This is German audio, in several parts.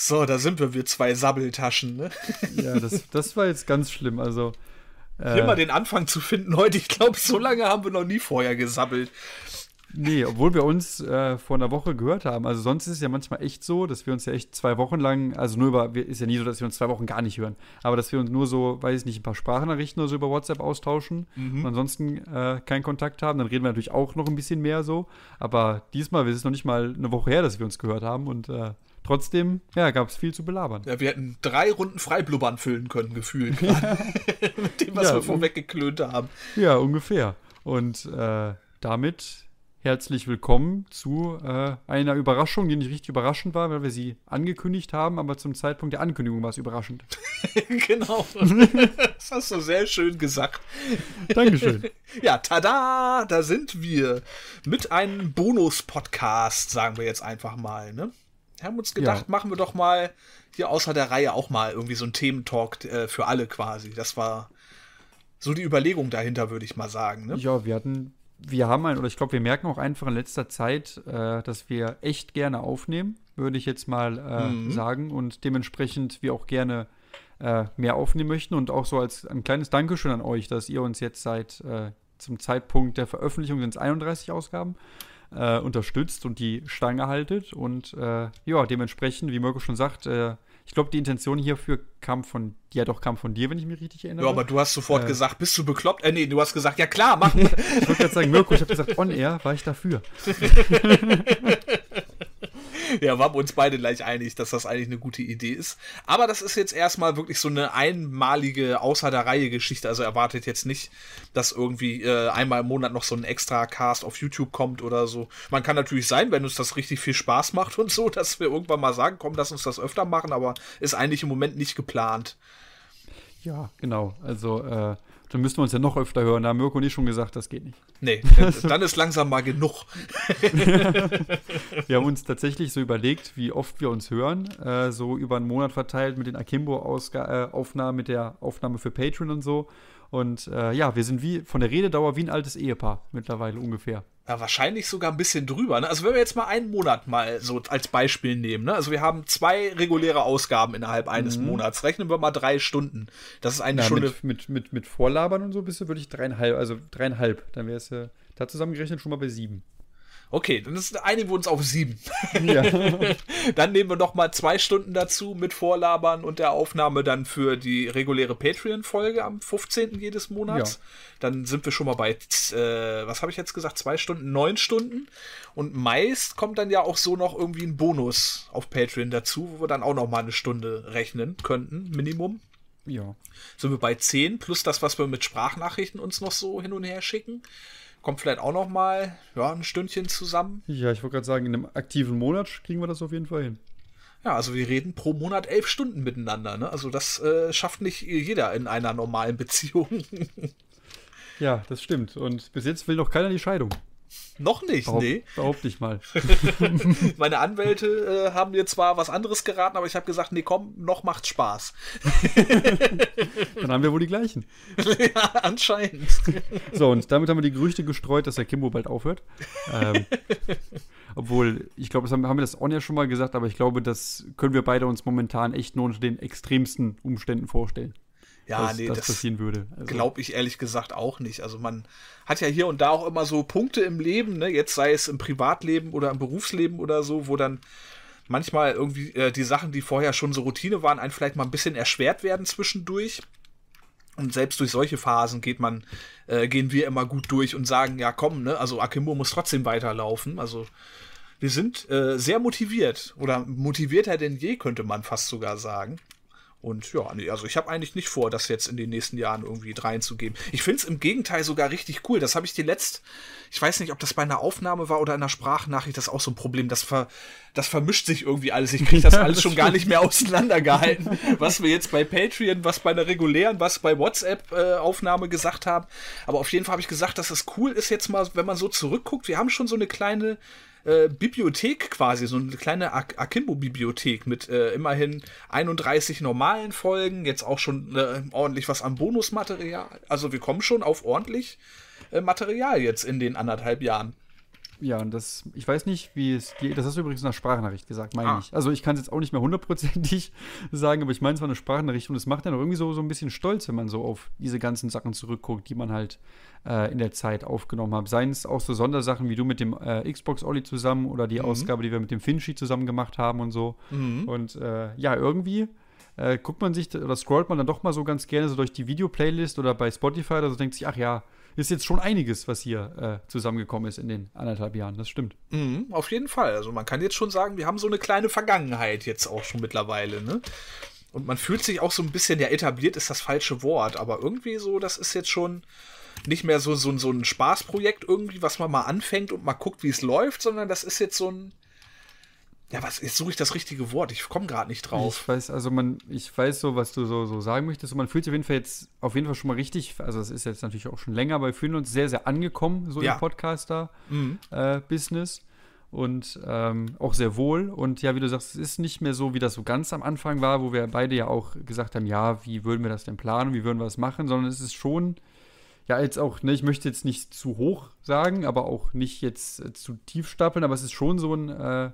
So, da sind wir, wir zwei Sabbeltaschen, ne? Ja, das, das war jetzt ganz schlimm. Also. Äh, Immer den Anfang zu finden heute. Ich glaube, so lange haben wir noch nie vorher gesabbelt. Nee, obwohl wir uns äh, vor einer Woche gehört haben. Also sonst ist es ja manchmal echt so, dass wir uns ja echt zwei Wochen lang, also nur über, ist ja nie so, dass wir uns zwei Wochen gar nicht hören, aber dass wir uns nur so, weiß ich nicht, ein paar Sprachnachrichten oder so über WhatsApp austauschen mhm. und ansonsten äh, keinen Kontakt haben. Dann reden wir natürlich auch noch ein bisschen mehr so. Aber diesmal ist es noch nicht mal eine Woche her, dass wir uns gehört haben und äh, Trotzdem, ja, gab es viel zu belabern. Ja, wir hätten drei Runden Freiblubbern füllen können, gefühlt. Mit dem, was ja, wir vorweg geklönt haben. Ja, ungefähr. Und äh, damit herzlich willkommen zu äh, einer Überraschung, die nicht richtig überraschend war, weil wir sie angekündigt haben, aber zum Zeitpunkt der Ankündigung war es überraschend. genau. Das hast du sehr schön gesagt. Dankeschön. Ja, tada, da sind wir mit einem Bonus-Podcast, sagen wir jetzt einfach mal. Ne? Wir haben uns gedacht, ja. machen wir doch mal hier außer der Reihe auch mal irgendwie so einen Thementalk äh, für alle quasi. Das war so die Überlegung dahinter, würde ich mal sagen. Ne? Ja, wir hatten wir haben ein, oder ich glaube, wir merken auch einfach in letzter Zeit, äh, dass wir echt gerne aufnehmen, würde ich jetzt mal äh, mhm. sagen. Und dementsprechend wir auch gerne äh, mehr aufnehmen möchten. Und auch so als ein kleines Dankeschön an euch, dass ihr uns jetzt seit äh, zum Zeitpunkt der Veröffentlichung sind es 31 Ausgaben. Äh, unterstützt und die Stange haltet. Und äh, ja, dementsprechend, wie Mirko schon sagt, ich glaube, die Intention hierfür kam von, ja doch, kam von dir, wenn ich mich richtig erinnere. Ja, aber du hast sofort äh, gesagt, bist du bekloppt? Äh, nee, du hast gesagt, ja klar, mach. ich wollte gerade sagen, Mirko, ich habe gesagt, on air war ich dafür. ja, waren wir uns beide gleich einig, dass das eigentlich eine gute Idee ist. Aber das ist jetzt erstmal wirklich so eine einmalige außer der Reihe Geschichte. Also erwartet jetzt nicht, dass irgendwie äh, einmal im Monat noch so ein extra Cast auf YouTube kommt oder so. Man kann natürlich sein, wenn uns das richtig viel Spaß macht und so, dass wir irgendwann mal sagen, komm, lass uns das öfter machen, aber ist eigentlich im Moment nicht geplant. Ja, genau. Also äh, dann müssten wir uns ja noch öfter hören. Da haben Mirko und ich schon gesagt, das geht nicht. Nee, dann ist langsam mal genug. wir haben uns tatsächlich so überlegt, wie oft wir uns hören. Äh, so über einen Monat verteilt mit den Akimbo-Aufnahmen, äh, mit der Aufnahme für Patreon und so. Und äh, ja, wir sind wie von der Rededauer wie ein altes Ehepaar mittlerweile ungefähr. Ja, wahrscheinlich sogar ein bisschen drüber. Ne? Also wenn wir jetzt mal einen Monat mal so als Beispiel nehmen, ne? also wir haben zwei reguläre Ausgaben innerhalb eines mhm. Monats, rechnen wir mal drei Stunden. Das ist eine ja, Stunde. Mit, mit, mit, mit Vorlabern und so bist du, würde ich dreieinhalb, also dreieinhalb, dann wäre es äh, da zusammengerechnet schon mal bei sieben. Okay, dann einigen wir uns auf sieben. Ja. dann nehmen wir noch mal zwei Stunden dazu mit Vorlabern und der Aufnahme dann für die reguläre Patreon-Folge am 15. jedes Monats. Ja. Dann sind wir schon mal bei, äh, was habe ich jetzt gesagt, zwei Stunden, neun Stunden. Und meist kommt dann ja auch so noch irgendwie ein Bonus auf Patreon dazu, wo wir dann auch noch mal eine Stunde rechnen könnten, Minimum. Ja. Sind wir bei zehn plus das, was wir mit Sprachnachrichten uns noch so hin und her schicken kommt vielleicht auch noch mal ja, ein Stündchen zusammen. Ja, ich wollte gerade sagen, in einem aktiven Monat kriegen wir das auf jeden Fall hin. Ja, also wir reden pro Monat elf Stunden miteinander. Ne? Also das äh, schafft nicht jeder in einer normalen Beziehung. ja, das stimmt. Und bis jetzt will noch keiner die Scheidung. Noch nicht, Behaupt, nee. Behaupte ich mal. Meine Anwälte äh, haben mir zwar was anderes geraten, aber ich habe gesagt, nee, komm, noch macht's Spaß. Dann haben wir wohl die gleichen. ja, anscheinend. So, und damit haben wir die Gerüchte gestreut, dass der Kimbo bald aufhört. Ähm, obwohl, ich glaube, das haben, haben wir das auch ja schon mal gesagt, aber ich glaube, das können wir beide uns momentan echt nur unter den extremsten Umständen vorstellen ja, dass, nee, das, passieren würde. Also. Glaube ich ehrlich gesagt auch nicht. Also man hat ja hier und da auch immer so Punkte im Leben, ne? jetzt sei es im Privatleben oder im Berufsleben oder so, wo dann manchmal irgendwie äh, die Sachen, die vorher schon so Routine waren, einen vielleicht mal ein bisschen erschwert werden zwischendurch. Und selbst durch solche Phasen geht man, äh, gehen wir immer gut durch und sagen, ja komm, ne, also Akimbo muss trotzdem weiterlaufen. Also wir sind äh, sehr motiviert oder motivierter denn je, könnte man fast sogar sagen. Und ja, nee, also ich habe eigentlich nicht vor, das jetzt in den nächsten Jahren irgendwie reinzugeben. Ich finde es im Gegenteil sogar richtig cool. Das habe ich die letzt, ich weiß nicht, ob das bei einer Aufnahme war oder einer Sprachnachricht, das ist auch so ein Problem. Das, ver, das vermischt sich irgendwie alles. Ich kriege das ja, alles das schon gar nicht mehr auseinandergehalten. was wir jetzt bei Patreon, was bei einer regulären, was bei WhatsApp-Aufnahme äh, gesagt haben. Aber auf jeden Fall habe ich gesagt, dass es cool ist jetzt mal, wenn man so zurückguckt. Wir haben schon so eine kleine äh, Bibliothek quasi, so eine kleine Ak Akimbo-Bibliothek mit äh, immerhin 31 normalen Folgen, jetzt auch schon äh, ordentlich was an Bonusmaterial. Also wir kommen schon auf ordentlich äh, Material jetzt in den anderthalb Jahren. Ja, und das, ich weiß nicht, wie es geht. Das hast du übrigens in einer Sprachnachricht gesagt, meine ah. ich. Also ich kann es jetzt auch nicht mehr hundertprozentig sagen, aber ich meine, es war eine Sprachnachricht und es macht dann auch irgendwie so, so ein bisschen stolz, wenn man so auf diese ganzen Sachen zurückguckt, die man halt äh, in der Zeit aufgenommen hat. Seien es auch so Sondersachen wie du mit dem äh, Xbox Olli zusammen oder die mhm. Ausgabe, die wir mit dem Finchi zusammen gemacht haben und so. Mhm. Und äh, ja, irgendwie äh, guckt man sich oder scrollt man dann doch mal so ganz gerne so durch die Videoplaylist oder bei Spotify oder so denkt sich, ach ja, ist jetzt schon einiges, was hier äh, zusammengekommen ist in den anderthalb Jahren. Das stimmt. Mhm, auf jeden Fall. Also man kann jetzt schon sagen, wir haben so eine kleine Vergangenheit jetzt auch schon mittlerweile, ne? Und man fühlt sich auch so ein bisschen, ja, etabliert ist das falsche Wort, aber irgendwie so, das ist jetzt schon nicht mehr so, so, so ein Spaßprojekt irgendwie, was man mal anfängt und mal guckt, wie es läuft, sondern das ist jetzt so ein, ja, was, jetzt suche ich das richtige Wort. Ich komme gerade nicht drauf. Ich weiß, also man, ich weiß so, was du so, so sagen möchtest. Und man fühlt sich auf jeden Fall jetzt auf jeden Fall schon mal richtig, also das ist jetzt natürlich auch schon länger, aber wir fühlen uns sehr, sehr angekommen, so ja. im Podcaster-Business. Mhm. Äh, und ähm, auch sehr wohl. Und ja, wie du sagst, es ist nicht mehr so, wie das so ganz am Anfang war, wo wir beide ja auch gesagt haben, ja, wie würden wir das denn planen, wie würden wir das machen, sondern es ist schon, ja, jetzt auch, ne, ich möchte jetzt nicht zu hoch sagen, aber auch nicht jetzt äh, zu tief stapeln, aber es ist schon so ein äh,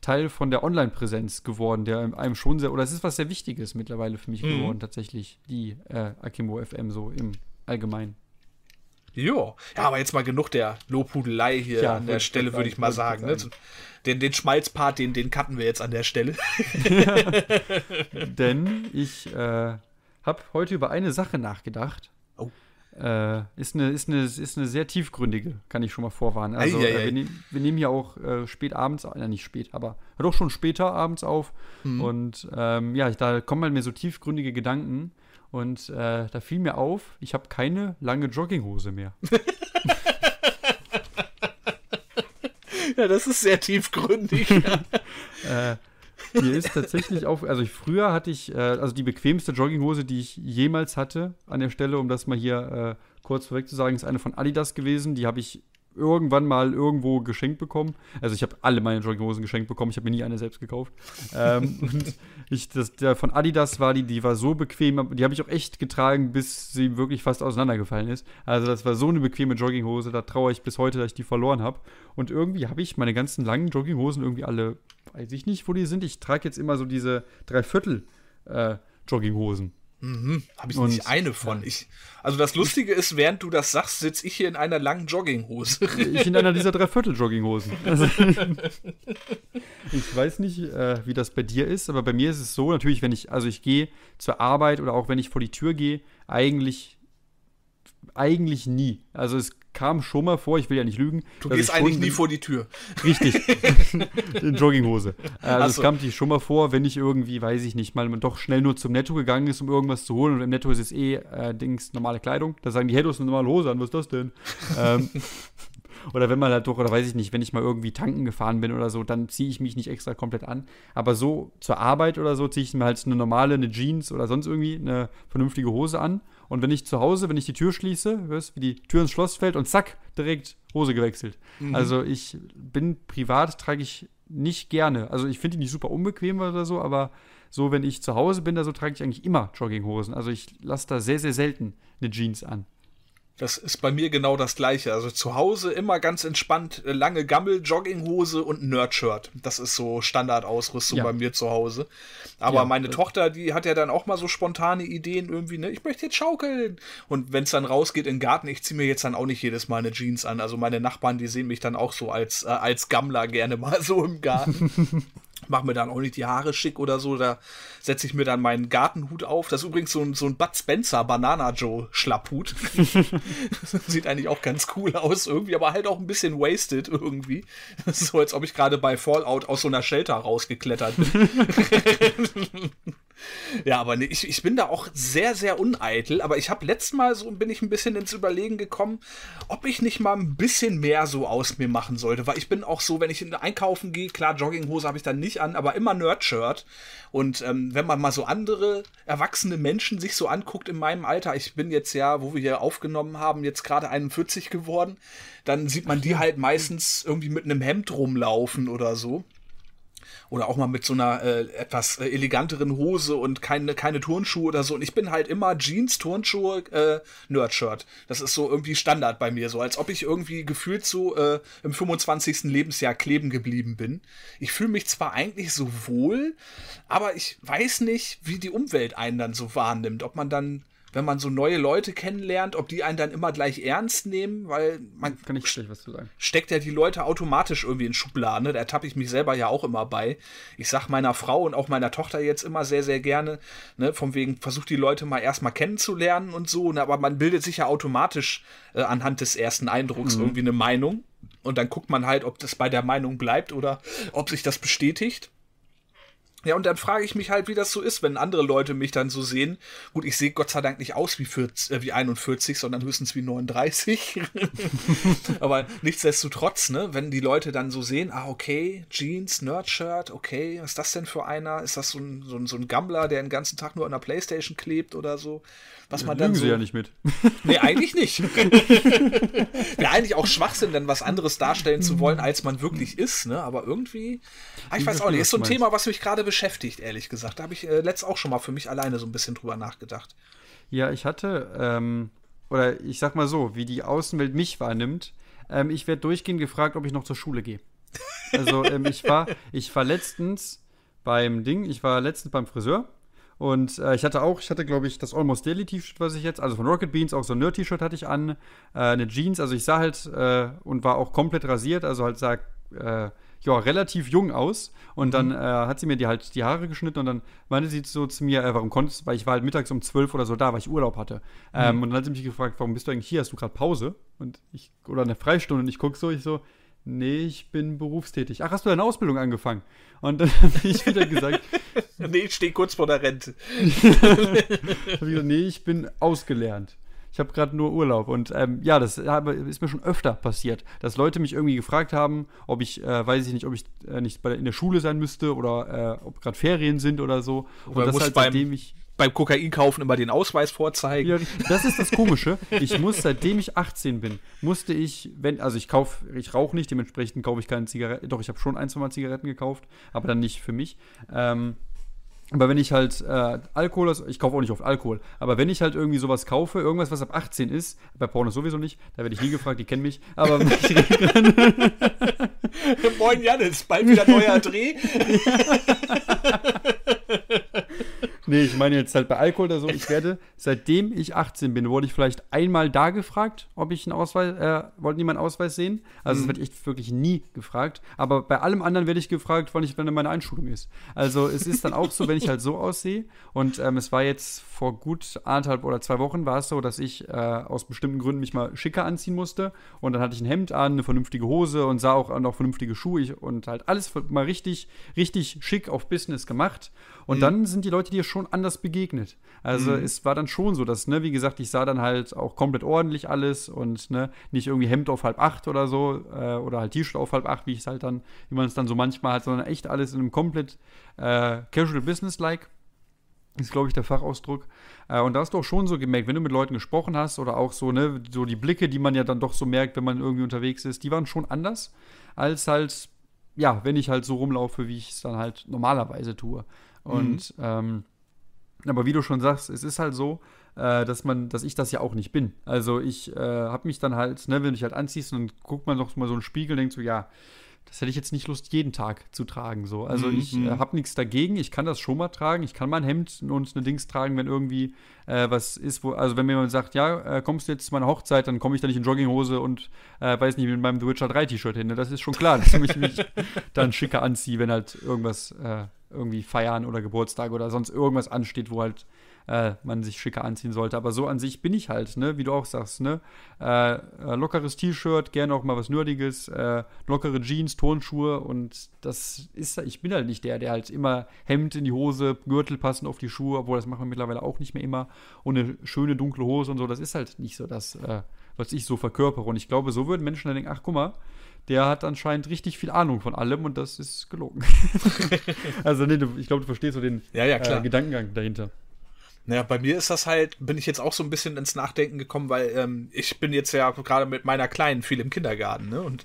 Teil von der Online-Präsenz geworden, der einem schon sehr, oder es ist was sehr Wichtiges mittlerweile für mich mhm. geworden, tatsächlich, die äh, Akimo FM so im Allgemeinen. Jo, ja, aber jetzt mal genug der Lobhudelei hier ja, an der Stelle, würde ich mal sagen. Ne? Den, den Schmalzpart, den, den cutten wir jetzt an der Stelle. Denn ich äh, habe heute über eine Sache nachgedacht, äh, ist, eine, ist, eine, ist eine sehr tiefgründige, kann ich schon mal vorwarnen. Also, ei, ei, ei. Wir, nehm, wir, nehmen hier auch äh, spät abends, äh, nicht spät, aber doch schon später abends auf. Mhm. Und ähm, ja, da kommen halt mir so tiefgründige Gedanken. Und äh, da fiel mir auf, ich habe keine lange Jogginghose mehr. ja, das ist sehr tiefgründig. äh, mir ist tatsächlich auf, also ich, früher hatte ich, äh, also die bequemste Jogginghose, die ich jemals hatte an der Stelle, um das mal hier äh, kurz vorweg zu sagen, ist eine von Adidas gewesen. Die habe ich irgendwann mal irgendwo geschenkt bekommen. Also ich habe alle meine Jogginghosen geschenkt bekommen. Ich habe mir nie eine selbst gekauft. ähm, und ich, das, der von Adidas war die, die war so bequem. Die habe ich auch echt getragen, bis sie wirklich fast auseinandergefallen ist. Also das war so eine bequeme Jogginghose. Da traue ich bis heute, dass ich die verloren habe. Und irgendwie habe ich meine ganzen langen Jogginghosen irgendwie alle, weiß ich nicht, wo die sind. Ich trage jetzt immer so diese Dreiviertel äh, Jogginghosen. Mhm, habe ich und, nicht eine von. Ja. Ich, also das Lustige ist, während du das sagst, sitze ich hier in einer langen Jogginghose. Ich in einer dieser Dreiviertel-Jogginghosen. Also, ich weiß nicht, äh, wie das bei dir ist, aber bei mir ist es so, natürlich, wenn ich, also ich gehe zur Arbeit oder auch wenn ich vor die Tür gehe, eigentlich, eigentlich nie. Also es kam schon mal vor, ich will ja nicht lügen. Du gehst eigentlich nie vor die Tür. Richtig. In Jogginghose. Also so. es kam dir schon mal vor, wenn ich irgendwie, weiß ich nicht, mal doch schnell nur zum Netto gegangen ist, um irgendwas zu holen und im Netto ist es eh äh, Dings normale Kleidung. Da sagen die, hey, du hast eine normale Hose an, was ist das denn? ähm, oder wenn man halt doch, oder weiß ich nicht, wenn ich mal irgendwie tanken gefahren bin oder so, dann ziehe ich mich nicht extra komplett an. Aber so zur Arbeit oder so ziehe ich mir halt eine normale, eine Jeans oder sonst irgendwie eine vernünftige Hose an und wenn ich zu Hause, wenn ich die Tür schließe, hörst wie die Tür ins Schloss fällt und zack, direkt Hose gewechselt. Mhm. Also ich bin privat, trage ich nicht gerne. Also ich finde die nicht super unbequem oder so, aber so, wenn ich zu Hause bin, da so trage ich eigentlich immer Jogginghosen. Also ich lasse da sehr, sehr selten eine Jeans an. Das ist bei mir genau das gleiche. Also zu Hause immer ganz entspannt, äh, lange Gammel, Jogginghose und Nerdshirt. Das ist so Standardausrüstung ja. bei mir zu Hause. Aber ja, meine äh, Tochter, die hat ja dann auch mal so spontane Ideen irgendwie, ne, ich möchte jetzt schaukeln. Und wenn es dann rausgeht in den Garten, ich ziehe mir jetzt dann auch nicht jedes Mal eine Jeans an. Also meine Nachbarn, die sehen mich dann auch so als, äh, als Gammler gerne mal so im Garten. mache mir dann auch nicht die Haare schick oder so. Da setze ich mir dann meinen Gartenhut auf. Das ist übrigens so ein, so ein Bud Spencer Banana Joe Schlapphut. Sieht eigentlich auch ganz cool aus irgendwie, aber halt auch ein bisschen wasted irgendwie. So als ob ich gerade bei Fallout aus so einer Shelter rausgeklettert bin. Ja, aber nee, ich, ich bin da auch sehr, sehr uneitel. Aber ich habe letztes Mal so bin ich ein bisschen ins Überlegen gekommen, ob ich nicht mal ein bisschen mehr so aus mir machen sollte. Weil ich bin auch so, wenn ich in einkaufen gehe, klar, Jogginghose habe ich dann nicht an, aber immer Nerdshirt. Und ähm, wenn man mal so andere erwachsene Menschen sich so anguckt in meinem Alter, ich bin jetzt ja, wo wir hier aufgenommen haben, jetzt gerade 41 geworden, dann sieht man die halt meistens irgendwie mit einem Hemd rumlaufen oder so. Oder auch mal mit so einer äh, etwas äh, eleganteren Hose und keine, keine Turnschuhe oder so. Und ich bin halt immer Jeans, Turnschuhe, äh, Nerdshirt. Das ist so irgendwie Standard bei mir, so als ob ich irgendwie gefühlt so äh, im 25. Lebensjahr kleben geblieben bin. Ich fühle mich zwar eigentlich so wohl, aber ich weiß nicht, wie die Umwelt einen dann so wahrnimmt. Ob man dann wenn man so neue Leute kennenlernt, ob die einen dann immer gleich ernst nehmen, weil man Kann ich schlecht was zu sagen. steckt ja die Leute automatisch irgendwie in Schubladen. Ne? Da ertappe ich mich selber ja auch immer bei. Ich sag meiner Frau und auch meiner Tochter jetzt immer sehr, sehr gerne, ne, von wegen, versucht die Leute mal erstmal kennenzulernen und so, ne? aber man bildet sich ja automatisch äh, anhand des ersten Eindrucks mhm. irgendwie eine Meinung. Und dann guckt man halt, ob das bei der Meinung bleibt oder ob sich das bestätigt. Ja, und dann frage ich mich halt, wie das so ist, wenn andere Leute mich dann so sehen. Gut, ich sehe Gott sei Dank nicht aus wie, 40, äh, wie 41, sondern höchstens wie 39. Aber nichtsdestotrotz, ne, wenn die Leute dann so sehen, ah, okay, Jeans, Nerdshirt, okay, was ist das denn für einer? Ist das so ein, so ein, so ein Gambler, der den ganzen Tag nur an der Playstation klebt oder so? Was man dann so. sie ja nicht mit. Nee, eigentlich nicht. Wäre eigentlich auch Schwachsinn, dann was anderes darstellen zu wollen, als man wirklich ist, ne? Aber irgendwie, ah, ich, ich weiß auch nicht, ist so ein Thema, was mich gerade beschäftigt, ehrlich gesagt. Da habe ich äh, letzt auch schon mal für mich alleine so ein bisschen drüber nachgedacht. Ja, ich hatte, ähm, oder ich sag mal so, wie die Außenwelt mich wahrnimmt, ähm, ich werde durchgehend gefragt, ob ich noch zur Schule gehe. Also ähm, ich war, ich war letztens beim Ding, ich war letztens beim Friseur und äh, ich hatte auch, ich hatte, glaube ich, das Almost Daily T-Shirt, was ich jetzt, also von Rocket Beans, auch so ein Nerd-T-Shirt hatte ich an, äh, eine Jeans, also ich sah halt äh, und war auch komplett rasiert, also halt sah äh, ja, relativ jung aus. Und mhm. dann äh, hat sie mir die halt die Haare geschnitten und dann meinte sie so zu mir, äh, warum konntest du, weil ich war halt mittags um zwölf oder so da, weil ich Urlaub hatte. Ähm, mhm. und dann hat sie mich gefragt, warum bist du eigentlich hier? Hast du gerade Pause? Und ich, oder eine Freistunde und ich gucke so, ich so, nee, ich bin berufstätig. Ach, hast du deine Ausbildung angefangen? Und dann habe ich wieder gesagt, nee, ich stehe kurz vor der Rente. ich gesagt, nee, ich bin ausgelernt. Ich habe gerade nur Urlaub. Und ähm, ja, das ist mir schon öfter passiert, dass Leute mich irgendwie gefragt haben, ob ich, äh, weiß ich nicht, ob ich äh, nicht bei, in der Schule sein müsste oder äh, ob gerade Ferien sind oder so. Oder und das halt, seitdem ich beim Kokainkaufen immer den Ausweis vorzeigen. Ja, das ist das Komische. Ich muss, seitdem ich 18 bin, musste ich, wenn, also ich kaufe, ich rauche nicht, dementsprechend kaufe ich keine Zigaretten. Doch, ich habe schon ein, zwei Mal Zigaretten gekauft, aber dann nicht für mich. Ähm, aber wenn ich halt äh, Alkohol, also ich kaufe auch nicht oft Alkohol, aber wenn ich halt irgendwie sowas kaufe, irgendwas, was ab 18 ist, bei Porno sowieso nicht, da werde ich nie gefragt, die kennen mich, aber Moin Janis, bald wieder neuer Dreh. nee, ich meine jetzt halt bei Alkohol oder so. Ich werde, seitdem ich 18 bin, wurde ich vielleicht einmal da gefragt, ob ich einen Ausweis, äh, wollten die meinen Ausweis sehen? Also, mhm. das werde ich wirklich nie gefragt. Aber bei allem anderen werde ich gefragt, wann ich, wenn meine Einschulung ist. Also, es ist dann auch so, wenn ich halt so aussehe. Und ähm, es war jetzt vor gut anderthalb oder zwei Wochen war es so, dass ich äh, aus bestimmten Gründen mich mal schicker anziehen musste. Und dann hatte ich ein Hemd an, eine vernünftige Hose und sah auch noch vernünftige Schuhe und halt alles mal richtig, richtig schick auf Business gemacht. Und mhm. dann sind die Leute dir schon anders begegnet. Also mhm. es war dann schon so, dass, ne, wie gesagt, ich sah dann halt auch komplett ordentlich alles und ne, nicht irgendwie Hemd auf halb acht oder so äh, oder halt T-Shirt auf halb acht, wie ich es halt dann, wie man es dann so manchmal hat, sondern echt alles in einem komplett äh, casual business-like. Ist, glaube ich, der Fachausdruck. Äh, und da hast du auch schon so gemerkt, wenn du mit Leuten gesprochen hast oder auch so, ne, so die Blicke, die man ja dann doch so merkt, wenn man irgendwie unterwegs ist, die waren schon anders als halt, ja, wenn ich halt so rumlaufe, wie ich es dann halt normalerweise tue. Und mhm. ähm, aber wie du schon sagst, es ist halt so, äh, dass man, dass ich das ja auch nicht bin. Also ich äh, habe mich dann halt, ne, wenn du dich halt anziehst, dann guckt man doch mal so einen Spiegel und denkt so, ja, das hätte ich jetzt nicht Lust, jeden Tag zu tragen. So. Also mhm. ich äh, habe nichts dagegen, ich kann das schon mal tragen, ich kann mein Hemd und eine Dings tragen, wenn irgendwie äh, was ist, wo, also wenn mir jemand sagt, ja, äh, kommst du jetzt zu meiner Hochzeit, dann komme ich da nicht in Jogginghose und äh, weiß nicht, mit meinem The Witcher 3 T-Shirt hin. Ne? Das ist schon klar, dass ich mich dann schicker anziehe, wenn halt irgendwas äh, irgendwie feiern oder Geburtstag oder sonst irgendwas ansteht, wo halt äh, man sich schicker anziehen sollte. Aber so an sich bin ich halt, ne, wie du auch sagst, ne? Äh, äh, lockeres T-Shirt, gerne auch mal was Nerdiges, äh, lockere Jeans, Turnschuhe und das ist, ich bin halt nicht der, der halt immer Hemd in die Hose, Gürtel passend auf die Schuhe, obwohl das machen wir mittlerweile auch nicht mehr immer und eine schöne dunkle Hose und so, das ist halt nicht so das, äh, was ich so verkörpere. Und ich glaube, so würden Menschen dann denken, ach guck mal, der hat anscheinend richtig viel Ahnung von allem und das ist gelogen. also nee, du, ich glaube, du verstehst so den ja, ja, äh, Gedankengang dahinter. Naja, bei mir ist das halt, bin ich jetzt auch so ein bisschen ins Nachdenken gekommen, weil ähm, ich bin jetzt ja gerade mit meiner Kleinen viel im Kindergarten, ne? Und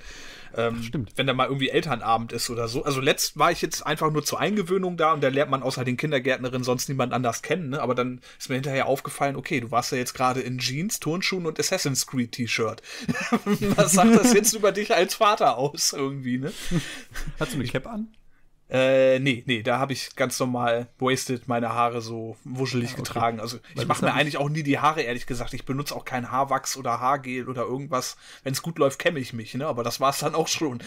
Ähm, stimmt. Wenn da mal irgendwie Elternabend ist oder so. Also letzt war ich jetzt einfach nur zur Eingewöhnung da und da lernt man außer den Kindergärtnerinnen sonst niemand anders kennen. Ne? Aber dann ist mir hinterher aufgefallen, okay, du warst ja jetzt gerade in Jeans, Turnschuhen und Assassin's Creed T-Shirt. Was sagt das jetzt über dich als Vater aus irgendwie, ne? Hast du eine Cap an? Äh, nee, nee, da habe ich ganz normal wasted meine Haare so wuschelig ah, okay. getragen. Also ich mache mir eigentlich auch nie die Haare, ehrlich gesagt. Ich benutze auch kein Haarwachs oder Haargel oder irgendwas. Wenn es gut läuft, kämme ich mich, ne? Aber das war es dann auch schon.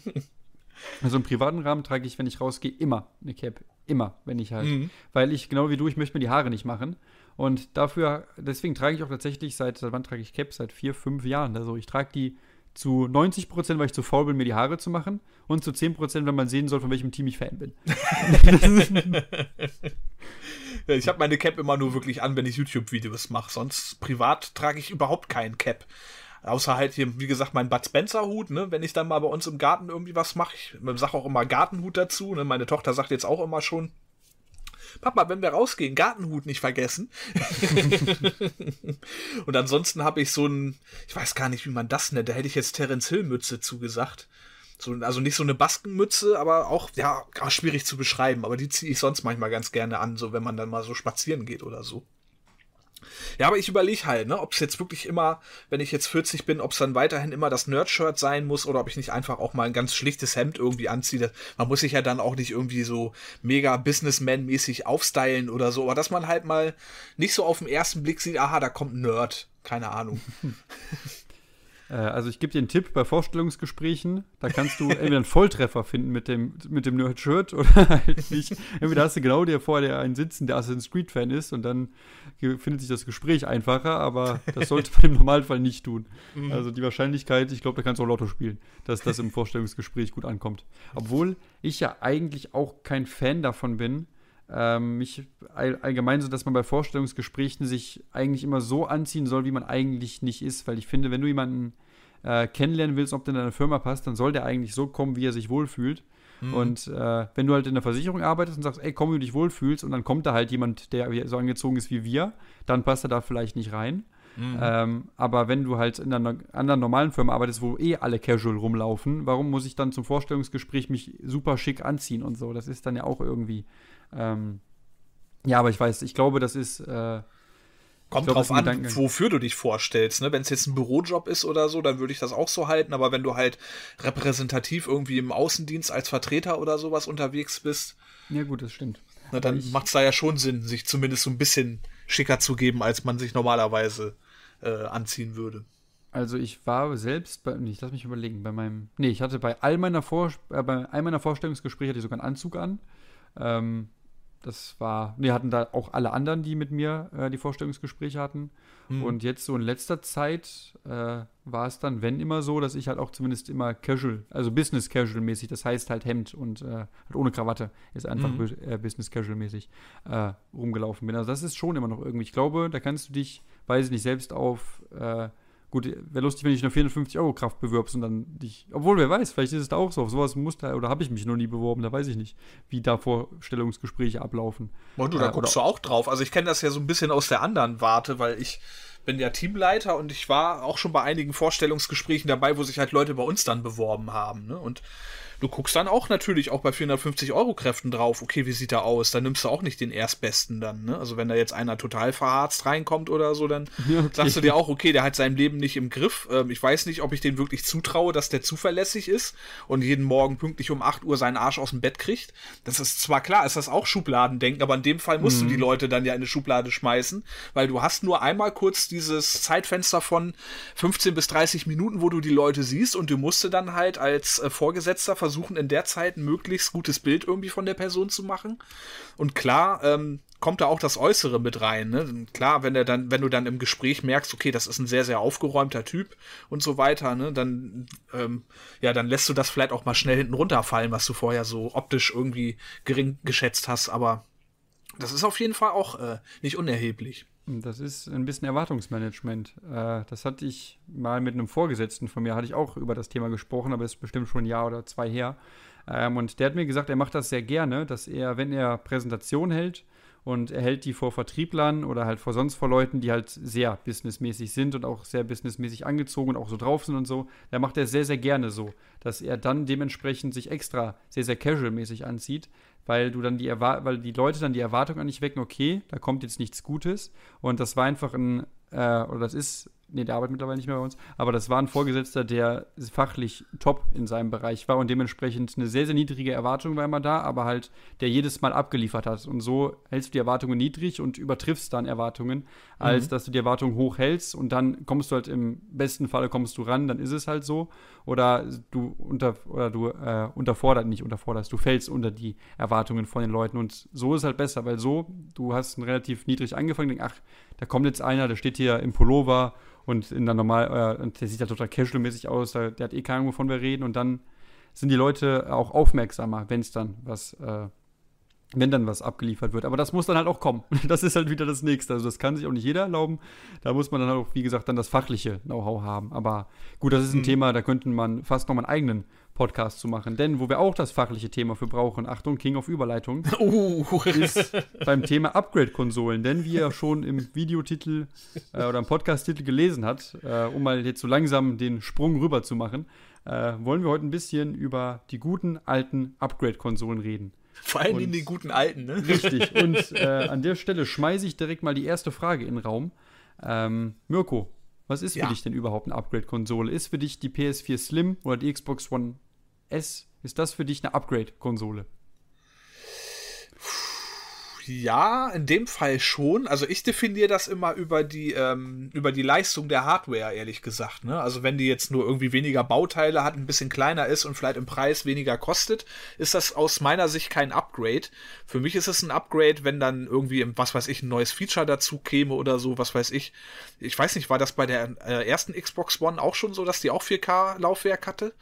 also im privaten Rahmen trage ich, wenn ich rausgehe, immer eine Cap. Immer, wenn ich halt. Mhm. Weil ich, genau wie du, ich möchte mir die Haare nicht machen. Und dafür, deswegen trage ich auch tatsächlich seit, seit wann trage ich Cap? Seit vier, fünf Jahren. Also ich trage die zu 90 Prozent, weil ich zu faul bin, mir die Haare zu machen. Und zu 10 Prozent, wenn man sehen soll, von welchem Team ich Fan bin. ich habe meine Cap immer nur wirklich an, wenn ich YouTube-Videos mache. Sonst privat trage ich überhaupt keinen Cap. Außer halt hier, wie gesagt, mein Bud Spencer-Hut, ne? Wenn ich dann mal bei uns im Garten irgendwie was mache. Ich sage auch immer Gartenhut dazu. Ne? Meine Tochter sagt jetzt auch immer schon, Papa, wenn wir rausgehen, Gartenhut nicht vergessen. und ansonsten habe ich so ein, ich weiß gar nicht, wie man das nennt, da hätte ich jetzt Terence Hill Mütze zugesagt. So, also nicht so eine Baskenmütze, aber auch, ja, schwierig zu beschreiben, aber die ziehe ich sonst manchmal ganz gerne an, so wenn man dann mal so spazieren geht oder so. Ja, aber ich überlege halt, ne, ob es jetzt wirklich immer, wenn ich jetzt 40 bin, ob es dann weiterhin immer das Nerd-Shirt sein muss oder ob ich nicht einfach auch mal ein ganz schlichtes Hemd irgendwie anziehe. Man muss sich ja dann auch nicht irgendwie so mega Businessman-mäßig aufstylen oder so, aber dass man halt mal nicht so auf den ersten Blick sieht, aha, da kommt ein Nerd. Keine Ahnung. Äh, also ich gebe dir einen Tipp bei Vorstellungsgesprächen, da kannst du entweder einen Volltreffer finden mit dem, mit dem Nerd-Shirt oder halt nicht. Entweder hast du genau der vor dir einen sitzen, der Assassin's Creed-Fan ist und dann findet sich das Gespräch einfacher, aber das sollte man im Normalfall nicht tun. Mhm. Also die Wahrscheinlichkeit, ich glaube, da kannst du auch Lotto spielen, dass das im Vorstellungsgespräch gut ankommt. Obwohl ich ja eigentlich auch kein Fan davon bin, ähm, mich allgemein so, dass man bei Vorstellungsgesprächen sich eigentlich immer so anziehen soll, wie man eigentlich nicht ist. Weil ich finde, wenn du jemanden äh, kennenlernen willst, ob der in deine Firma passt, dann soll der eigentlich so kommen, wie er sich wohlfühlt. Mhm. Und äh, wenn du halt in der Versicherung arbeitest und sagst, ey, komm, wie du dich wohlfühlst, und dann kommt da halt jemand, der so angezogen ist wie wir, dann passt er da vielleicht nicht rein. Mhm. Ähm, aber wenn du halt in einer anderen normalen Firma arbeitest, wo eh alle casual rumlaufen, warum muss ich dann zum Vorstellungsgespräch mich super schick anziehen und so? Das ist dann ja auch irgendwie ähm, ja, aber ich weiß, ich glaube, das ist. Äh, Kommt glaub, drauf an, Gedanken. wofür du dich vorstellst. Ne? Wenn es jetzt ein Bürojob ist oder so, dann würde ich das auch so halten. Aber wenn du halt repräsentativ irgendwie im Außendienst als Vertreter oder sowas unterwegs bist. Ja, gut, das stimmt. Na, dann macht es da ja schon Sinn, sich zumindest so ein bisschen schicker zu geben, als man sich normalerweise äh, anziehen würde. Also ich war selbst bei, ich lass mich überlegen, bei meinem, nee, ich hatte bei all meiner Vor, äh, bei all meiner Vorstellungsgespräche hatte ich sogar einen Anzug an. Ähm, das war, wir hatten da auch alle anderen, die mit mir äh, die Vorstellungsgespräche hatten. Mhm. Und jetzt so in letzter Zeit äh, war es dann, wenn immer so, dass ich halt auch zumindest immer casual, also business casual mäßig, das heißt halt Hemd und äh, halt ohne Krawatte, ist einfach mhm. Äh, business casual mäßig äh, rumgelaufen bin. Also das ist schon immer noch irgendwie. Ich glaube, da kannst du dich, weiß ich nicht, selbst auf äh, Gut, wäre lustig, wenn ich eine 450 Euro Kraft bewirbst und dann dich. Obwohl, wer weiß, vielleicht ist es da auch so. Auf sowas muss da, oder habe ich mich noch nie beworben, da weiß ich nicht, wie da Vorstellungsgespräche ablaufen. Und du, da äh, guckst du auch drauf. Also ich kenne das ja so ein bisschen aus der anderen Warte, weil ich bin ja Teamleiter und ich war auch schon bei einigen Vorstellungsgesprächen dabei, wo sich halt Leute bei uns dann beworben haben. Ne? Und du guckst dann auch natürlich auch bei 450 Euro Kräften drauf, okay, wie sieht er aus? Dann nimmst du auch nicht den Erstbesten dann, ne? Also wenn da jetzt einer total verharzt reinkommt oder so, dann ja, okay. sagst du dir auch, okay, der hat sein Leben nicht im Griff. Ähm, ich weiß nicht, ob ich den wirklich zutraue, dass der zuverlässig ist und jeden Morgen pünktlich um 8 Uhr seinen Arsch aus dem Bett kriegt. Das ist zwar klar, ist das auch Schubladendenken, aber in dem Fall musst mhm. du die Leute dann ja in eine Schublade schmeißen, weil du hast nur einmal kurz dieses Zeitfenster von 15 bis 30 Minuten, wo du die Leute siehst und du musst dann halt als äh, Vorgesetzter versuchen, versuchen in der Zeit ein möglichst gutes Bild irgendwie von der Person zu machen. Und klar, ähm, kommt da auch das Äußere mit rein. Ne? Klar, wenn er dann, wenn du dann im Gespräch merkst, okay, das ist ein sehr, sehr aufgeräumter Typ und so weiter, ne, dann, ähm, ja, dann lässt du das vielleicht auch mal schnell hinten runterfallen, was du vorher so optisch irgendwie gering geschätzt hast. Aber das ist auf jeden Fall auch äh, nicht unerheblich. Das ist ein bisschen Erwartungsmanagement. Äh, das hatte ich mal mit einem Vorgesetzten von mir, hatte ich auch über das Thema gesprochen, aber es ist bestimmt schon ein Jahr oder zwei her. Ähm, und der hat mir gesagt, er macht das sehr gerne, dass er, wenn er Präsentation hält und er hält die vor Vertrieblern oder halt vor sonst vor Leuten, die halt sehr businessmäßig sind und auch sehr businessmäßig angezogen und auch so drauf sind und so. Da macht er sehr, sehr gerne so, dass er dann dementsprechend sich extra sehr, sehr casual-mäßig anzieht, weil du dann die Erwar weil die Leute dann die Erwartung an dich wecken, okay, da kommt jetzt nichts Gutes. Und das war einfach ein, äh, oder das ist nee, der arbeitet mittlerweile nicht mehr bei uns, aber das war ein Vorgesetzter, der fachlich top in seinem Bereich war und dementsprechend eine sehr, sehr niedrige Erwartung war immer da, aber halt der jedes Mal abgeliefert hat. Und so hältst du die Erwartungen niedrig und übertriffst dann Erwartungen, als mhm. dass du die Erwartungen hoch hältst und dann kommst du halt im besten Falle kommst du ran, dann ist es halt so. Oder du unter oder du äh, unterfordert, nicht unterforderst, du fällst unter die Erwartungen von den Leuten. Und so ist halt besser, weil so, du hast ein relativ niedrig angefangen, denkst, ach, da kommt jetzt einer, der steht hier im Pullover und in der normal, äh, der sieht ja total casual-mäßig aus, der, der, hat eh keine Ahnung, wovon wir reden und dann sind die Leute auch aufmerksamer, wenn es dann was, äh, wenn dann was abgeliefert wird. Aber das muss dann halt auch kommen. Das ist halt wieder das Nächste. Also das kann sich auch nicht jeder erlauben. Da muss man dann auch, wie gesagt, dann das fachliche Know-how haben. Aber gut, das ist ein mhm. Thema, da könnte man fast noch mal einen eigenen Podcast zu machen. Denn wo wir auch das fachliche Thema für brauchen, Achtung, King of Überleitung, uh. ist beim Thema Upgrade-Konsolen. Denn wie er schon im Videotitel äh, oder im Podcast-Titel gelesen hat, äh, um mal jetzt so langsam den Sprung rüber zu machen, äh, wollen wir heute ein bisschen über die guten alten Upgrade-Konsolen reden. Vor allem in den guten alten, ne? Richtig. Und äh, an der Stelle schmeiße ich direkt mal die erste Frage in den Raum. Ähm, Mirko, was ist für dich denn überhaupt eine Upgrade-Konsole? Ist für dich die PS4 Slim oder die Xbox One S, ist das für dich eine Upgrade-Konsole? Ja, in dem Fall schon. Also ich definiere das immer über die, ähm, über die Leistung der Hardware, ehrlich gesagt. Ne? Also wenn die jetzt nur irgendwie weniger Bauteile hat, ein bisschen kleiner ist und vielleicht im Preis weniger kostet, ist das aus meiner Sicht kein Upgrade. Für mich ist es ein Upgrade, wenn dann irgendwie, was weiß ich, ein neues Feature dazu käme oder so, was weiß ich. Ich weiß nicht, war das bei der äh, ersten Xbox One auch schon so, dass die auch 4K-Laufwerk hatte?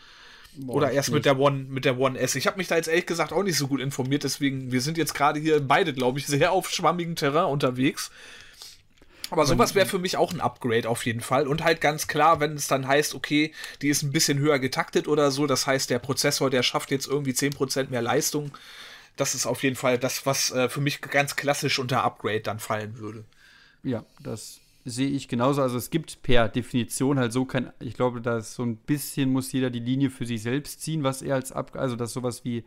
Boah, Oder erst mit der One, mit der One S. Ich habe mich da jetzt ehrlich gesagt auch nicht so gut informiert, deswegen, wir sind jetzt gerade hier beide, glaube ich, sehr auf schwammigem Terrain unterwegs. Aber sowas wäre für mich auch ein Upgrade auf jeden Fall. Und halt ganz klar, wenn es dann heißt, okay, die ist ein bisschen höher getaktet oder so, das heißt, der Prozessor, der schafft jetzt irgendwie 10% mehr Leistung. Das ist auf jeden Fall das, was äh, für mich ganz klassisch unter Upgrade dann fallen würde. Ja, das sehe ich genauso. Also es gibt per Definition halt so kein, ich glaube, da so ein bisschen muss jeder die Linie für sich selbst ziehen, was er als Up, also dass sowas wie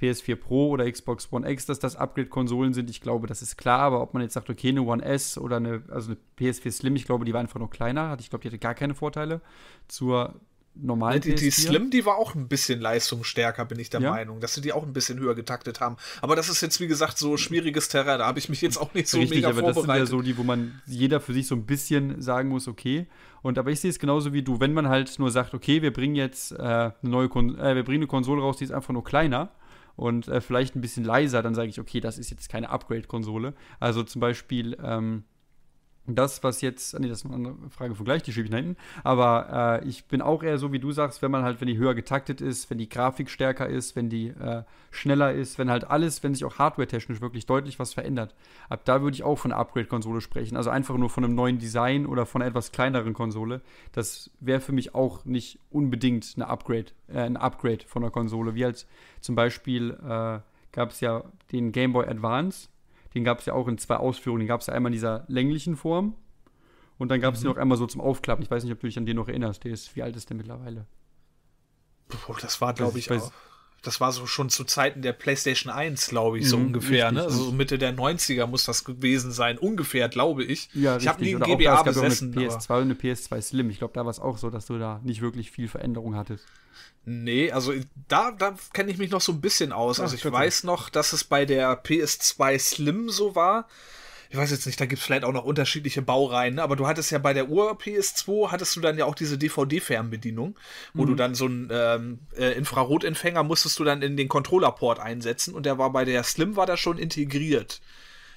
PS4 Pro oder Xbox One X, dass das Upgrade-Konsolen sind, ich glaube, das ist klar, aber ob man jetzt sagt, okay, eine One S oder eine, also eine PS4 Slim, ich glaube, die war einfach noch kleiner, ich glaube, die hatte gar keine Vorteile zur normalen die, die Slim, die war auch ein bisschen leistungsstärker, bin ich der ja. Meinung, dass sie die auch ein bisschen höher getaktet haben. Aber das ist jetzt, wie gesagt, so schwieriges Terrain, da habe ich mich jetzt auch nicht so Richtig, mega aber vorbereitet. Das sind ja so die, wo man jeder für sich so ein bisschen sagen muss, okay. Und aber ich sehe es genauso wie du, wenn man halt nur sagt, okay, wir bringen jetzt äh, eine neue Kon äh, wir bringen eine Konsole raus, die ist einfach nur kleiner und äh, vielleicht ein bisschen leiser, dann sage ich, okay, das ist jetzt keine Upgrade-Konsole. Also zum Beispiel ähm, das, was jetzt, nee, das ist eine andere Frage von gleich, die schiebe ich nach hinten. Aber äh, ich bin auch eher so, wie du sagst, wenn man halt, wenn die höher getaktet ist, wenn die Grafik stärker ist, wenn die äh, schneller ist, wenn halt alles, wenn sich auch hardware-technisch wirklich deutlich was verändert. Ab da würde ich auch von einer Upgrade-Konsole sprechen. Also einfach nur von einem neuen Design oder von einer etwas kleineren Konsole. Das wäre für mich auch nicht unbedingt eine Upgrade, äh, ein Upgrade von der Konsole. Wie halt zum Beispiel äh, gab es ja den Game Boy Advance den gab es ja auch in zwei Ausführungen. Den gab es ja einmal in dieser länglichen Form und dann gab es mhm. den noch einmal so zum Aufklappen. Ich weiß nicht, ob du dich an den noch erinnerst. Der ist, wie alt ist der mittlerweile? Das war, glaube ich, auch. Das war so schon zu Zeiten der PlayStation 1, glaube ich, mhm, so ungefähr. Richtig, ne? Also Mitte der 90er muss das gewesen sein, ungefähr, glaube ich. Ja, ich habe nie einen GBA besessen. Eine PS2 und eine PS2 Slim. Ich glaube, da war es auch so, dass du da nicht wirklich viel Veränderung hattest. Nee, also da, da kenne ich mich noch so ein bisschen aus. also ich weiß noch, dass es bei der PS2 Slim so war. Ich weiß jetzt nicht, da gibt es vielleicht auch noch unterschiedliche Baureihen, ne? aber du hattest ja bei der Ur-PS2, hattest du dann ja auch diese DVD-Fernbedienung, wo mhm. du dann so einen ähm, äh, Infrarotempfänger musstest du dann in den Controller-Port einsetzen und der war bei der Slim war da schon integriert.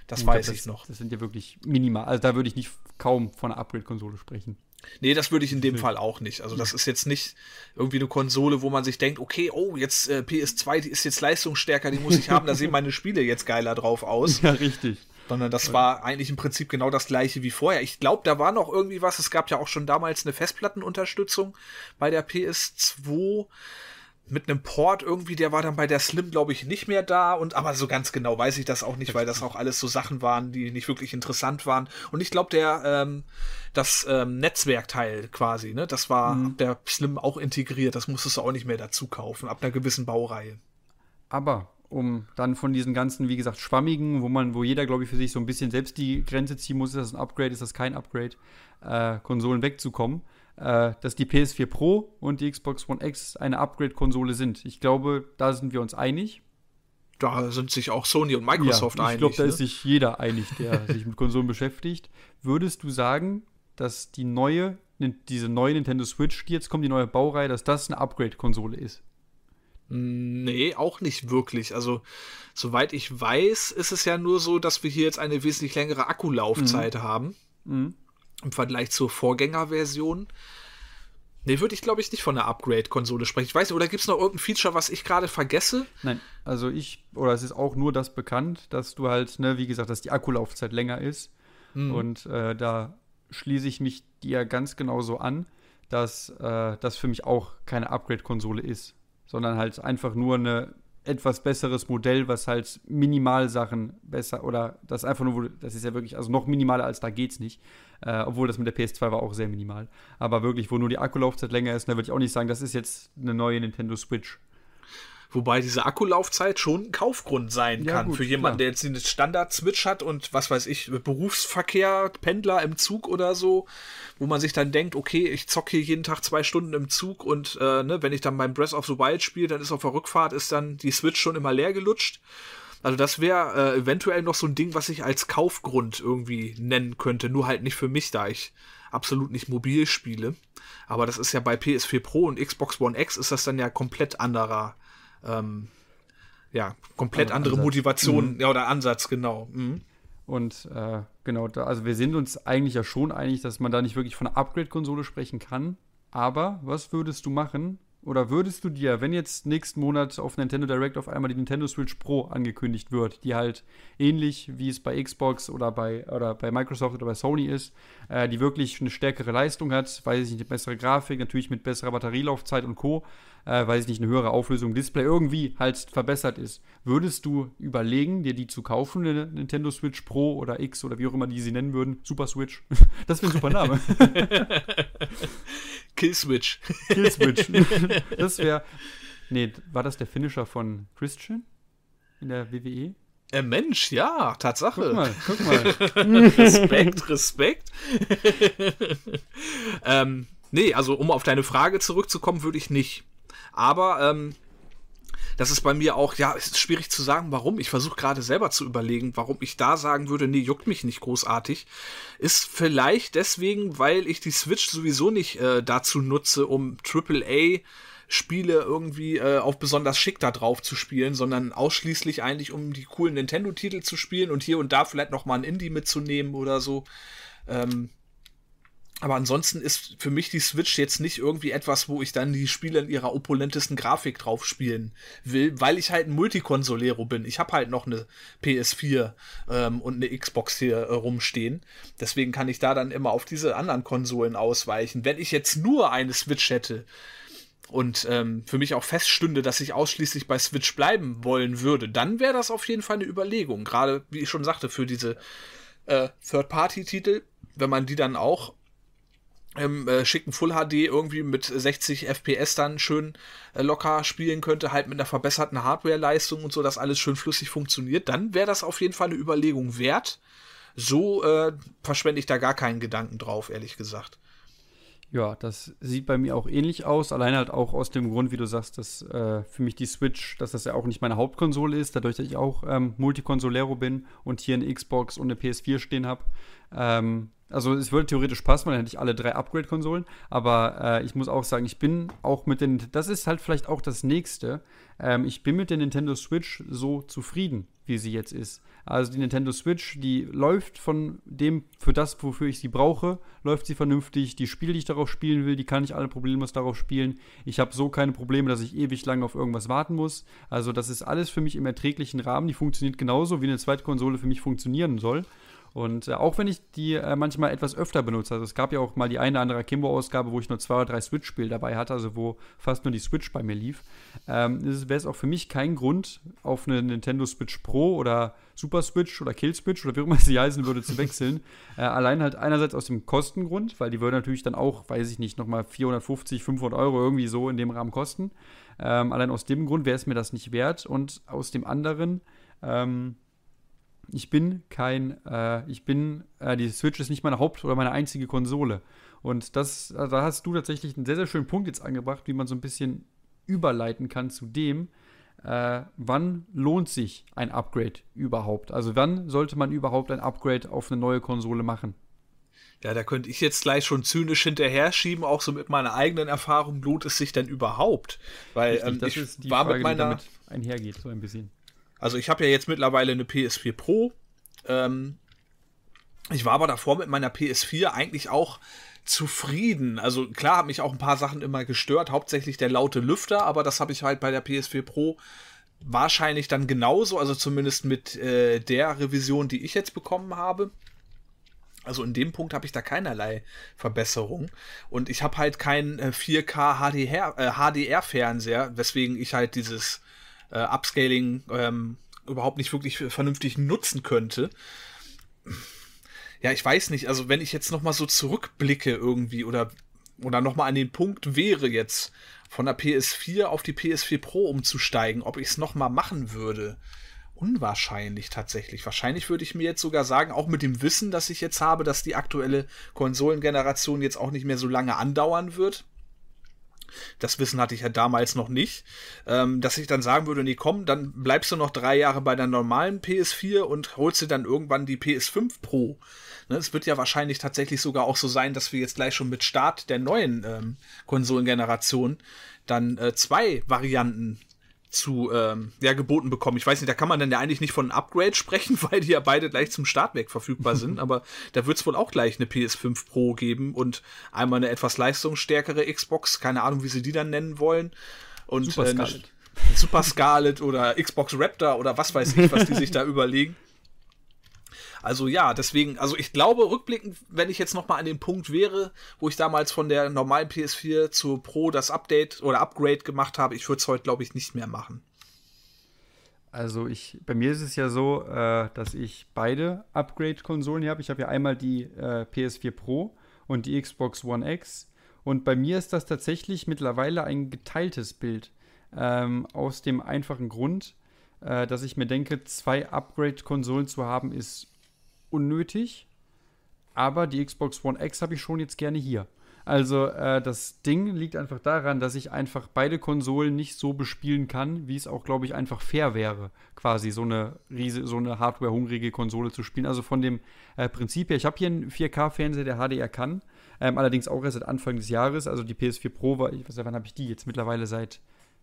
Das ich weiß glaub, ich noch. Das sind ja wirklich minimal. Also da würde ich nicht kaum von einer Upgrade-Konsole sprechen. Nee, das würde ich in dem Fall auch nicht. Also das ist jetzt nicht irgendwie eine Konsole, wo man sich denkt, okay, oh, jetzt äh, PS2, die ist jetzt leistungsstärker, die muss ich haben, da sehen meine Spiele jetzt geiler drauf aus. Ja, richtig. Sondern das war eigentlich im Prinzip genau das gleiche wie vorher. Ich glaube, da war noch irgendwie was. Es gab ja auch schon damals eine Festplattenunterstützung bei der PS2 mit einem Port irgendwie, der war dann bei der Slim, glaube ich, nicht mehr da. Und aber so ganz genau weiß ich das auch nicht, weil das auch alles so Sachen waren, die nicht wirklich interessant waren. Und ich glaube, der ähm, das ähm, Netzwerkteil quasi, ne, das war mhm. der Slim auch integriert. Das musstest du auch nicht mehr dazu kaufen, ab einer gewissen Baureihe. Aber um dann von diesen ganzen, wie gesagt, schwammigen, wo man, wo jeder, glaube ich, für sich so ein bisschen selbst die Grenze ziehen muss, ist das ein Upgrade, ist das kein Upgrade, äh, Konsolen wegzukommen, äh, dass die PS4 Pro und die Xbox One X eine Upgrade-Konsole sind. Ich glaube, da sind wir uns einig. Da sind sich auch Sony und Microsoft ja, einig. Ich glaube, da ne? ist sich jeder einig, der sich mit Konsolen beschäftigt. Würdest du sagen, dass die neue, diese neue Nintendo Switch, die jetzt kommt, die neue Baureihe, dass das eine Upgrade-Konsole ist? Nee, auch nicht wirklich. Also, soweit ich weiß, ist es ja nur so, dass wir hier jetzt eine wesentlich längere Akkulaufzeit mhm. haben. Mhm. Im Vergleich zur Vorgängerversion. Nee, würde ich, glaube ich, nicht von einer Upgrade-Konsole sprechen. Ich weiß nicht, oder gibt es noch irgendein Feature, was ich gerade vergesse? Nein, also ich, oder es ist auch nur das bekannt, dass du halt, ne, wie gesagt, dass die Akkulaufzeit länger ist. Mhm. Und äh, da schließe ich mich dir ganz genauso an, dass äh, das für mich auch keine Upgrade-Konsole ist sondern halt einfach nur ein etwas besseres Modell, was halt minimal Sachen besser oder das einfach nur, das ist ja wirklich, also noch minimaler als da geht's nicht. Äh, obwohl das mit der PS2 war auch sehr minimal. Aber wirklich, wo nur die Akkulaufzeit länger ist, da würde ich auch nicht sagen, das ist jetzt eine neue Nintendo Switch. Wobei diese Akkulaufzeit schon ein Kaufgrund sein ja, kann gut, für jemanden, klar. der jetzt eine Standard-Switch hat und was weiß ich, Berufsverkehr, Pendler im Zug oder so, wo man sich dann denkt, okay, ich zocke hier jeden Tag zwei Stunden im Zug und äh, ne, wenn ich dann beim Breath of the Wild spiele, dann ist auf der Rückfahrt ist dann die Switch schon immer leer gelutscht. Also das wäre äh, eventuell noch so ein Ding, was ich als Kaufgrund irgendwie nennen könnte, nur halt nicht für mich, da ich absolut nicht mobil spiele. Aber das ist ja bei PS4 Pro und Xbox One X ist das dann ja komplett anderer ähm, ja, komplett andere Ansatz. Motivation, mhm. ja, oder Ansatz, genau. Mhm. Und äh, genau, da, also wir sind uns eigentlich ja schon einig, dass man da nicht wirklich von einer Upgrade-Konsole sprechen kann. Aber was würdest du machen, oder würdest du dir, wenn jetzt nächsten Monat auf Nintendo Direct auf einmal die Nintendo Switch Pro angekündigt wird, die halt ähnlich wie es bei Xbox oder bei, oder bei Microsoft oder bei Sony ist, äh, die wirklich eine stärkere Leistung hat, weiß ich nicht, eine bessere Grafik, natürlich mit besserer Batterielaufzeit und Co., äh, weiß ich nicht, eine höhere Auflösung Display irgendwie halt verbessert ist, würdest du überlegen, dir die zu kaufen, eine Nintendo Switch Pro oder X oder wie auch immer die sie nennen würden, Super Switch? Das wäre ein super Name. Kill Switch. Kill Switch. Das wäre. Nee, war das der Finisher von Christian in der WWE? Äh, Mensch, ja, Tatsache. Guck mal, guck mal. Respekt, Respekt. ähm, nee, also um auf deine Frage zurückzukommen, würde ich nicht. Aber ähm, das ist bei mir auch, ja, es ist schwierig zu sagen, warum. Ich versuche gerade selber zu überlegen, warum ich da sagen würde, nee, juckt mich nicht großartig. Ist vielleicht deswegen, weil ich die Switch sowieso nicht äh, dazu nutze, um AAA Spiele irgendwie äh, auf besonders schick da drauf zu spielen, sondern ausschließlich eigentlich um die coolen Nintendo-Titel zu spielen und hier und da vielleicht noch mal ein Indie mitzunehmen oder so. Ähm, aber ansonsten ist für mich die Switch jetzt nicht irgendwie etwas, wo ich dann die Spiele in ihrer opulentesten Grafik drauf spielen will, weil ich halt ein Multikonsolero bin. Ich habe halt noch eine PS4 ähm, und eine Xbox hier äh, rumstehen. Deswegen kann ich da dann immer auf diese anderen Konsolen ausweichen. Wenn ich jetzt nur eine Switch hätte und ähm, für mich auch feststünde, dass ich ausschließlich bei Switch bleiben wollen würde, dann wäre das auf jeden Fall eine Überlegung. Gerade, wie ich schon sagte, für diese äh, Third-Party-Titel, wenn man die dann auch im äh, schicken Full HD irgendwie mit 60 FPS dann schön äh, locker spielen könnte, halt mit einer verbesserten Hardware-Leistung und so, dass alles schön flüssig funktioniert, dann wäre das auf jeden Fall eine Überlegung wert. So äh, verschwende ich da gar keinen Gedanken drauf, ehrlich gesagt. Ja, das sieht bei mir auch ähnlich aus. Allein halt auch aus dem Grund, wie du sagst, dass äh, für mich die Switch, dass das ja auch nicht meine Hauptkonsole ist, dadurch, dass ich auch ähm, Multikonsolero bin und hier eine Xbox und eine PS4 stehen habe. Ähm, also es würde theoretisch passen, weil dann hätte ich alle drei Upgrade-Konsolen. Aber äh, ich muss auch sagen, ich bin auch mit den, das ist halt vielleicht auch das Nächste. Ähm, ich bin mit der Nintendo Switch so zufrieden, wie sie jetzt ist. Also die Nintendo Switch, die läuft von dem, für das, wofür ich sie brauche, läuft sie vernünftig. Die Spiele, die ich darauf spielen will, die kann ich alle problemlos darauf spielen. Ich habe so keine Probleme, dass ich ewig lange auf irgendwas warten muss. Also das ist alles für mich im erträglichen Rahmen. Die funktioniert genauso, wie eine zweite Konsole für mich funktionieren soll. Und äh, auch wenn ich die äh, manchmal etwas öfter benutze, also es gab ja auch mal die eine oder andere Akimbo-Ausgabe, wo ich nur zwei oder drei Switch-Spiele dabei hatte, also wo fast nur die Switch bei mir lief, ähm, wäre es auch für mich kein Grund, auf eine Nintendo Switch Pro oder Super Switch oder Kill Switch oder wie auch immer sie heißen würde, zu wechseln. äh, allein halt einerseits aus dem Kostengrund, weil die würde natürlich dann auch, weiß ich nicht, nochmal 450, 500 Euro irgendwie so in dem Rahmen kosten. Ähm, allein aus dem Grund wäre es mir das nicht wert und aus dem anderen, ähm, ich bin kein, äh, ich bin, äh, die Switch ist nicht meine Haupt- oder meine einzige Konsole. Und das, also da hast du tatsächlich einen sehr, sehr schönen Punkt jetzt angebracht, wie man so ein bisschen überleiten kann zu dem, äh, wann lohnt sich ein Upgrade überhaupt? Also wann sollte man überhaupt ein Upgrade auf eine neue Konsole machen? Ja, da könnte ich jetzt gleich schon zynisch hinterher schieben, auch so mit meiner eigenen Erfahrung, lohnt es sich denn überhaupt? Weil Richtig, ähm, das ich ist die war Frage, mit meiner, die damit einhergeht, so ein bisschen. Also ich habe ja jetzt mittlerweile eine PS4 Pro. Ähm, ich war aber davor mit meiner PS4 eigentlich auch zufrieden. Also klar, hat mich auch ein paar Sachen immer gestört, hauptsächlich der laute Lüfter, aber das habe ich halt bei der PS4 Pro wahrscheinlich dann genauso, also zumindest mit äh, der Revision, die ich jetzt bekommen habe. Also in dem Punkt habe ich da keinerlei Verbesserung. Und ich habe halt keinen äh, 4K HDR, äh, HDR-Fernseher, weswegen ich halt dieses äh, Upscaling ähm, überhaupt nicht wirklich vernünftig nutzen könnte. Ja, ich weiß nicht, also wenn ich jetzt noch mal so zurückblicke irgendwie oder oder noch mal an den Punkt wäre jetzt von der PS4 auf die PS4 Pro umzusteigen, ob ich es noch mal machen würde. Unwahrscheinlich tatsächlich. Wahrscheinlich würde ich mir jetzt sogar sagen, auch mit dem Wissen, das ich jetzt habe, dass die aktuelle Konsolengeneration jetzt auch nicht mehr so lange andauern wird, das Wissen hatte ich ja damals noch nicht. Ähm, dass ich dann sagen würde, nee, komm, dann bleibst du noch drei Jahre bei der normalen PS4 und holst dir dann irgendwann die PS5 Pro. Ne, es wird ja wahrscheinlich tatsächlich sogar auch so sein, dass wir jetzt gleich schon mit Start der neuen ähm, Konsolengeneration dann äh, zwei Varianten zu ähm, ja, geboten bekommen. Ich weiß nicht, da kann man dann ja eigentlich nicht von einem Upgrade sprechen, weil die ja beide gleich zum Startwerk verfügbar sind, aber da wird es wohl auch gleich eine PS5 Pro geben und einmal eine etwas leistungsstärkere Xbox, keine Ahnung, wie sie die dann nennen wollen. Und Super äh, Scarlet. Super Scarlet oder Xbox Raptor oder was weiß ich, was die sich da überlegen. Also ja, deswegen, also ich glaube, rückblickend, wenn ich jetzt nochmal an dem Punkt wäre, wo ich damals von der normalen PS4 zur Pro das Update oder Upgrade gemacht habe, ich würde es heute, glaube ich, nicht mehr machen. Also ich, bei mir ist es ja so, äh, dass ich beide Upgrade-Konsolen habe. Ich habe ja einmal die äh, PS4 Pro und die Xbox One X. Und bei mir ist das tatsächlich mittlerweile ein geteiltes Bild. Ähm, aus dem einfachen Grund, äh, dass ich mir denke, zwei Upgrade-Konsolen zu haben, ist unnötig. Aber die Xbox One X habe ich schon jetzt gerne hier. Also äh, das Ding liegt einfach daran, dass ich einfach beide Konsolen nicht so bespielen kann, wie es auch, glaube ich, einfach fair wäre, quasi so eine riese, so eine Hardware-hungrige Konsole zu spielen. Also von dem äh, Prinzip her, ich habe hier einen 4K-Fernseher, der HDR kann, ähm, allerdings auch erst seit Anfang des Jahres. Also die PS4 Pro war, ich weiß nicht, wann habe ich die jetzt mittlerweile seit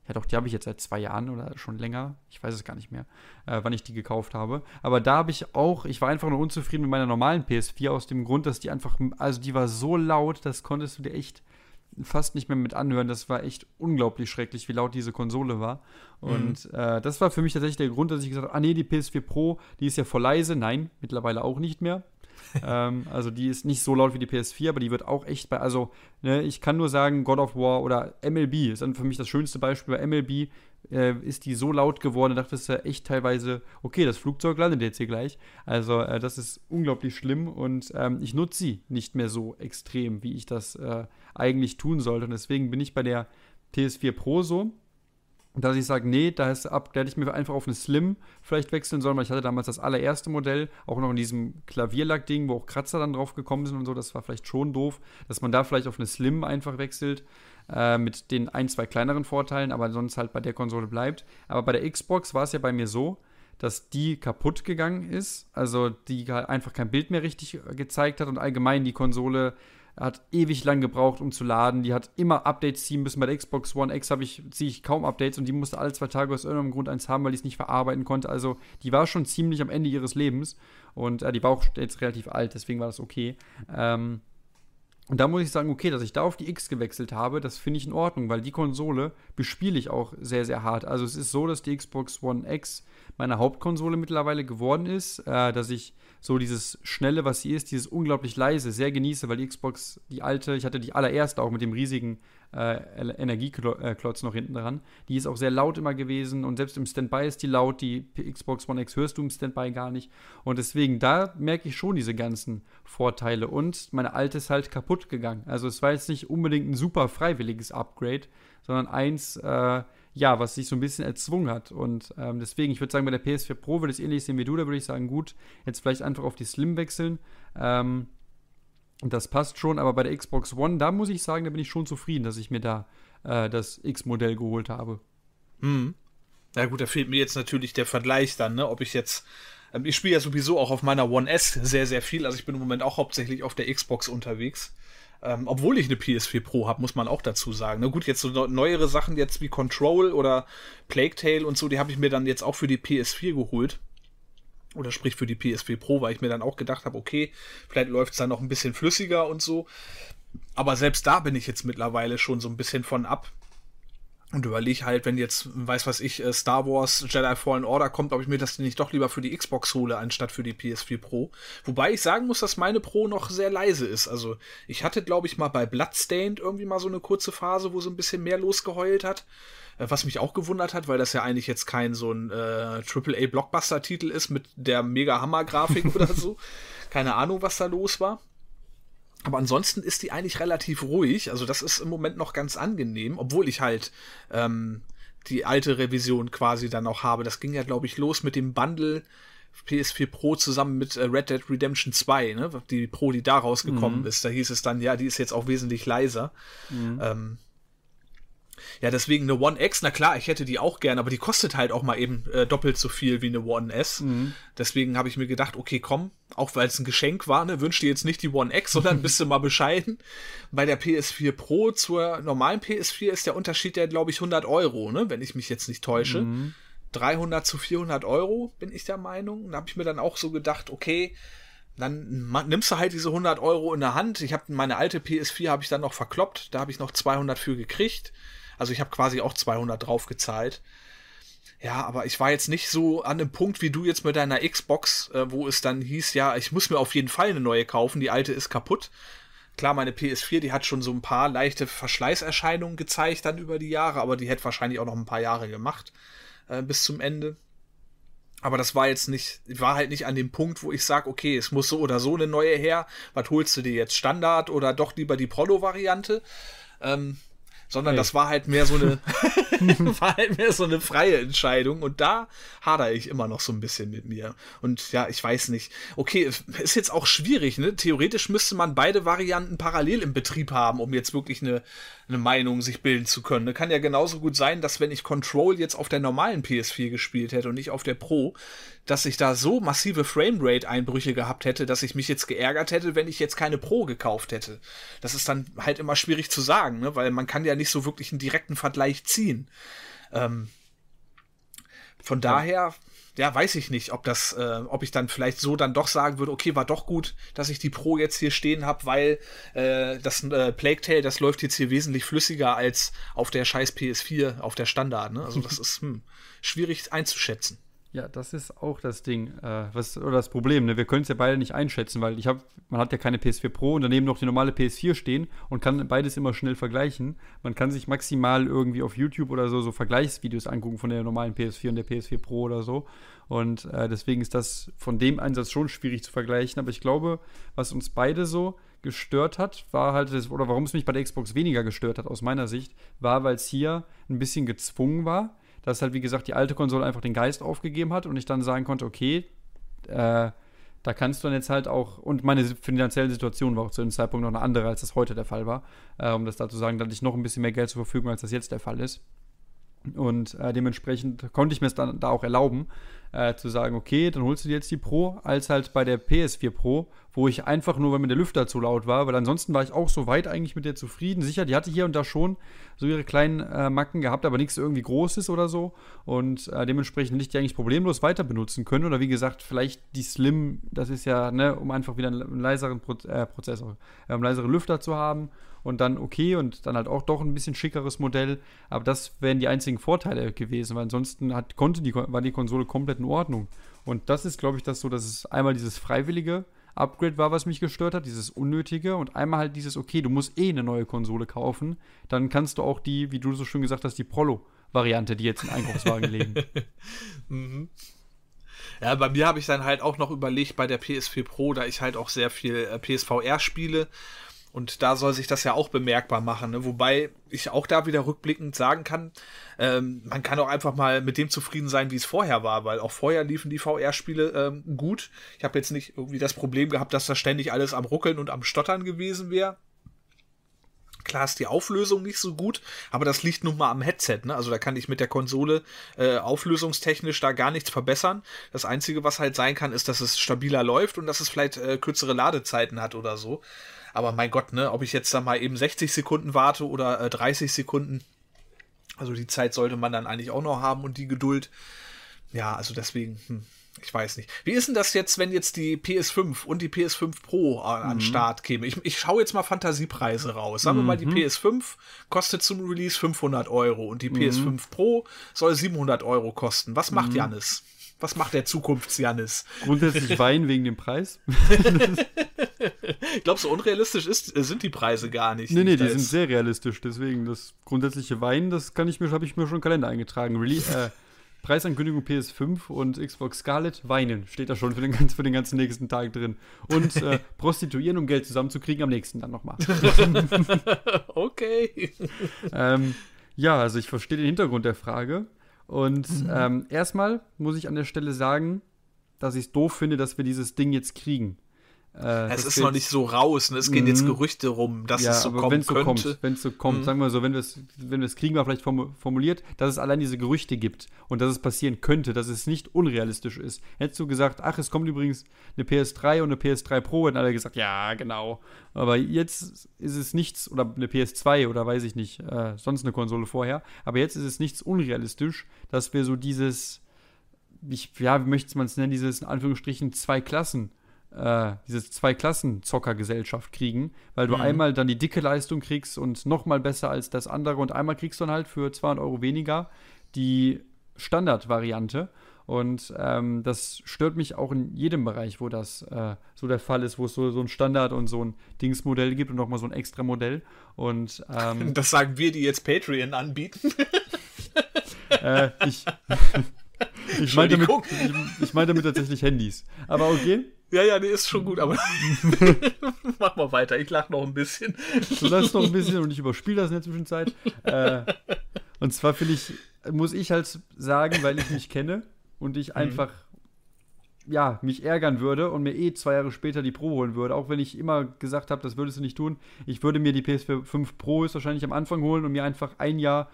ja doch, die habe ich jetzt seit zwei Jahren oder schon länger. Ich weiß es gar nicht mehr, äh, wann ich die gekauft habe. Aber da habe ich auch, ich war einfach nur unzufrieden mit meiner normalen PS4 aus dem Grund, dass die einfach, also die war so laut, das konntest du dir echt fast nicht mehr mit anhören. Das war echt unglaublich schrecklich, wie laut diese Konsole war. Und mhm. äh, das war für mich tatsächlich der Grund, dass ich gesagt habe, ah nee, die PS4 Pro, die ist ja voll leise. Nein, mittlerweile auch nicht mehr ähm, also die ist nicht so laut wie die PS4, aber die wird auch echt bei, also ne, ich kann nur sagen, God of War oder MLB ist dann für mich das schönste Beispiel. Bei MLB äh, ist die so laut geworden, da dachte ich echt teilweise, okay, das Flugzeug landet jetzt hier gleich. Also äh, das ist unglaublich schlimm und ähm, ich nutze sie nicht mehr so extrem, wie ich das äh, eigentlich tun sollte. Und deswegen bin ich bei der PS4 Pro so, dass ich sage, nee, da, hätte ich mir einfach auf eine Slim vielleicht wechseln sollen, weil ich hatte damals das allererste Modell, auch noch in diesem Klavierlack-Ding, wo auch Kratzer dann drauf gekommen sind und so, das war vielleicht schon doof, dass man da vielleicht auf eine Slim einfach wechselt, äh, mit den ein, zwei kleineren Vorteilen, aber sonst halt bei der Konsole bleibt. Aber bei der Xbox war es ja bei mir so, dass die kaputt gegangen ist, also die einfach kein Bild mehr richtig gezeigt hat und allgemein die Konsole hat ewig lang gebraucht, um zu laden. Die hat immer Updates ziehen müssen. Bei der Xbox One X ich, ziehe ich kaum Updates und die musste alle zwei Tage aus irgendeinem Grund eins haben, weil ich es nicht verarbeiten konnte. Also die war schon ziemlich am Ende ihres Lebens und äh, die war auch jetzt relativ alt, deswegen war das okay. Ähm, Und da muss ich sagen, okay, dass ich da auf die X gewechselt habe, das finde ich in Ordnung, weil die Konsole bespiele ich auch sehr, sehr hart. Also es ist so, dass die Xbox One X meine Hauptkonsole mittlerweile geworden ist, äh, dass ich so dieses Schnelle, was sie ist, dieses unglaublich leise, sehr genieße, weil die Xbox, die alte, ich hatte die allererste auch mit dem riesigen äh, Energieklotz noch hinten dran. Die ist auch sehr laut immer gewesen und selbst im Standby ist die laut. Die Xbox One X hörst du im Standby gar nicht. Und deswegen, da merke ich schon diese ganzen Vorteile. Und meine alte ist halt kaputt gegangen. Also es war jetzt nicht unbedingt ein super freiwilliges Upgrade, sondern eins, äh, ja, was sich so ein bisschen erzwungen hat. Und ähm, deswegen, ich würde sagen, bei der PS4 Pro würde ich es ähnlich sehen wie du. Da würde ich sagen, gut, jetzt vielleicht einfach auf die Slim wechseln. Ähm, das passt schon, aber bei der Xbox One, da muss ich sagen, da bin ich schon zufrieden, dass ich mir da äh, das X-Modell geholt habe. Hm. Na gut, da fehlt mir jetzt natürlich der Vergleich dann, ne? Ob ich jetzt. Ähm, ich spiele ja sowieso auch auf meiner One S sehr, sehr viel. Also ich bin im Moment auch hauptsächlich auf der Xbox unterwegs. Ähm, obwohl ich eine PS4 Pro habe, muss man auch dazu sagen. Na gut, jetzt so neuere Sachen jetzt wie Control oder Plague Tale und so, die habe ich mir dann jetzt auch für die PS4 geholt. Oder sprich für die PSP Pro, weil ich mir dann auch gedacht habe, okay, vielleicht läuft es dann noch ein bisschen flüssiger und so. Aber selbst da bin ich jetzt mittlerweile schon so ein bisschen von ab. Und überlege halt, wenn jetzt, weiß was ich, äh, Star Wars Jedi Fallen Order kommt, ob ich mir das nicht doch lieber für die Xbox hole, anstatt für die PS4 Pro. Wobei ich sagen muss, dass meine Pro noch sehr leise ist. Also ich hatte, glaube ich, mal bei Bloodstained irgendwie mal so eine kurze Phase, wo so ein bisschen mehr losgeheult hat. Äh, was mich auch gewundert hat, weil das ja eigentlich jetzt kein so ein äh, AAA-Blockbuster-Titel ist mit der Mega-Hammer-Grafik oder so. Keine Ahnung, was da los war. Aber ansonsten ist die eigentlich relativ ruhig. Also das ist im Moment noch ganz angenehm, obwohl ich halt ähm, die alte Revision quasi dann auch habe. Das ging ja, glaube ich, los mit dem Bundle PS4 Pro zusammen mit äh, Red Dead Redemption 2, ne? Die Pro, die da rausgekommen mhm. ist. Da hieß es dann, ja, die ist jetzt auch wesentlich leiser. Mhm. Ähm, ja, deswegen eine One X, na klar, ich hätte die auch gern, aber die kostet halt auch mal eben äh, doppelt so viel wie eine One S. Mhm. Deswegen habe ich mir gedacht, okay, komm, auch weil es ein Geschenk war, ne, wünsch dir jetzt nicht die One X, sondern bist du mal bescheiden. Bei der PS4 Pro zur normalen PS4 ist der Unterschied ja, glaube ich, 100 Euro, ne, wenn ich mich jetzt nicht täusche. Mhm. 300 zu 400 Euro, bin ich der Meinung. Da habe ich mir dann auch so gedacht, okay, dann nimmst du halt diese 100 Euro in der Hand. Ich habe meine alte PS4 habe ich dann noch verkloppt, da habe ich noch 200 für gekriegt. Also ich habe quasi auch 200 drauf gezahlt. Ja, aber ich war jetzt nicht so an dem Punkt wie du jetzt mit deiner Xbox, äh, wo es dann hieß, ja, ich muss mir auf jeden Fall eine neue kaufen, die alte ist kaputt. Klar, meine PS4, die hat schon so ein paar leichte Verschleißerscheinungen gezeigt dann über die Jahre, aber die hätte wahrscheinlich auch noch ein paar Jahre gemacht äh, bis zum Ende. Aber das war jetzt nicht, ich war halt nicht an dem Punkt, wo ich sage, okay, es muss so oder so eine neue her. Was holst du dir jetzt? Standard oder doch lieber die Prolo-Variante? Ähm, sondern hey. das war halt mehr so eine war halt mehr so eine freie Entscheidung und da hadere ich immer noch so ein bisschen mit mir und ja ich weiß nicht okay ist jetzt auch schwierig ne theoretisch müsste man beide Varianten parallel im Betrieb haben um jetzt wirklich eine eine Meinung sich bilden zu können. Ne? Kann ja genauso gut sein, dass wenn ich Control jetzt auf der normalen PS4 gespielt hätte und nicht auf der Pro, dass ich da so massive Framerate-Einbrüche gehabt hätte, dass ich mich jetzt geärgert hätte, wenn ich jetzt keine Pro gekauft hätte. Das ist dann halt immer schwierig zu sagen, ne? weil man kann ja nicht so wirklich einen direkten Vergleich ziehen. Ähm, von daher ja, weiß ich nicht, ob das, äh, ob ich dann vielleicht so dann doch sagen würde, okay, war doch gut, dass ich die Pro jetzt hier stehen habe, weil äh, das äh, Plague Tale, das läuft jetzt hier wesentlich flüssiger als auf der scheiß PS4, auf der Standard. Ne? Also das ist hm, schwierig einzuschätzen. Ja, das ist auch das Ding, äh, was, oder das Problem. Ne? Wir können es ja beide nicht einschätzen, weil ich habe, man hat ja keine PS4 Pro und daneben noch die normale PS4 stehen und kann beides immer schnell vergleichen. Man kann sich maximal irgendwie auf YouTube oder so so Vergleichsvideos angucken von der normalen PS4 und der PS4 Pro oder so. Und äh, deswegen ist das von dem Einsatz schon schwierig zu vergleichen. Aber ich glaube, was uns beide so gestört hat, war halt, das, oder warum es mich bei der Xbox weniger gestört hat aus meiner Sicht, war, weil es hier ein bisschen gezwungen war dass halt, wie gesagt, die alte Konsole einfach den Geist aufgegeben hat und ich dann sagen konnte, okay, äh, da kannst du dann jetzt halt auch, und meine finanzielle Situation war auch zu dem Zeitpunkt noch eine andere, als das heute der Fall war, äh, um das da zu sagen, da hatte ich noch ein bisschen mehr Geld zur Verfügung, als das jetzt der Fall ist. Und äh, dementsprechend konnte ich mir es dann da auch erlauben. äh, zu sagen, okay, dann holst du dir jetzt die Pro, als halt bei der PS4 Pro, wo ich einfach nur, weil mir der Lüfter zu laut war, weil ansonsten war ich auch so weit eigentlich mit der zufrieden. Sicher, die hatte hier und da schon so ihre kleinen äh, Macken gehabt, aber nichts irgendwie Großes oder so. Und äh, dementsprechend hätte ich die eigentlich problemlos weiter benutzen können. Oder wie gesagt, vielleicht die Slim, das ist ja, ne, um einfach wieder einen leiseren Pro äh, Prozessor, äh, um leisere Lüfter zu haben und dann okay und dann halt auch doch ein bisschen schickeres Modell. Aber das wären die einzigen Vorteile gewesen, weil ansonsten hat, konnte die, war die Konsole komplett in Ordnung. Und das ist, glaube ich, das so, dass es einmal dieses freiwillige Upgrade war, was mich gestört hat, dieses unnötige und einmal halt dieses, okay, du musst eh eine neue Konsole kaufen, dann kannst du auch die, wie du so schön gesagt hast, die Prolo-Variante, die jetzt im Einkaufswagen legen. mhm. Ja, bei mir habe ich dann halt auch noch überlegt bei der PS4 Pro, da ich halt auch sehr viel äh, PSVR spiele und da soll sich das ja auch bemerkbar machen. Ne? Wobei ich auch da wieder rückblickend sagen kann, ähm, man kann auch einfach mal mit dem zufrieden sein, wie es vorher war, weil auch vorher liefen die VR-Spiele ähm, gut. Ich habe jetzt nicht irgendwie das Problem gehabt, dass da ständig alles am Ruckeln und am Stottern gewesen wäre. Klar ist die Auflösung nicht so gut, aber das liegt nun mal am Headset. Ne? Also da kann ich mit der Konsole äh, auflösungstechnisch da gar nichts verbessern. Das Einzige, was halt sein kann, ist, dass es stabiler läuft und dass es vielleicht äh, kürzere Ladezeiten hat oder so. Aber mein Gott, ne, ob ich jetzt da mal eben 60 Sekunden warte oder äh, 30 Sekunden, also die Zeit sollte man dann eigentlich auch noch haben und die Geduld. Ja, also deswegen, hm, ich weiß nicht. Wie ist denn das jetzt, wenn jetzt die PS5 und die PS5 Pro an, mhm. an Start käme? Ich, ich schaue jetzt mal Fantasiepreise raus. Sagen mhm. wir mal, die mhm. PS5 kostet zum Release 500 Euro und die mhm. PS5 Pro soll 700 Euro kosten. Was macht mhm. Janis? Was macht der Zukunfts-Janis? Grundsätzlich Wein wegen dem Preis. Glaubst du, unrealistisch ist, äh, sind die Preise gar nicht? Nee, nee, die sind sehr realistisch. Deswegen, das grundsätzliche Wein, das kann ich mir, habe ich mir schon im Kalender eingetragen. Release, äh, Preisankündigung PS5 und Xbox Scarlet weinen. Steht da schon für den, für den ganzen nächsten Tag drin. Und äh, prostituieren, um Geld zusammenzukriegen, am nächsten dann nochmal. okay. ähm, ja, also ich verstehe den Hintergrund der Frage. Und mhm. ähm, erstmal muss ich an der Stelle sagen, dass ich es doof finde, dass wir dieses Ding jetzt kriegen. Äh, es ist noch nicht so raus, ne? es gehen jetzt mhm. Gerüchte rum, dass ja, es so kommen so könnte. Kommt, wenn es so kommt, mhm. sagen wir so, wenn wir es wenn kriegen, war vielleicht formuliert, dass es allein diese Gerüchte gibt und dass es passieren könnte, dass es nicht unrealistisch ist. Hättest du gesagt, ach, es kommt übrigens eine PS3 und eine PS3 Pro, hätten alle gesagt, ja, genau. Aber jetzt ist es nichts, oder eine PS2 oder weiß ich nicht, äh, sonst eine Konsole vorher, aber jetzt ist es nichts unrealistisch, dass wir so dieses, ich, ja, wie möchte man es nennen, dieses in Anführungsstrichen zwei Klassen äh, diese Zwei-Klassen-Zocker-Gesellschaft kriegen, weil du mhm. einmal dann die dicke Leistung kriegst und nochmal besser als das andere und einmal kriegst du dann halt für 200 Euro weniger die Standard-Variante. Und ähm, das stört mich auch in jedem Bereich, wo das äh, so der Fall ist, wo es so, so ein Standard und so ein Dingsmodell gibt und nochmal so ein extra Modell. Und ähm, das sagen wir, die jetzt Patreon anbieten. äh, ich, ich meine damit, ich, ich mein damit tatsächlich Handys. Aber okay. Ja, ja, nee, ist schon gut, aber mach mal weiter. Ich lach noch ein bisschen. Du lachst noch ein bisschen und ich überspiele das in der Zwischenzeit. Äh, und zwar finde ich, muss ich halt sagen, weil ich mich kenne und ich mhm. einfach, ja, mich ärgern würde und mir eh zwei Jahre später die Pro holen würde, auch wenn ich immer gesagt habe, das würdest du nicht tun. Ich würde mir die PS5 Pro wahrscheinlich am Anfang holen und mir einfach ein Jahr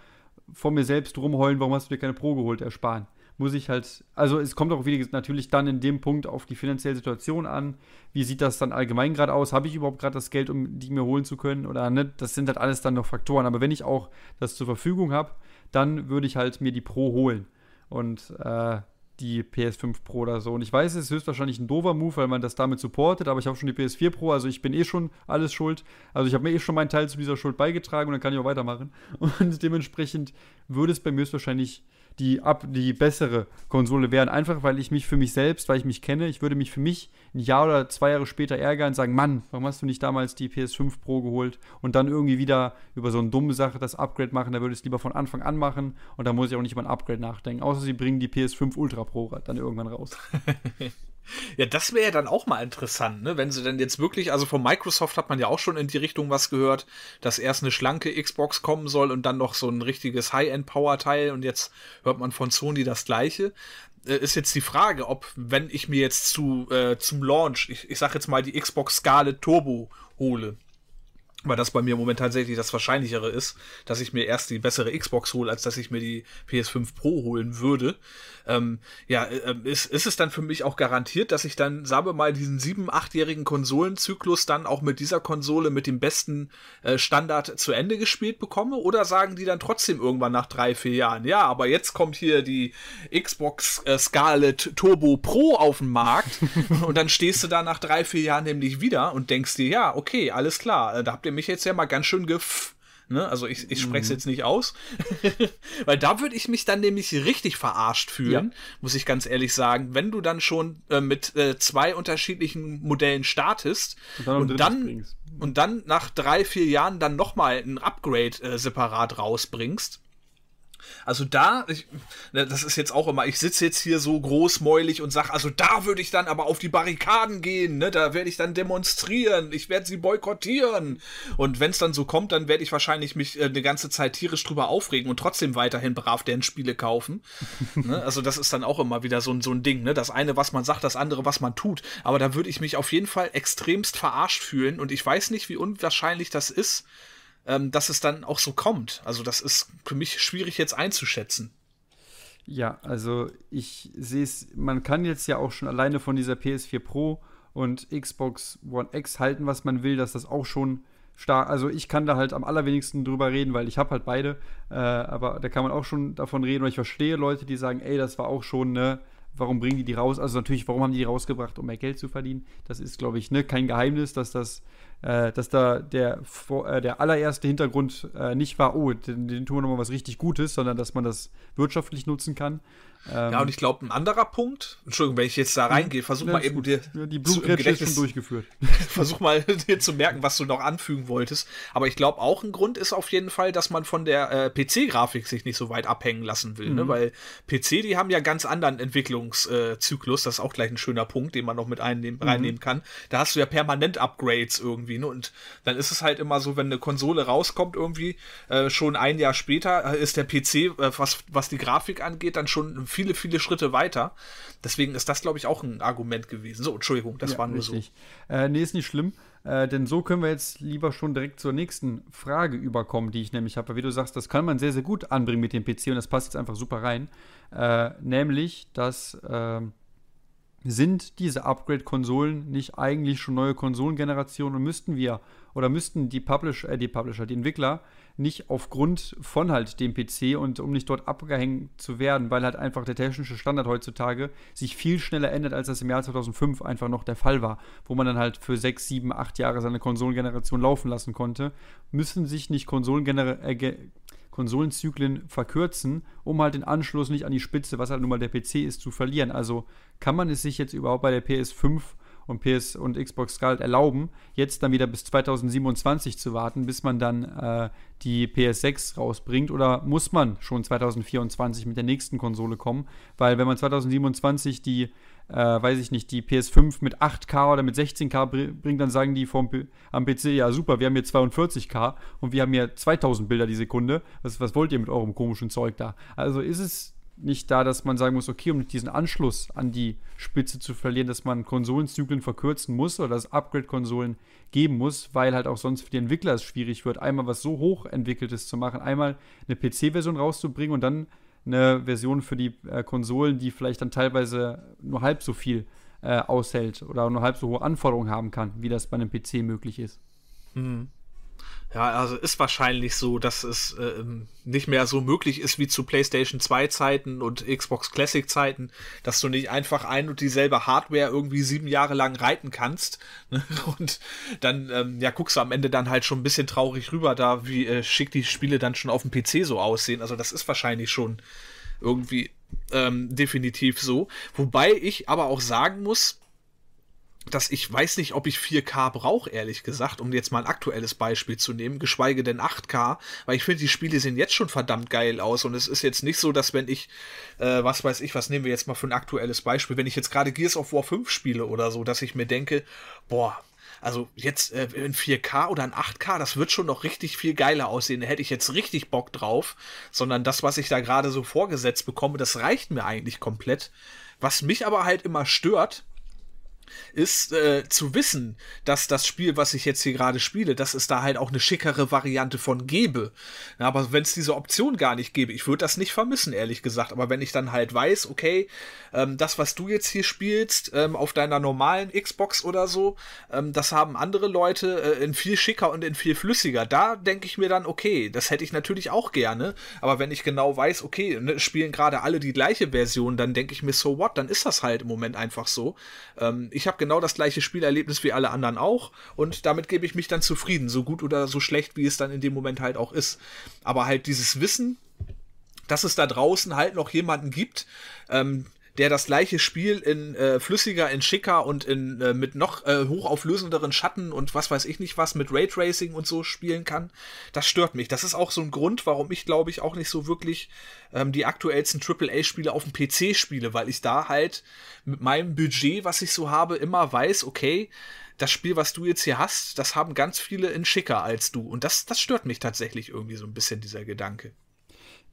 vor mir selbst rumheulen, warum hast du dir keine Pro geholt, ersparen muss ich halt, also es kommt auch wieder natürlich dann in dem Punkt auf die finanzielle Situation an. Wie sieht das dann allgemein gerade aus? Habe ich überhaupt gerade das Geld, um die mir holen zu können oder ne? Das sind halt alles dann noch Faktoren. Aber wenn ich auch das zur Verfügung habe, dann würde ich halt mir die Pro holen. Und äh, die PS5 Pro oder so. Und ich weiß, es ist höchstwahrscheinlich ein doofer Move, weil man das damit supportet, aber ich habe schon die PS4 Pro, also ich bin eh schon alles schuld. Also ich habe mir eh schon meinen Teil zu dieser Schuld beigetragen und dann kann ich auch weitermachen. Und dementsprechend würde es bei mir höchstwahrscheinlich die, ab, die bessere Konsole wären. Einfach, weil ich mich für mich selbst, weil ich mich kenne, ich würde mich für mich ein Jahr oder zwei Jahre später ärgern und sagen, Mann, warum hast du nicht damals die PS5 Pro geholt und dann irgendwie wieder über so eine dumme Sache das Upgrade machen, da würde ich es lieber von Anfang an machen und da muss ich auch nicht über ein Upgrade nachdenken. Außer sie bringen die PS5 Ultra Pro dann irgendwann raus. Ja, das wäre ja dann auch mal interessant, ne? Wenn sie denn jetzt wirklich, also von Microsoft hat man ja auch schon in die Richtung was gehört, dass erst eine schlanke Xbox kommen soll und dann noch so ein richtiges High-End-Power-Teil und jetzt hört man von Sony das gleiche. Äh, ist jetzt die Frage, ob, wenn ich mir jetzt zu, äh, zum Launch, ich, ich sag jetzt mal die Xbox Scarlet Turbo hole, weil das bei mir im Moment tatsächlich das Wahrscheinlichere ist, dass ich mir erst die bessere Xbox hole, als dass ich mir die PS5 Pro holen würde. Ähm, ja, äh, ist, ist es dann für mich auch garantiert, dass ich dann, sagen wir mal, diesen sieben, achtjährigen Konsolenzyklus dann auch mit dieser Konsole mit dem besten äh, Standard zu Ende gespielt bekomme? Oder sagen die dann trotzdem irgendwann nach drei, vier Jahren, ja, aber jetzt kommt hier die Xbox äh, Scarlet Turbo Pro auf den Markt und dann stehst du da nach drei, vier Jahren nämlich wieder und denkst dir, ja, okay, alles klar, äh, da habt ihr mich jetzt ja mal ganz schön gef Ne? Also ich, ich spreche es mhm. jetzt nicht aus, weil da würde ich mich dann nämlich richtig verarscht fühlen, ja. muss ich ganz ehrlich sagen, wenn du dann schon äh, mit äh, zwei unterschiedlichen Modellen startest und dann, und dann, und dann nach drei, vier Jahren dann nochmal ein Upgrade äh, separat rausbringst. Also da, ich, ne, das ist jetzt auch immer, ich sitze jetzt hier so großmäulig und sage, also da würde ich dann aber auf die Barrikaden gehen, ne? da werde ich dann demonstrieren, ich werde sie boykottieren. Und wenn es dann so kommt, dann werde ich wahrscheinlich mich äh, eine ganze Zeit tierisch drüber aufregen und trotzdem weiterhin brav deren Spiele kaufen. ne? Also das ist dann auch immer wieder so, so ein Ding, ne? Das eine, was man sagt, das andere, was man tut. Aber da würde ich mich auf jeden Fall extremst verarscht fühlen und ich weiß nicht, wie unwahrscheinlich das ist, ähm, dass es dann auch so kommt. Also das ist für mich schwierig jetzt einzuschätzen. Ja, also ich sehe es, man kann jetzt ja auch schon alleine von dieser PS4 Pro und Xbox One X halten, was man will, dass das auch schon stark, also ich kann da halt am allerwenigsten drüber reden, weil ich habe halt beide, äh, aber da kann man auch schon davon reden, weil ich verstehe Leute, die sagen, ey, das war auch schon, ne, warum bringen die die raus? Also natürlich, warum haben die die rausgebracht, um mehr Geld zu verdienen? Das ist, glaube ich, ne, kein Geheimnis, dass das äh, dass da der, äh, der allererste Hintergrund äh, nicht war, oh, den, den tun wir nochmal was richtig Gutes, sondern dass man das wirtschaftlich nutzen kann. Ähm, ja, und ich glaube, ein anderer Punkt, Entschuldigung, wenn ich jetzt da reingehe, versuch ja, mal eben dir. Ja, die Blutgrätsche ist schon durchgeführt. versuch mal dir zu merken, was du noch anfügen wolltest. Aber ich glaube, auch ein Grund ist auf jeden Fall, dass man von der äh, PC-Grafik sich nicht so weit abhängen lassen will, ne? mhm. ne? Weil PC, die haben ja ganz anderen Entwicklungszyklus. das ist auch gleich ein schöner Punkt, den man noch mit einnehmen, mhm. reinnehmen kann. Da hast du ja permanent Upgrades irgendwie, ne? Und dann ist es halt immer so, wenn eine Konsole rauskommt, irgendwie, äh, schon ein Jahr später äh, ist der PC, äh, was, was die Grafik angeht, dann schon viele, viele Schritte weiter. Deswegen ist das, glaube ich, auch ein Argument gewesen. So, Entschuldigung, das ja, war nur richtig. so. Äh, nee, ist nicht schlimm. Äh, denn so können wir jetzt lieber schon direkt zur nächsten Frage überkommen, die ich nämlich habe. Wie du sagst, das kann man sehr, sehr gut anbringen mit dem PC und das passt jetzt einfach super rein. Äh, nämlich, dass äh, sind diese Upgrade-Konsolen nicht eigentlich schon neue Konsolengenerationen und müssten wir oder müssten die Publisher, äh, die Publisher, die Entwickler nicht aufgrund von halt dem PC und um nicht dort abgehängt zu werden, weil halt einfach der technische Standard heutzutage sich viel schneller ändert, als das im Jahr 2005 einfach noch der Fall war, wo man dann halt für sechs, sieben, acht Jahre seine Konsolengeneration laufen lassen konnte, müssen sich nicht äh, Konsolenzyklen verkürzen, um halt den Anschluss nicht an die Spitze, was halt nun mal der PC ist, zu verlieren. Also kann man es sich jetzt überhaupt bei der PS5 und PS und Xbox Scarlet erlauben, jetzt dann wieder bis 2027 zu warten, bis man dann äh, die PS6 rausbringt? Oder muss man schon 2024 mit der nächsten Konsole kommen? Weil wenn man 2027 die, äh, weiß ich nicht, die PS5 mit 8K oder mit 16K bringt, dann sagen die vom, am PC, ja super, wir haben hier 42K und wir haben hier 2000 Bilder die Sekunde. Was, was wollt ihr mit eurem komischen Zeug da? Also ist es nicht da, dass man sagen muss, okay, um diesen Anschluss an die Spitze zu verlieren, dass man Konsolenzyklen verkürzen muss oder dass Upgrade-Konsolen geben muss, weil halt auch sonst für die Entwickler es schwierig wird, einmal was so hoch entwickeltes zu machen, einmal eine PC-Version rauszubringen und dann eine Version für die äh, Konsolen, die vielleicht dann teilweise nur halb so viel äh, aushält oder nur halb so hohe Anforderungen haben kann, wie das bei einem PC möglich ist. Mhm. Ja, also ist wahrscheinlich so, dass es äh, nicht mehr so möglich ist wie zu PlayStation 2 Zeiten und Xbox Classic Zeiten, dass du nicht einfach ein und dieselbe Hardware irgendwie sieben Jahre lang reiten kannst. Ne? Und dann, ähm, ja, guckst du am Ende dann halt schon ein bisschen traurig rüber, da wie äh, schick die Spiele dann schon auf dem PC so aussehen. Also das ist wahrscheinlich schon irgendwie ähm, definitiv so. Wobei ich aber auch sagen muss, dass ich weiß nicht, ob ich 4K brauche, ehrlich gesagt, um jetzt mal ein aktuelles Beispiel zu nehmen, geschweige denn 8K, weil ich finde, die Spiele sehen jetzt schon verdammt geil aus und es ist jetzt nicht so, dass wenn ich, äh, was weiß ich, was nehmen wir jetzt mal für ein aktuelles Beispiel, wenn ich jetzt gerade Gears of War 5 spiele oder so, dass ich mir denke, boah, also jetzt äh, in 4K oder in 8K, das wird schon noch richtig viel geiler aussehen. Da hätte ich jetzt richtig Bock drauf. Sondern das, was ich da gerade so vorgesetzt bekomme, das reicht mir eigentlich komplett. Was mich aber halt immer stört, ist äh, zu wissen, dass das Spiel, was ich jetzt hier gerade spiele, dass es da halt auch eine schickere Variante von gäbe. Ja, aber wenn es diese Option gar nicht gäbe, ich würde das nicht vermissen, ehrlich gesagt. Aber wenn ich dann halt weiß, okay, ähm, das, was du jetzt hier spielst, ähm, auf deiner normalen Xbox oder so, ähm, das haben andere Leute äh, in viel schicker und in viel flüssiger. Da denke ich mir dann, okay, das hätte ich natürlich auch gerne. Aber wenn ich genau weiß, okay, ne, spielen gerade alle die gleiche Version, dann denke ich mir, so what, dann ist das halt im Moment einfach so. Ich habe genau das gleiche Spielerlebnis wie alle anderen auch und damit gebe ich mich dann zufrieden, so gut oder so schlecht, wie es dann in dem Moment halt auch ist. Aber halt dieses Wissen, dass es da draußen halt noch jemanden gibt, ähm, der das gleiche Spiel in äh, flüssiger, in schicker und in äh, mit noch äh, hochauflösenderen Schatten und was weiß ich nicht was mit Raytracing und so spielen kann, das stört mich. Das ist auch so ein Grund, warum ich glaube ich auch nicht so wirklich ähm, die aktuellsten AAA-Spiele auf dem PC spiele, weil ich da halt mit meinem Budget, was ich so habe, immer weiß, okay, das Spiel, was du jetzt hier hast, das haben ganz viele in schicker als du. Und das, das stört mich tatsächlich irgendwie so ein bisschen, dieser Gedanke.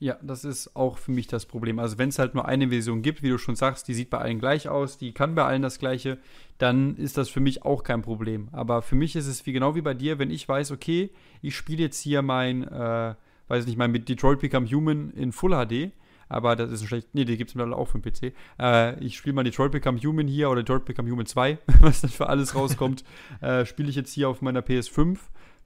Ja, das ist auch für mich das Problem. Also wenn es halt nur eine Version gibt, wie du schon sagst, die sieht bei allen gleich aus, die kann bei allen das gleiche, dann ist das für mich auch kein Problem. Aber für mich ist es wie genau wie bei dir, wenn ich weiß, okay, ich spiele jetzt hier mein, äh, weiß nicht, mein Detroit Become Human in Full HD, aber das ist ein schlecht. Nee, die gibt es mittlerweile auch für den PC. Äh, ich spiele mal Detroit Become Human hier oder Detroit Become Human 2, was dann für alles rauskommt. äh, spiele ich jetzt hier auf meiner PS5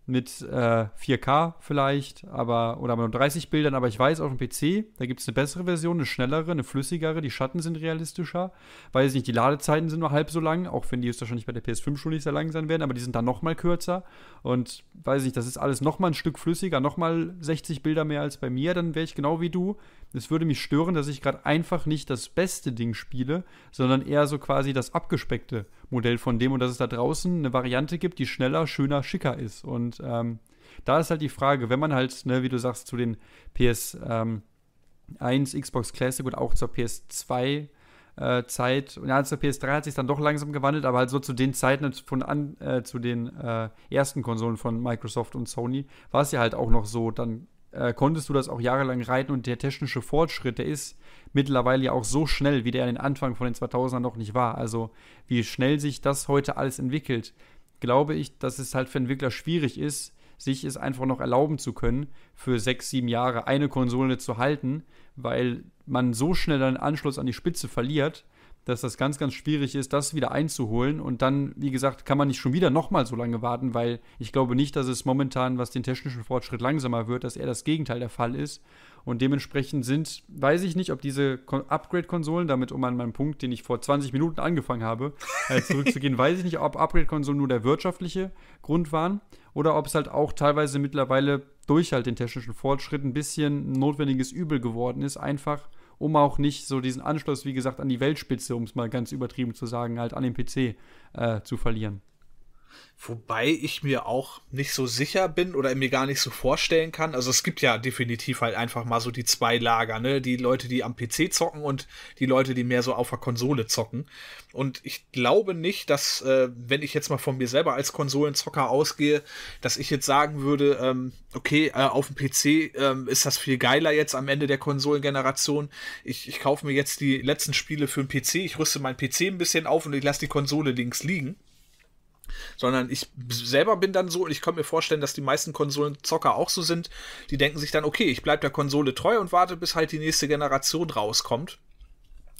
mit äh, 4K vielleicht, aber oder nur 30 Bildern, aber ich weiß auf dem PC, da gibt es eine bessere Version, eine schnellere, eine flüssigere, die Schatten sind realistischer, weiß ich nicht, die Ladezeiten sind nur halb so lang, auch wenn die jetzt wahrscheinlich bei der PS5 schon nicht sehr lang sein werden, aber die sind dann nochmal kürzer. Und weiß ich nicht, das ist alles nochmal ein Stück flüssiger, nochmal 60 Bilder mehr als bei mir, dann wäre ich genau wie du, es würde mich stören, dass ich gerade einfach nicht das beste Ding spiele, sondern eher so quasi das abgespeckte Modell von dem und dass es da draußen eine Variante gibt, die schneller, schöner, schicker ist. Und ähm, da ist halt die Frage, wenn man halt, ne, wie du sagst, zu den PS ähm, 1, Xbox Classic und auch zur PS2 äh, Zeit, ja, zur PS3 hat sich dann doch langsam gewandelt, aber halt so zu den Zeiten von an, äh, zu den äh, ersten Konsolen von Microsoft und Sony war es ja halt auch noch so, dann äh, konntest du das auch jahrelang reiten und der technische Fortschritt, der ist mittlerweile ja auch so schnell, wie der an den Anfang von den 2000ern noch nicht war. Also wie schnell sich das heute alles entwickelt, glaube ich, dass es halt für Entwickler schwierig ist, sich es einfach noch erlauben zu können, für sechs, sieben Jahre eine Konsole zu halten, weil man so schnell einen Anschluss an die Spitze verliert, dass das ganz, ganz schwierig ist, das wieder einzuholen. Und dann, wie gesagt, kann man nicht schon wieder nochmal so lange warten, weil ich glaube nicht, dass es momentan, was den technischen Fortschritt langsamer wird, dass eher das Gegenteil der Fall ist. Und dementsprechend sind, weiß ich nicht, ob diese Upgrade-Konsolen, damit um an meinen Punkt, den ich vor 20 Minuten angefangen habe, äh, zurückzugehen, weiß ich nicht, ob Upgrade-Konsolen nur der wirtschaftliche Grund waren oder ob es halt auch teilweise mittlerweile durch halt den technischen Fortschritt ein bisschen ein notwendiges Übel geworden ist, einfach um auch nicht so diesen Anschluss, wie gesagt, an die Weltspitze, um es mal ganz übertrieben zu sagen, halt an den PC äh, zu verlieren. Wobei ich mir auch nicht so sicher bin oder mir gar nicht so vorstellen kann. Also es gibt ja definitiv halt einfach mal so die zwei Lager, ne? Die Leute, die am PC zocken und die Leute, die mehr so auf der Konsole zocken. Und ich glaube nicht, dass, äh, wenn ich jetzt mal von mir selber als Konsolenzocker ausgehe, dass ich jetzt sagen würde, ähm, okay, äh, auf dem PC ähm, ist das viel geiler jetzt am Ende der Konsolengeneration. Ich, ich kaufe mir jetzt die letzten Spiele für den PC, ich rüste meinen PC ein bisschen auf und ich lasse die Konsole links liegen sondern ich selber bin dann so und ich kann mir vorstellen, dass die meisten Konsolenzocker auch so sind. Die denken sich dann, okay, ich bleibe der Konsole treu und warte, bis halt die nächste Generation rauskommt.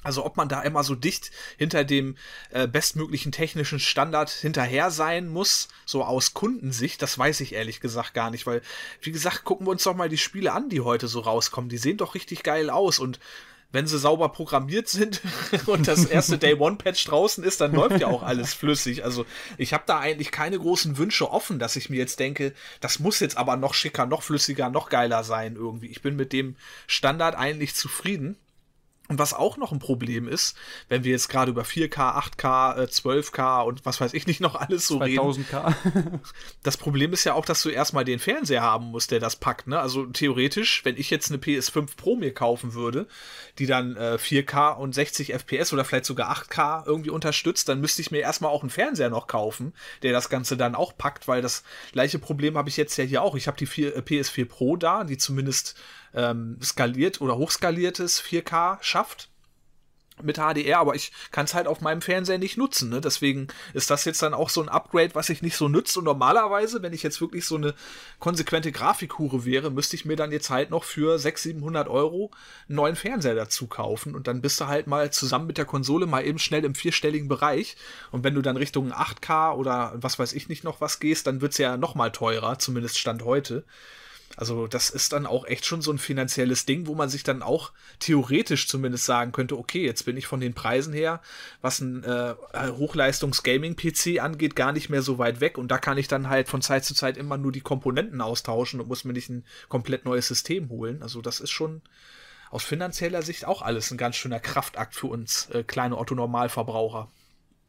Also ob man da immer so dicht hinter dem äh, bestmöglichen technischen Standard hinterher sein muss, so aus Kundensicht, das weiß ich ehrlich gesagt gar nicht, weil, wie gesagt, gucken wir uns doch mal die Spiele an, die heute so rauskommen. Die sehen doch richtig geil aus und wenn sie sauber programmiert sind und das erste Day One Patch draußen ist, dann läuft ja auch alles flüssig. Also ich habe da eigentlich keine großen Wünsche offen, dass ich mir jetzt denke, das muss jetzt aber noch schicker, noch flüssiger, noch geiler sein irgendwie. Ich bin mit dem Standard eigentlich zufrieden. Und was auch noch ein Problem ist, wenn wir jetzt gerade über 4K, 8K, 12K und was weiß ich nicht noch alles so 2000K. reden. Das Problem ist ja auch, dass du erstmal den Fernseher haben musst, der das packt. Ne? Also theoretisch, wenn ich jetzt eine PS5 Pro mir kaufen würde, die dann äh, 4K und 60 FPS oder vielleicht sogar 8K irgendwie unterstützt, dann müsste ich mir erstmal auch einen Fernseher noch kaufen, der das Ganze dann auch packt, weil das gleiche Problem habe ich jetzt ja hier auch. Ich habe die 4, äh, PS4 Pro da, die zumindest ähm, skaliert oder hochskaliertes 4K schafft. mit HDR, aber ich kann es halt auf meinem Fernseher nicht nutzen. Ne? Deswegen ist das jetzt dann auch so ein Upgrade, was ich nicht so nütze. Und normalerweise, wenn ich jetzt wirklich so eine konsequente Grafikhure wäre, müsste ich mir dann jetzt halt noch für 600, 700 Euro einen neuen Fernseher dazu kaufen. Und dann bist du halt mal zusammen mit der Konsole mal eben schnell im vierstelligen Bereich. Und wenn du dann Richtung 8K oder was weiß ich nicht noch was gehst, dann wird es ja noch mal teurer, zumindest Stand heute. Also das ist dann auch echt schon so ein finanzielles Ding, wo man sich dann auch theoretisch zumindest sagen könnte, okay, jetzt bin ich von den Preisen her, was ein äh, Hochleistungs-Gaming-PC angeht, gar nicht mehr so weit weg und da kann ich dann halt von Zeit zu Zeit immer nur die Komponenten austauschen und muss mir nicht ein komplett neues System holen. Also das ist schon aus finanzieller Sicht auch alles ein ganz schöner Kraftakt für uns äh, kleine Otto-Normalverbraucher.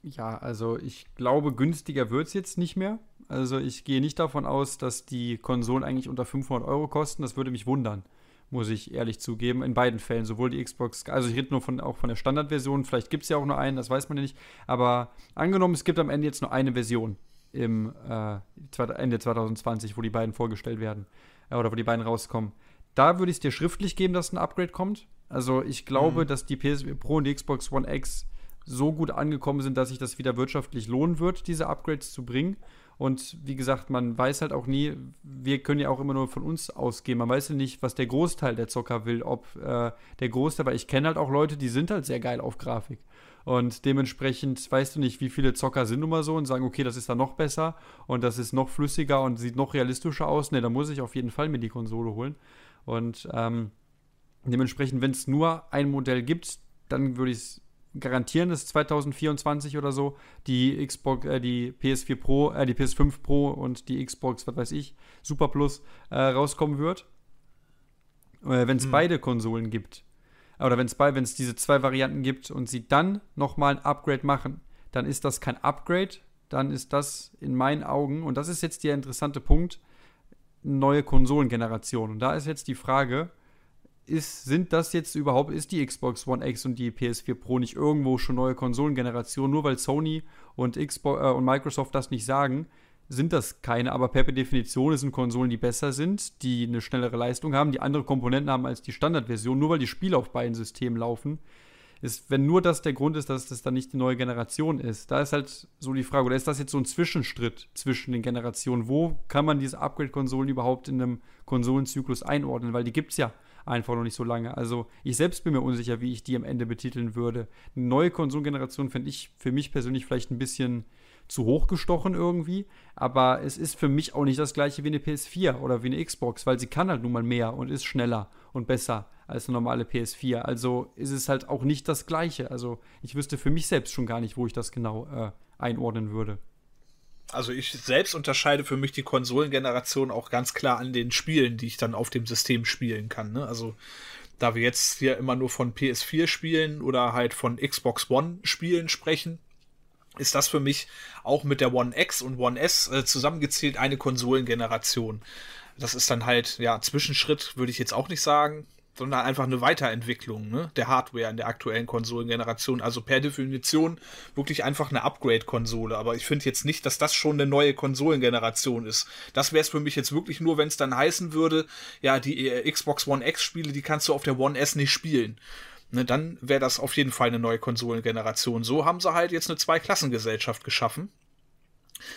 Ja, also ich glaube, günstiger wird es jetzt nicht mehr. Also ich gehe nicht davon aus, dass die Konsolen eigentlich unter 500 Euro kosten. Das würde mich wundern, muss ich ehrlich zugeben. In beiden Fällen, sowohl die Xbox, also ich rede nur von, auch von der Standardversion. Vielleicht gibt es ja auch nur einen, das weiß man ja nicht. Aber angenommen, es gibt am Ende jetzt nur eine Version im äh, Ende 2020, wo die beiden vorgestellt werden äh, oder wo die beiden rauskommen. Da würde ich es dir schriftlich geben, dass ein Upgrade kommt. Also ich glaube, mhm. dass die PS Pro und die Xbox One X so gut angekommen sind, dass sich das wieder wirtschaftlich lohnen wird, diese Upgrades zu bringen. Und wie gesagt, man weiß halt auch nie, wir können ja auch immer nur von uns ausgehen. Man weiß ja nicht, was der Großteil der Zocker will, ob äh, der Großteil, weil ich kenne halt auch Leute, die sind halt sehr geil auf Grafik. Und dementsprechend weißt du nicht, wie viele Zocker sind nun mal so und sagen, okay, das ist da noch besser und das ist noch flüssiger und sieht noch realistischer aus. Ne, da muss ich auf jeden Fall mir die Konsole holen. Und ähm, dementsprechend, wenn es nur ein Modell gibt, dann würde ich es garantieren, dass 2024 oder so die Xbox, äh, die PS4 Pro, äh, die PS5 Pro und die Xbox, was weiß ich, Super Plus äh, rauskommen wird. Äh, wenn es hm. beide Konsolen gibt, oder wenn es wenn es diese zwei Varianten gibt und sie dann nochmal ein Upgrade machen, dann ist das kein Upgrade, dann ist das in meinen Augen, und das ist jetzt der interessante Punkt, neue Konsolengeneration. Und da ist jetzt die Frage, ist, sind das jetzt überhaupt, ist die Xbox One X und die PS4 Pro nicht irgendwo schon neue Konsolengenerationen? Nur weil Sony und, Xbox, äh, und Microsoft das nicht sagen, sind das keine, aber per Definition sind Konsolen, die besser sind, die eine schnellere Leistung haben, die andere Komponenten haben als die Standardversion, nur weil die Spiele auf beiden Systemen laufen. Ist, wenn nur das der Grund ist, dass das dann nicht die neue Generation ist, da ist halt so die Frage, oder ist das jetzt so ein Zwischenschritt zwischen den Generationen? Wo kann man diese Upgrade-Konsolen überhaupt in einem Konsolenzyklus einordnen? Weil die gibt es ja einfach noch nicht so lange. Also ich selbst bin mir unsicher, wie ich die am Ende betiteln würde. Eine neue Konsolengeneration finde ich für mich persönlich vielleicht ein bisschen zu hoch gestochen irgendwie, aber es ist für mich auch nicht das gleiche wie eine PS4 oder wie eine Xbox, weil sie kann halt nun mal mehr und ist schneller und besser als eine normale PS4. Also ist es halt auch nicht das gleiche. Also ich wüsste für mich selbst schon gar nicht, wo ich das genau äh, einordnen würde also ich selbst unterscheide für mich die Konsolengeneration auch ganz klar an den Spielen, die ich dann auf dem System spielen kann. Ne? Also da wir jetzt hier immer nur von PS4 Spielen oder halt von Xbox One Spielen sprechen, ist das für mich auch mit der One X und One S äh, zusammengezählt eine Konsolengeneration. Das ist dann halt, ja, Zwischenschritt würde ich jetzt auch nicht sagen sondern einfach eine Weiterentwicklung ne, der Hardware in der aktuellen Konsolengeneration. Also per Definition wirklich einfach eine Upgrade-Konsole. Aber ich finde jetzt nicht, dass das schon eine neue Konsolengeneration ist. Das wäre es für mich jetzt wirklich nur, wenn es dann heißen würde, ja, die äh, Xbox One X-Spiele, die kannst du auf der One S nicht spielen. Ne, dann wäre das auf jeden Fall eine neue Konsolengeneration. So haben sie halt jetzt eine Zweiklassengesellschaft geschaffen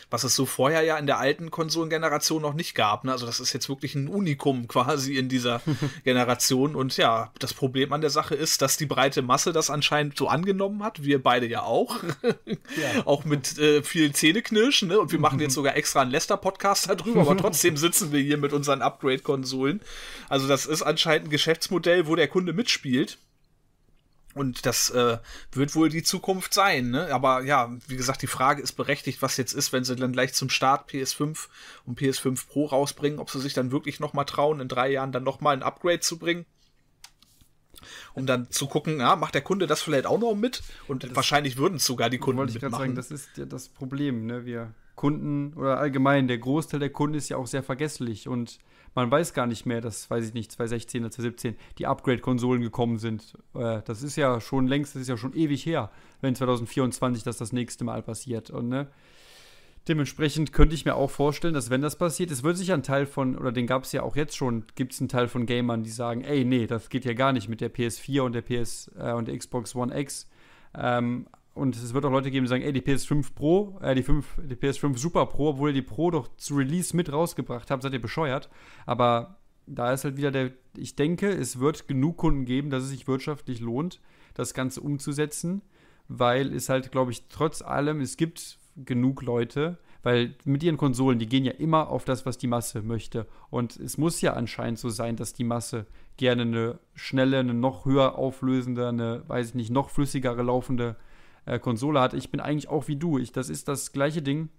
was es so vorher ja in der alten Konsolengeneration noch nicht gab. Ne? Also das ist jetzt wirklich ein Unikum quasi in dieser Generation. Und ja, das Problem an der Sache ist, dass die breite Masse das anscheinend so angenommen hat. Wir beide ja auch. ja. auch mit äh, vielen Zähneknirschen. Ne? Und wir machen jetzt sogar extra einen Lester-Podcast darüber, aber trotzdem sitzen wir hier mit unseren Upgrade-Konsolen. Also das ist anscheinend ein Geschäftsmodell, wo der Kunde mitspielt. Und das äh, wird wohl die Zukunft sein, ne? Aber ja, wie gesagt, die Frage ist berechtigt, was jetzt ist, wenn sie dann gleich zum Start PS5 und PS5 Pro rausbringen, ob sie sich dann wirklich nochmal trauen, in drei Jahren dann nochmal ein Upgrade zu bringen. Um dann zu gucken, ja, macht der Kunde das vielleicht auch noch mit? Und das wahrscheinlich würden es sogar die Kunden wollte ich mitmachen. Sagen, das ist ja das Problem, ne? Wir Kunden oder allgemein, der Großteil der Kunden ist ja auch sehr vergesslich und man weiß gar nicht mehr, dass, weiß ich nicht, 2016 oder 2017 die Upgrade-Konsolen gekommen sind. Äh, das ist ja schon längst, das ist ja schon ewig her, wenn 2024 das das nächste Mal passiert. Und ne, Dementsprechend könnte ich mir auch vorstellen, dass wenn das passiert, es wird sich ein Teil von, oder den gab es ja auch jetzt schon, gibt es einen Teil von Gamern, die sagen, ey, nee, das geht ja gar nicht mit der PS4 und der PS äh, und der Xbox One X. Ähm, und es wird auch Leute geben, die sagen, ey, die PS5 Pro, äh, die, 5, die PS5 Super Pro, obwohl ihr die Pro doch zu Release mit rausgebracht habt, seid ihr bescheuert. Aber da ist halt wieder der, ich denke, es wird genug Kunden geben, dass es sich wirtschaftlich lohnt, das Ganze umzusetzen, weil es halt, glaube ich, trotz allem, es gibt genug Leute, weil mit ihren Konsolen, die gehen ja immer auf das, was die Masse möchte. Und es muss ja anscheinend so sein, dass die Masse gerne eine schnelle, eine noch höher auflösende, eine, weiß ich nicht, noch flüssigere laufende äh, Konsole hat. Ich bin eigentlich auch wie du. Ich, das ist das gleiche Ding,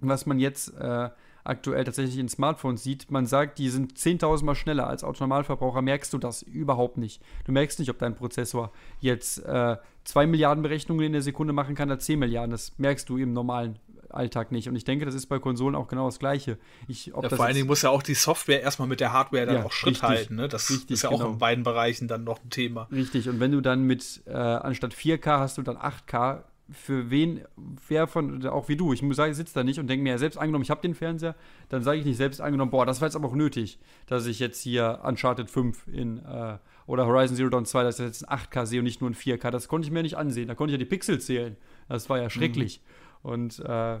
was man jetzt äh, aktuell tatsächlich in Smartphones sieht. Man sagt, die sind 10.000 Mal schneller. Als Autonormalverbraucher merkst du das überhaupt nicht. Du merkst nicht, ob dein Prozessor jetzt äh, 2 Milliarden Berechnungen in der Sekunde machen kann oder 10 Milliarden. Das merkst du im normalen Alltag nicht. Und ich denke, das ist bei Konsolen auch genau das Gleiche. Ich, ja, vor allen Dingen muss ja auch die Software erstmal mit der Hardware dann ja, auch Schritt richtig, halten. Ne? Das richtig, ist ja auch genau. in beiden Bereichen dann noch ein Thema. Richtig. Und wenn du dann mit äh, anstatt 4K hast du dann 8K, für wen, wer von, auch wie du, ich muss sagen, ich sitze da nicht und denke mir, selbst angenommen, ich habe den Fernseher, dann sage ich nicht selbst angenommen, boah, das war jetzt aber auch nötig, dass ich jetzt hier Uncharted 5 in, äh, oder Horizon Zero Dawn 2, dass ich jetzt in 8K sehe und nicht nur in 4K, das konnte ich mir nicht ansehen, da konnte ich ja die Pixel zählen, das war ja schrecklich. Mhm. Und äh,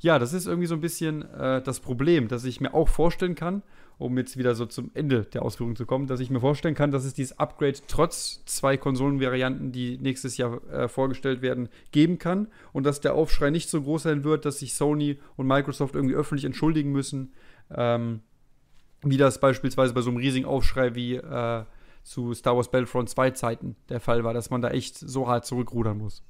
ja, das ist irgendwie so ein bisschen äh, das Problem, dass ich mir auch vorstellen kann, um jetzt wieder so zum Ende der Ausführung zu kommen, dass ich mir vorstellen kann, dass es dieses Upgrade trotz zwei Konsolenvarianten, die nächstes Jahr äh, vorgestellt werden, geben kann. Und dass der Aufschrei nicht so groß sein wird, dass sich Sony und Microsoft irgendwie öffentlich entschuldigen müssen, ähm, wie das beispielsweise bei so einem riesigen Aufschrei wie äh, zu Star Wars Battlefront 2 Zeiten der Fall war, dass man da echt so hart zurückrudern muss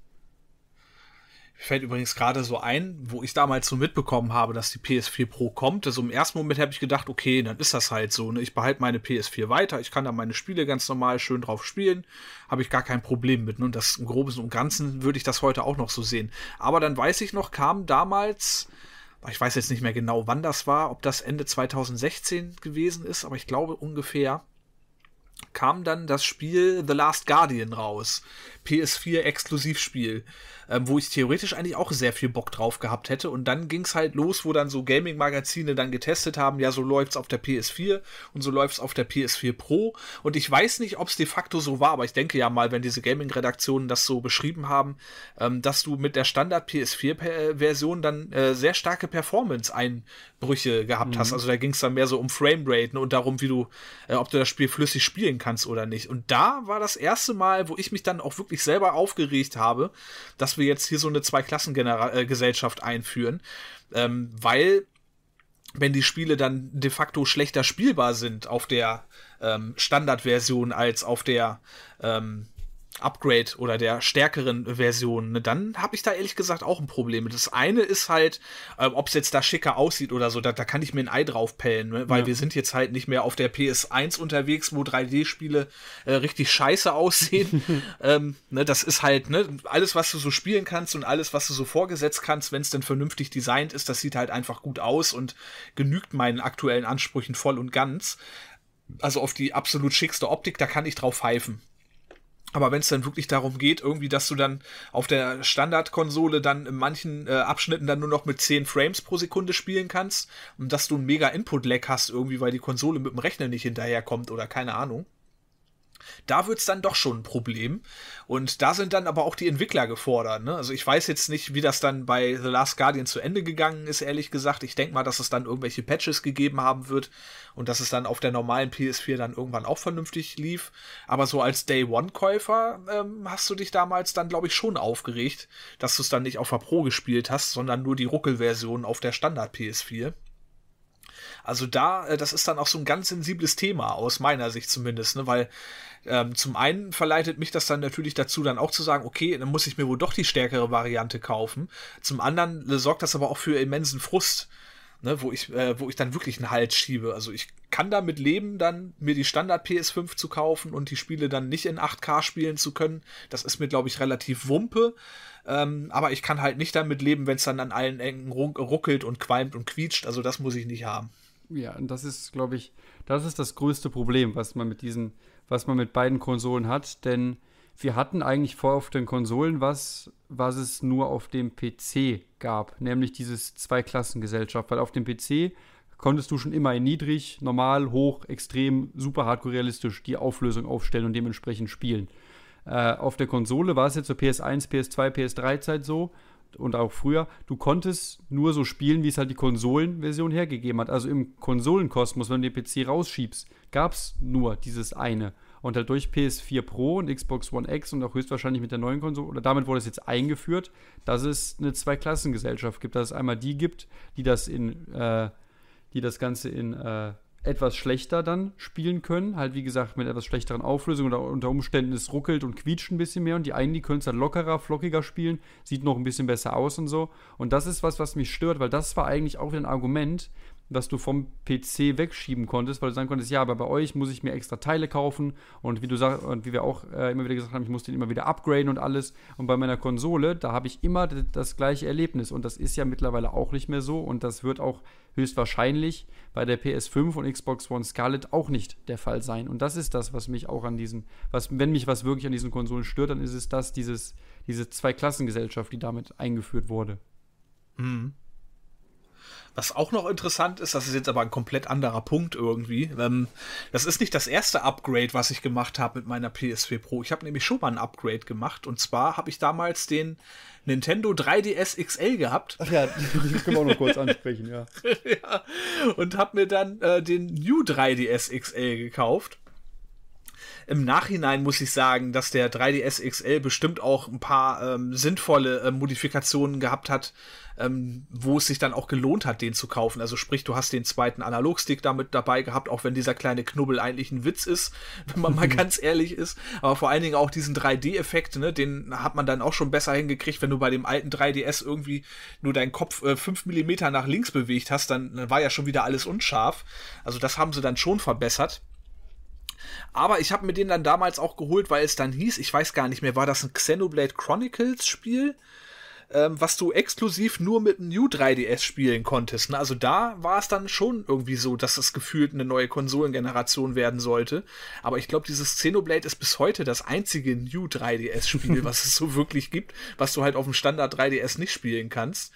fällt übrigens gerade so ein, wo ich damals so mitbekommen habe, dass die PS4 Pro kommt. Also im ersten Moment habe ich gedacht, okay, dann ist das halt so. Ne? Ich behalte meine PS4 weiter, ich kann da meine Spiele ganz normal schön drauf spielen, habe ich gar kein Problem mit. Ne? Und das im Groben und Ganzen würde ich das heute auch noch so sehen. Aber dann weiß ich noch, kam damals, ich weiß jetzt nicht mehr genau, wann das war, ob das Ende 2016 gewesen ist, aber ich glaube ungefähr kam dann das Spiel The Last Guardian raus. PS4 Exklusivspiel ähm, wo ich theoretisch eigentlich auch sehr viel Bock drauf gehabt hätte. Und dann ging es halt los, wo dann so Gaming-Magazine dann getestet haben, ja, so läuft's auf der PS4 und so läuft's auf der PS4 Pro. Und ich weiß nicht, ob es de facto so war, aber ich denke ja mal, wenn diese Gaming-Redaktionen das so beschrieben haben, ähm, dass du mit der Standard PS4-Version dann äh, sehr starke Performance-Einbrüche gehabt mhm. hast. Also da ging es dann mehr so um Framerate und darum, wie du, äh, ob du das Spiel flüssig spielen kannst oder nicht. Und da war das erste Mal, wo ich mich dann auch wirklich selber aufgeregt habe, dass wir jetzt hier so eine Zweiklassengesellschaft einführen, ähm, weil wenn die Spiele dann de facto schlechter spielbar sind auf der ähm, Standardversion als auf der ähm, Upgrade oder der stärkeren Version, ne, dann habe ich da ehrlich gesagt auch ein Problem. Das eine ist halt, äh, ob es jetzt da schicker aussieht oder so, da, da kann ich mir ein Ei drauf pellen, ne? weil ja. wir sind jetzt halt nicht mehr auf der PS1 unterwegs, wo 3D-Spiele äh, richtig scheiße aussehen. ähm, ne, das ist halt, ne, alles, was du so spielen kannst und alles, was du so vorgesetzt kannst, wenn es denn vernünftig designt ist, das sieht halt einfach gut aus und genügt meinen aktuellen Ansprüchen voll und ganz. Also auf die absolut schickste Optik, da kann ich drauf pfeifen. Aber wenn es dann wirklich darum geht, irgendwie, dass du dann auf der Standardkonsole dann in manchen äh, Abschnitten dann nur noch mit 10 Frames pro Sekunde spielen kannst und dass du ein mega Input-Lag hast, irgendwie, weil die Konsole mit dem Rechner nicht hinterherkommt oder keine Ahnung, da wird es dann doch schon ein Problem. Und da sind dann aber auch die Entwickler gefordert. Ne? Also ich weiß jetzt nicht, wie das dann bei The Last Guardian zu Ende gegangen ist, ehrlich gesagt. Ich denke mal, dass es dann irgendwelche Patches gegeben haben wird und dass es dann auf der normalen PS4 dann irgendwann auch vernünftig lief. Aber so als Day-One-Käufer ähm, hast du dich damals dann, glaube ich, schon aufgeregt, dass du es dann nicht auf der Pro gespielt hast, sondern nur die Ruckelversion auf der Standard-PS4. Also da, äh, das ist dann auch so ein ganz sensibles Thema, aus meiner Sicht zumindest, ne? weil ähm, zum einen verleitet mich das dann natürlich dazu, dann auch zu sagen, okay, dann muss ich mir wohl doch die stärkere Variante kaufen. Zum anderen sorgt das aber auch für immensen Frust, ne? wo, ich, äh, wo ich dann wirklich einen Halt schiebe. Also ich kann damit leben, dann mir die Standard PS5 zu kaufen und die Spiele dann nicht in 8K spielen zu können. Das ist mir, glaube ich, relativ wumpe. Ähm, aber ich kann halt nicht damit leben, wenn es dann an allen Ecken ruckelt und qualmt und quietscht. Also das muss ich nicht haben. Ja, und das ist, glaube ich, das ist das größte Problem, was man mit diesen, was man mit beiden Konsolen hat, denn wir hatten eigentlich vorher auf den Konsolen was, was es nur auf dem PC gab, nämlich dieses Zweiklassengesellschaft, weil auf dem PC konntest du schon immer in niedrig, normal, hoch, extrem, super hardcore realistisch die Auflösung aufstellen und dementsprechend spielen. Äh, auf der Konsole war es jetzt zur PS1, PS2, PS3-Zeit so und auch früher, du konntest nur so spielen, wie es halt die Konsolenversion hergegeben hat. Also im Konsolenkosmos, wenn du den PC rausschiebst, gab es nur dieses eine. Und halt durch PS4 Pro und Xbox One X und auch höchstwahrscheinlich mit der neuen Konsole, oder damit wurde es jetzt eingeführt, dass es eine Zweiklassengesellschaft gibt, dass es einmal die gibt, die das in, äh, die das Ganze in äh, etwas schlechter dann spielen können. Halt, wie gesagt, mit etwas schlechteren Auflösungen oder unter Umständen es ruckelt und quietscht ein bisschen mehr. Und die einen, die können es dann lockerer, flockiger spielen, sieht noch ein bisschen besser aus und so. Und das ist was, was mich stört, weil das war eigentlich auch wieder ein Argument, was du vom PC wegschieben konntest, weil du sagen konntest, ja, aber bei euch muss ich mir extra Teile kaufen und wie du sagst und wie wir auch äh, immer wieder gesagt haben, ich muss den immer wieder upgraden und alles. Und bei meiner Konsole, da habe ich immer das gleiche Erlebnis und das ist ja mittlerweile auch nicht mehr so und das wird auch höchstwahrscheinlich bei der PS5 und Xbox One Scarlet auch nicht der Fall sein. Und das ist das, was mich auch an diesen, was, wenn mich was wirklich an diesen Konsolen stört, dann ist es das, dieses, diese Zweiklassengesellschaft, die damit eingeführt wurde. Mhm. Was auch noch interessant ist, das ist jetzt aber ein komplett anderer Punkt irgendwie. Ähm, das ist nicht das erste Upgrade, was ich gemacht habe mit meiner PS4 Pro. Ich habe nämlich schon mal ein Upgrade gemacht. Und zwar habe ich damals den Nintendo 3DS XL gehabt. Ach ja, die können wir auch noch kurz ansprechen, ja. ja. Und habe mir dann äh, den New 3DS XL gekauft. Im Nachhinein muss ich sagen, dass der 3DS XL bestimmt auch ein paar ähm, sinnvolle äh, Modifikationen gehabt hat ähm, wo es sich dann auch gelohnt hat, den zu kaufen. Also sprich, du hast den zweiten Analogstick damit dabei gehabt, auch wenn dieser kleine Knubbel eigentlich ein Witz ist, wenn man mal ganz ehrlich ist. Aber vor allen Dingen auch diesen 3D-Effekt, ne, den hat man dann auch schon besser hingekriegt, wenn du bei dem alten 3DS irgendwie nur deinen Kopf äh, 5 mm nach links bewegt hast, dann, dann war ja schon wieder alles unscharf. Also das haben sie dann schon verbessert. Aber ich habe mir den dann damals auch geholt, weil es dann hieß, ich weiß gar nicht mehr, war das ein Xenoblade Chronicles Spiel? ähm, was du exklusiv nur mit einem New 3DS spielen konntest. Ne? Also da war es dann schon irgendwie so, dass es gefühlt eine neue Konsolengeneration werden sollte. Aber ich glaube, dieses Xenoblade ist bis heute das einzige New 3DS-Spiel, was es so wirklich gibt, was du halt auf dem Standard 3DS nicht spielen kannst.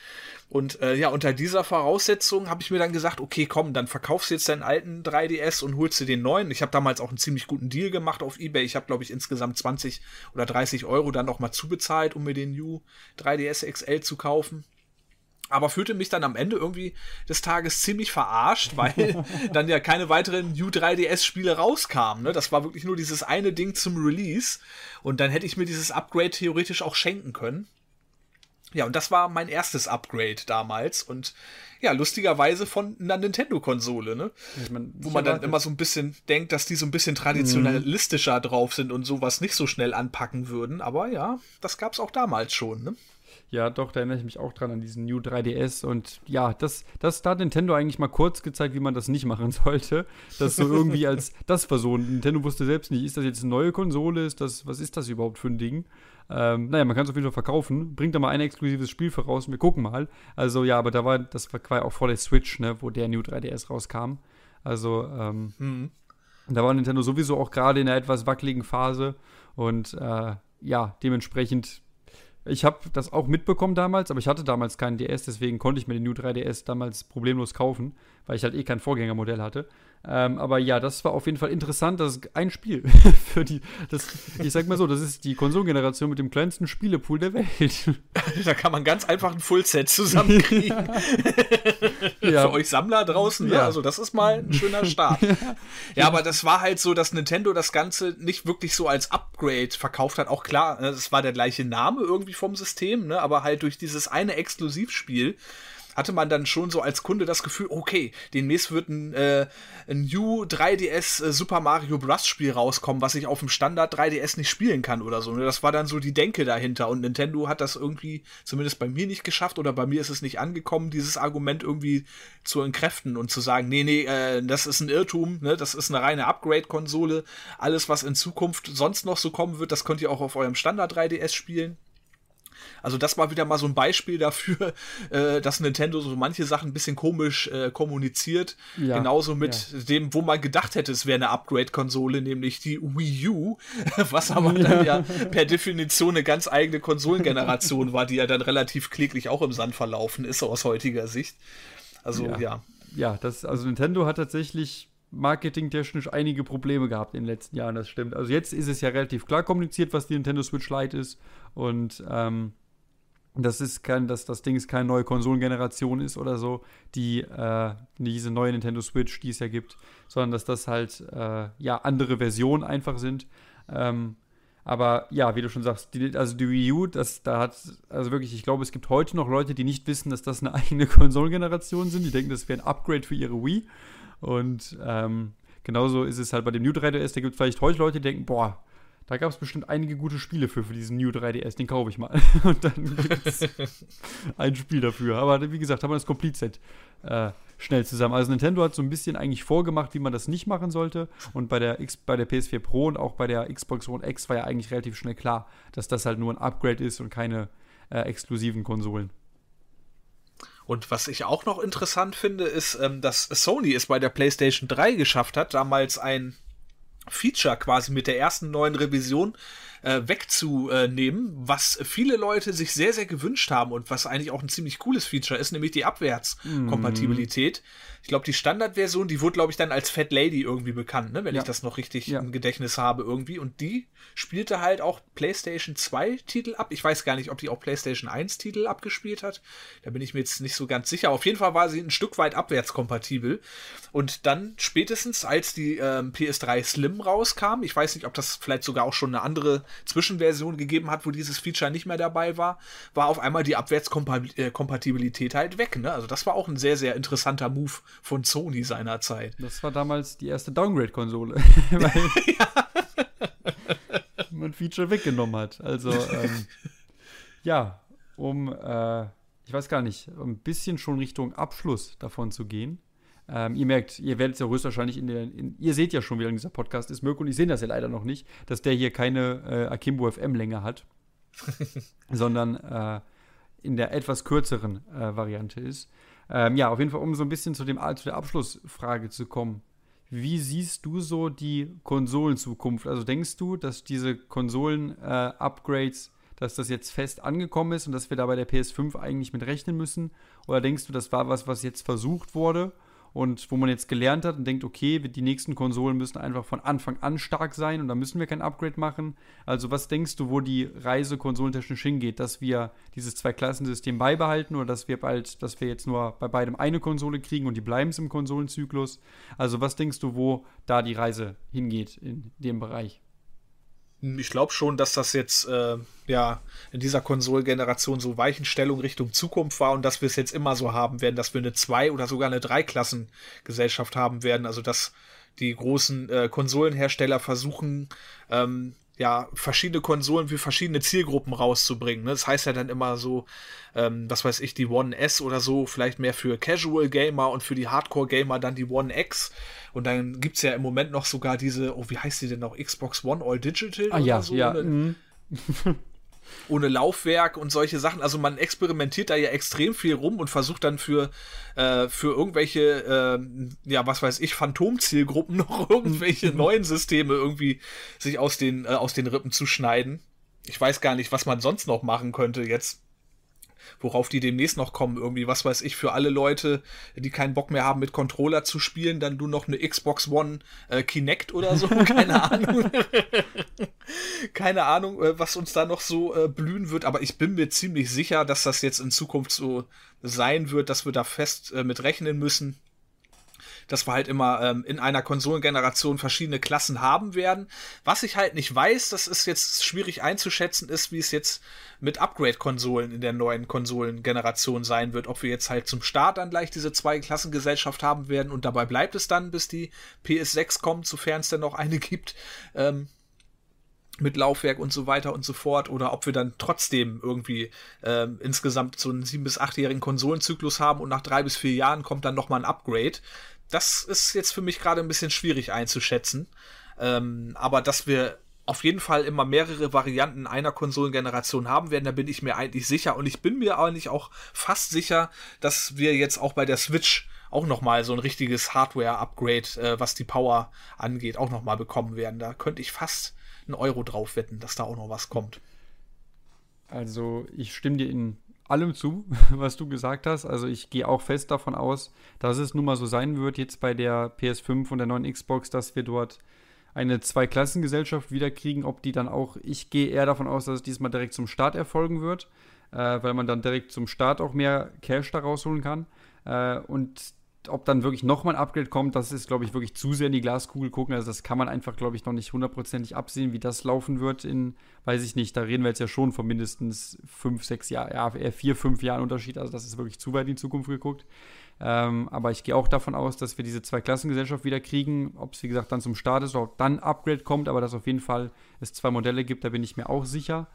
Und äh, ja, unter dieser Voraussetzung habe ich mir dann gesagt, okay, komm, dann verkaufst du jetzt deinen alten 3DS und holst dir den neuen. Ich habe damals auch einen ziemlich guten Deal gemacht auf eBay. Ich habe, glaube ich, insgesamt 20 oder 30 Euro dann noch mal zubezahlt, um mir den New 3DS XL zu kaufen aber fühlte mich dann am Ende irgendwie des Tages ziemlich verarscht, weil dann ja keine weiteren New 3DS-Spiele rauskamen. Ne? Das war wirklich nur dieses eine Ding zum Release. Und dann hätte ich mir dieses Upgrade theoretisch auch schenken können. Ja, und das war mein erstes Upgrade damals und ja, lustigerweise von einer Nintendo-Konsole, ne? Ich mein, Wo man dann immer so ein bisschen denkt, dass die so ein bisschen traditionalistischer mhm. drauf sind und sowas nicht so schnell anpacken würden. Aber ja, das gab's auch damals schon, ne? Ja, doch, da erinnere ich mich auch dran an diesen New 3DS. Und ja, das, das, da hat Nintendo eigentlich mal kurz gezeigt, wie man das nicht machen sollte. Das so irgendwie als das versohnt. Nintendo wusste selbst nicht, ist das jetzt eine neue Konsole? Ist das, was ist das überhaupt für ein Ding? Ähm, naja, man kann es auf jeden Fall verkaufen. Bringt da mal ein exklusives Spiel voraus und wir gucken mal. Also ja, aber da war, das war ja auch vor der Switch, ne, wo der New 3DS rauskam. Also, ähm, mhm. da war Nintendo sowieso auch gerade in einer etwas wackeligen Phase. Und äh, ja, dementsprechend ich habe das auch mitbekommen damals, aber ich hatte damals keinen DS, deswegen konnte ich mir den New 3DS damals problemlos kaufen, weil ich halt eh kein Vorgängermodell hatte. Ähm, aber ja, das war auf jeden Fall interessant. Das ist ein Spiel für die. Das, ich sag mal so, das ist die Konsolengeneration mit dem kleinsten Spielepool der Welt. da kann man ganz einfach ein Fullset zusammenkriegen. ja. Für euch Sammler draußen, ne? ja. Also, das ist mal ein schöner Start. ja, aber das war halt so, dass Nintendo das Ganze nicht wirklich so als Upgrade verkauft hat. Auch klar, es ne, war der gleiche Name irgendwie vom System, ne? aber halt durch dieses eine Exklusivspiel hatte man dann schon so als Kunde das Gefühl, okay, demnächst wird ein, äh, ein New 3DS äh, Super Mario Bros. Spiel rauskommen, was ich auf dem Standard 3DS nicht spielen kann oder so. Ne? Das war dann so die Denke dahinter und Nintendo hat das irgendwie zumindest bei mir nicht geschafft oder bei mir ist es nicht angekommen, dieses Argument irgendwie zu entkräften und zu sagen, nee, nee, äh, das ist ein Irrtum, ne? das ist eine reine Upgrade-Konsole. Alles, was in Zukunft sonst noch so kommen wird, das könnt ihr auch auf eurem Standard 3DS spielen. Also das war wieder mal so ein Beispiel dafür, äh, dass Nintendo so manche Sachen ein bisschen komisch äh, kommuniziert. Ja, Genauso mit ja. dem, wo man gedacht hätte, es wäre eine Upgrade-Konsole, nämlich die Wii U, was aber dann ja per Definition eine ganz eigene Konsolengeneration war, die ja dann relativ kläglich auch im Sand verlaufen ist aus heutiger Sicht. Also ja. ja. Ja, das, also Nintendo hat tatsächlich marketingtechnisch einige Probleme gehabt in den letzten Jahren, das stimmt. Also jetzt ist es ja relativ klar kommuniziert, was die Nintendo Switch Lite ist. Und ähm, das ist kein, dass das Ding ist keine neue Konsolengeneration ist oder so, die äh, diese neue Nintendo Switch, die es ja gibt, sondern dass das halt äh, ja andere Versionen einfach sind. Ähm, aber ja, wie du schon sagst, die, also die Wii U, das, da hat, also wirklich, ich glaube, es gibt heute noch Leute, die nicht wissen, dass das eine eigene Konsolengeneration sind. Die denken, das wäre ein Upgrade für ihre Wii. Und ähm, genauso ist es halt bei dem New 3DS. Da gibt es vielleicht heute Leute, die denken, boah, da gab es bestimmt einige gute Spiele für, für diesen New 3DS, den kaufe ich mal. Und dann gibt es ein Spiel dafür. Aber wie gesagt, haben wir das Complete-Set äh, schnell zusammen. Also Nintendo hat so ein bisschen eigentlich vorgemacht, wie man das nicht machen sollte. Und bei der, X, bei der PS4 Pro und auch bei der Xbox One X war ja eigentlich relativ schnell klar, dass das halt nur ein Upgrade ist und keine äh, exklusiven Konsolen. Und was ich auch noch interessant finde, ist, ähm, dass Sony es bei der PlayStation 3 geschafft hat, damals ein Feature quasi mit der ersten neuen Revision äh, wegzunehmen, was viele Leute sich sehr, sehr gewünscht haben und was eigentlich auch ein ziemlich cooles Feature ist, nämlich die Abwärtskompatibilität. Mm. Ich glaube, die Standardversion, die wurde, glaube ich, dann als Fat Lady irgendwie bekannt, ne? wenn ja. ich das noch richtig ja. im Gedächtnis habe irgendwie. Und die spielte halt auch PlayStation 2 Titel ab. Ich weiß gar nicht, ob die auch PlayStation 1 Titel abgespielt hat. Da bin ich mir jetzt nicht so ganz sicher. Auf jeden Fall war sie ein Stück weit abwärtskompatibel. Und dann spätestens, als die ähm, PS3 Slim rauskam, ich weiß nicht, ob das vielleicht sogar auch schon eine andere Zwischenversion gegeben hat, wo dieses Feature nicht mehr dabei war, war auf einmal die Abwärtskompatibilität halt weg. Ne? Also das war auch ein sehr, sehr interessanter Move von Sony seinerzeit. Das war damals die erste Downgrade-Konsole. weil man Feature weggenommen hat. Also, ähm, ja, um, äh, ich weiß gar nicht, ein bisschen schon Richtung Abschluss davon zu gehen. Ähm, ihr merkt, ihr werdet es ja höchstwahrscheinlich in der, in, ihr seht ja schon, wie lang dieser Podcast ist, Mirko und ich sehen das ja leider noch nicht, dass der hier keine äh, Akimbo FM-Länge hat, sondern äh, in der etwas kürzeren äh, Variante ist. Ähm, ja, auf jeden Fall, um so ein bisschen zu, dem, zu der Abschlussfrage zu kommen. Wie siehst du so die Konsolenzukunft? Also denkst du, dass diese Konsolen-Upgrades, äh, dass das jetzt fest angekommen ist und dass wir da bei der PS5 eigentlich mit rechnen müssen? Oder denkst du, das war was, was jetzt versucht wurde und wo man jetzt gelernt hat und denkt, okay, die nächsten Konsolen müssen einfach von Anfang an stark sein und da müssen wir kein Upgrade machen. Also was denkst du, wo die Reise konsolentechnisch hingeht, dass wir dieses Zwei-Klassen-System beibehalten oder dass wir bald, dass wir jetzt nur bei beidem eine Konsole kriegen und die bleiben es im Konsolenzyklus? Also was denkst du, wo da die Reise hingeht in dem Bereich? Ich glaube schon, dass das jetzt äh, ja in dieser Konsolgeneration so Weichenstellung Richtung Zukunft war und dass wir es jetzt immer so haben werden, dass wir eine zwei oder sogar eine Dreiklassengesellschaft haben werden. Also dass die großen äh, Konsolenhersteller versuchen, ähm, ja, verschiedene Konsolen für verschiedene Zielgruppen rauszubringen. Ne? Das heißt ja dann immer so, ähm, was weiß ich, die One S oder so, vielleicht mehr für Casual Gamer und für die Hardcore Gamer dann die One X. Und dann gibt es ja im Moment noch sogar diese, oh, wie heißt die denn noch? Xbox One All Digital ah, oder ja, so? Ja. Mhm. ohne Laufwerk und solche Sachen. Also man experimentiert da ja extrem viel rum und versucht dann für, äh, für irgendwelche, äh, ja, was weiß ich, Phantomzielgruppen noch irgendwelche neuen Systeme irgendwie sich aus den, äh, aus den Rippen zu schneiden. Ich weiß gar nicht, was man sonst noch machen könnte jetzt worauf die demnächst noch kommen. Irgendwie, was weiß ich, für alle Leute, die keinen Bock mehr haben, mit Controller zu spielen, dann du noch eine Xbox One äh, Kinect oder so. Keine Ahnung. Keine Ahnung, äh, was uns da noch so äh, blühen wird, aber ich bin mir ziemlich sicher, dass das jetzt in Zukunft so sein wird, dass wir da fest äh, mit rechnen müssen dass wir halt immer ähm, in einer Konsolengeneration verschiedene Klassen haben werden. Was ich halt nicht weiß, das ist jetzt schwierig einzuschätzen, ist, wie es jetzt mit Upgrade-Konsolen in der neuen Konsolengeneration sein wird. Ob wir jetzt halt zum Start dann gleich diese zwei Klassengesellschaft haben werden und dabei bleibt es dann, bis die PS6 kommt, sofern es denn noch eine gibt. Ähm, mit Laufwerk und so weiter und so fort oder ob wir dann trotzdem irgendwie äh, insgesamt so einen sieben bis achtjährigen Konsolenzyklus haben und nach drei bis vier Jahren kommt dann nochmal ein Upgrade das ist jetzt für mich gerade ein bisschen schwierig einzuschätzen. Ähm, aber dass wir auf jeden Fall immer mehrere Varianten einer Konsolengeneration haben werden, da bin ich mir eigentlich sicher. Und ich bin mir eigentlich auch fast sicher, dass wir jetzt auch bei der Switch auch nochmal so ein richtiges Hardware-Upgrade, äh, was die Power angeht, auch nochmal bekommen werden. Da könnte ich fast einen Euro drauf wetten, dass da auch noch was kommt. Also ich stimme dir in allem zu, was du gesagt hast. Also ich gehe auch fest davon aus, dass es nun mal so sein wird, jetzt bei der PS5 und der neuen Xbox, dass wir dort eine Zweiklassengesellschaft wiederkriegen. Ob die dann auch, ich gehe eher davon aus, dass es diesmal direkt zum Start erfolgen wird, äh, weil man dann direkt zum Start auch mehr Cash da rausholen kann. Äh, und ob dann wirklich nochmal ein Upgrade kommt, das ist, glaube ich, wirklich zu sehr in die Glaskugel gucken. Also das kann man einfach, glaube ich, noch nicht hundertprozentig absehen, wie das laufen wird in, weiß ich nicht, da reden wir jetzt ja schon von mindestens fünf, sechs Jahren, ja, eher vier, fünf Jahren Unterschied. Also das ist wirklich zu weit in die Zukunft geguckt. Ähm, aber ich gehe auch davon aus, dass wir diese Zwei-Klassengesellschaft wieder kriegen. Ob es, wie gesagt, dann zum Start ist oder ob dann Upgrade kommt, aber dass auf jeden Fall es zwei Modelle gibt, da bin ich mir auch sicher.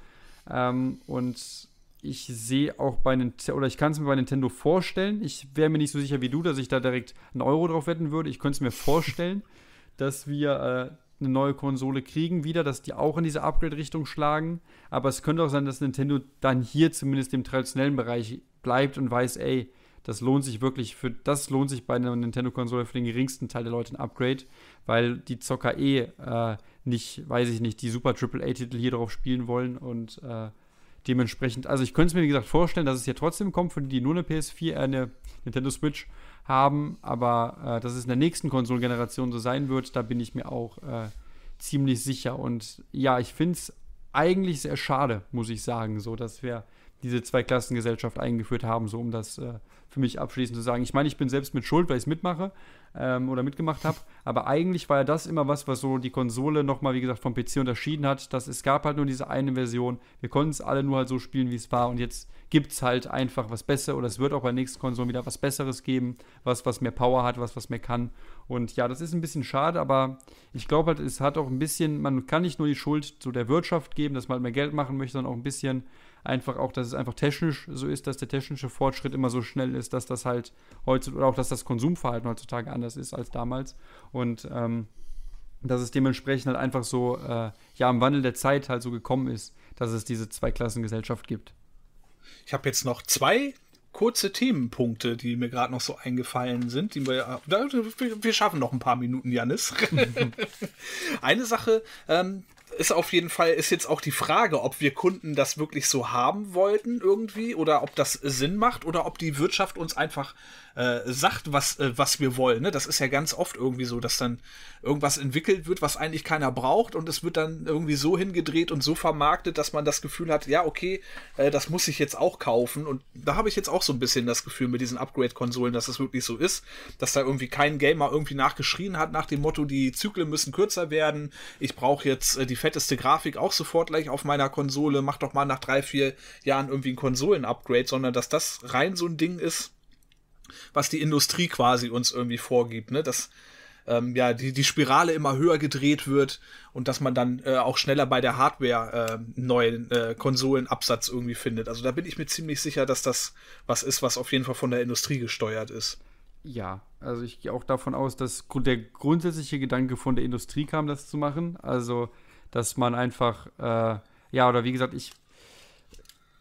Ähm, und ich sehe auch bei Nintendo, oder ich kann es mir bei Nintendo vorstellen. Ich wäre mir nicht so sicher wie du, dass ich da direkt einen Euro drauf wetten würde. Ich könnte es mir vorstellen, dass wir äh, eine neue Konsole kriegen wieder, dass die auch in diese Upgrade-Richtung schlagen. Aber es könnte auch sein, dass Nintendo dann hier zumindest im traditionellen Bereich bleibt und weiß, ey, das lohnt sich wirklich für, das lohnt sich bei einer Nintendo-Konsole für den geringsten Teil der Leute ein Upgrade, weil die Zocker eh äh, nicht, weiß ich nicht, die super AAA-Titel hier drauf spielen wollen und äh, dementsprechend, also ich könnte es mir wie gesagt vorstellen, dass es ja trotzdem kommt, für die, die nur eine PS4, äh, eine Nintendo Switch haben, aber äh, dass es in der nächsten Konsolengeneration so sein wird, da bin ich mir auch äh, ziemlich sicher. Und ja, ich finde es eigentlich sehr schade, muss ich sagen, so dass wir diese Zweiklassengesellschaft eingeführt haben, so um das äh, für mich abschließend zu sagen. Ich meine, ich bin selbst mit Schuld, weil ich es mitmache ähm, oder mitgemacht habe, aber eigentlich war ja das immer was, was so die Konsole nochmal, wie gesagt, vom PC unterschieden hat, dass es gab halt nur diese eine Version, wir konnten es alle nur halt so spielen, wie es war. Und jetzt gibt es halt einfach was Besseres oder es wird auch bei der nächsten Konsole wieder was Besseres geben, was, was mehr Power hat, was, was mehr kann. Und ja, das ist ein bisschen schade, aber ich glaube halt, es hat auch ein bisschen, man kann nicht nur die Schuld zu der Wirtschaft geben, dass man halt mehr Geld machen möchte, sondern auch ein bisschen einfach auch, dass es einfach technisch so ist, dass der technische Fortschritt immer so schnell ist, dass das halt heutzutage, oder auch, dass das Konsumverhalten heutzutage anders ist als damals. Und ähm, dass es dementsprechend halt einfach so, äh, ja, im Wandel der Zeit halt so gekommen ist, dass es diese Zweiklassengesellschaft gibt. Ich habe jetzt noch zwei kurze Themenpunkte, die mir gerade noch so eingefallen sind. Die wir, wir schaffen noch ein paar Minuten, Janis. Eine Sache, ähm, ist auf jeden Fall, ist jetzt auch die Frage, ob wir Kunden das wirklich so haben wollten irgendwie oder ob das Sinn macht oder ob die Wirtschaft uns einfach äh, sagt, was, äh, was wir wollen. Ne? Das ist ja ganz oft irgendwie so, dass dann irgendwas entwickelt wird, was eigentlich keiner braucht und es wird dann irgendwie so hingedreht und so vermarktet, dass man das Gefühl hat, ja, okay, äh, das muss ich jetzt auch kaufen. Und da habe ich jetzt auch so ein bisschen das Gefühl mit diesen Upgrade-Konsolen, dass es wirklich so ist, dass da irgendwie kein Gamer irgendwie nachgeschrien hat nach dem Motto, die Zyklen müssen kürzer werden, ich brauche jetzt äh, die fetteste Grafik auch sofort gleich auf meiner Konsole, mach doch mal nach drei, vier Jahren irgendwie ein Konsolen-Upgrade, sondern dass das rein so ein Ding ist, was die Industrie quasi uns irgendwie vorgibt, ne? Dass ähm, ja die, die Spirale immer höher gedreht wird und dass man dann äh, auch schneller bei der Hardware äh, neuen äh, Konsolenabsatz irgendwie findet. Also da bin ich mir ziemlich sicher, dass das was ist, was auf jeden Fall von der Industrie gesteuert ist. Ja, also ich gehe auch davon aus, dass der grundsätzliche Gedanke von der Industrie kam, das zu machen. Also, dass man einfach, äh, ja, oder wie gesagt, ich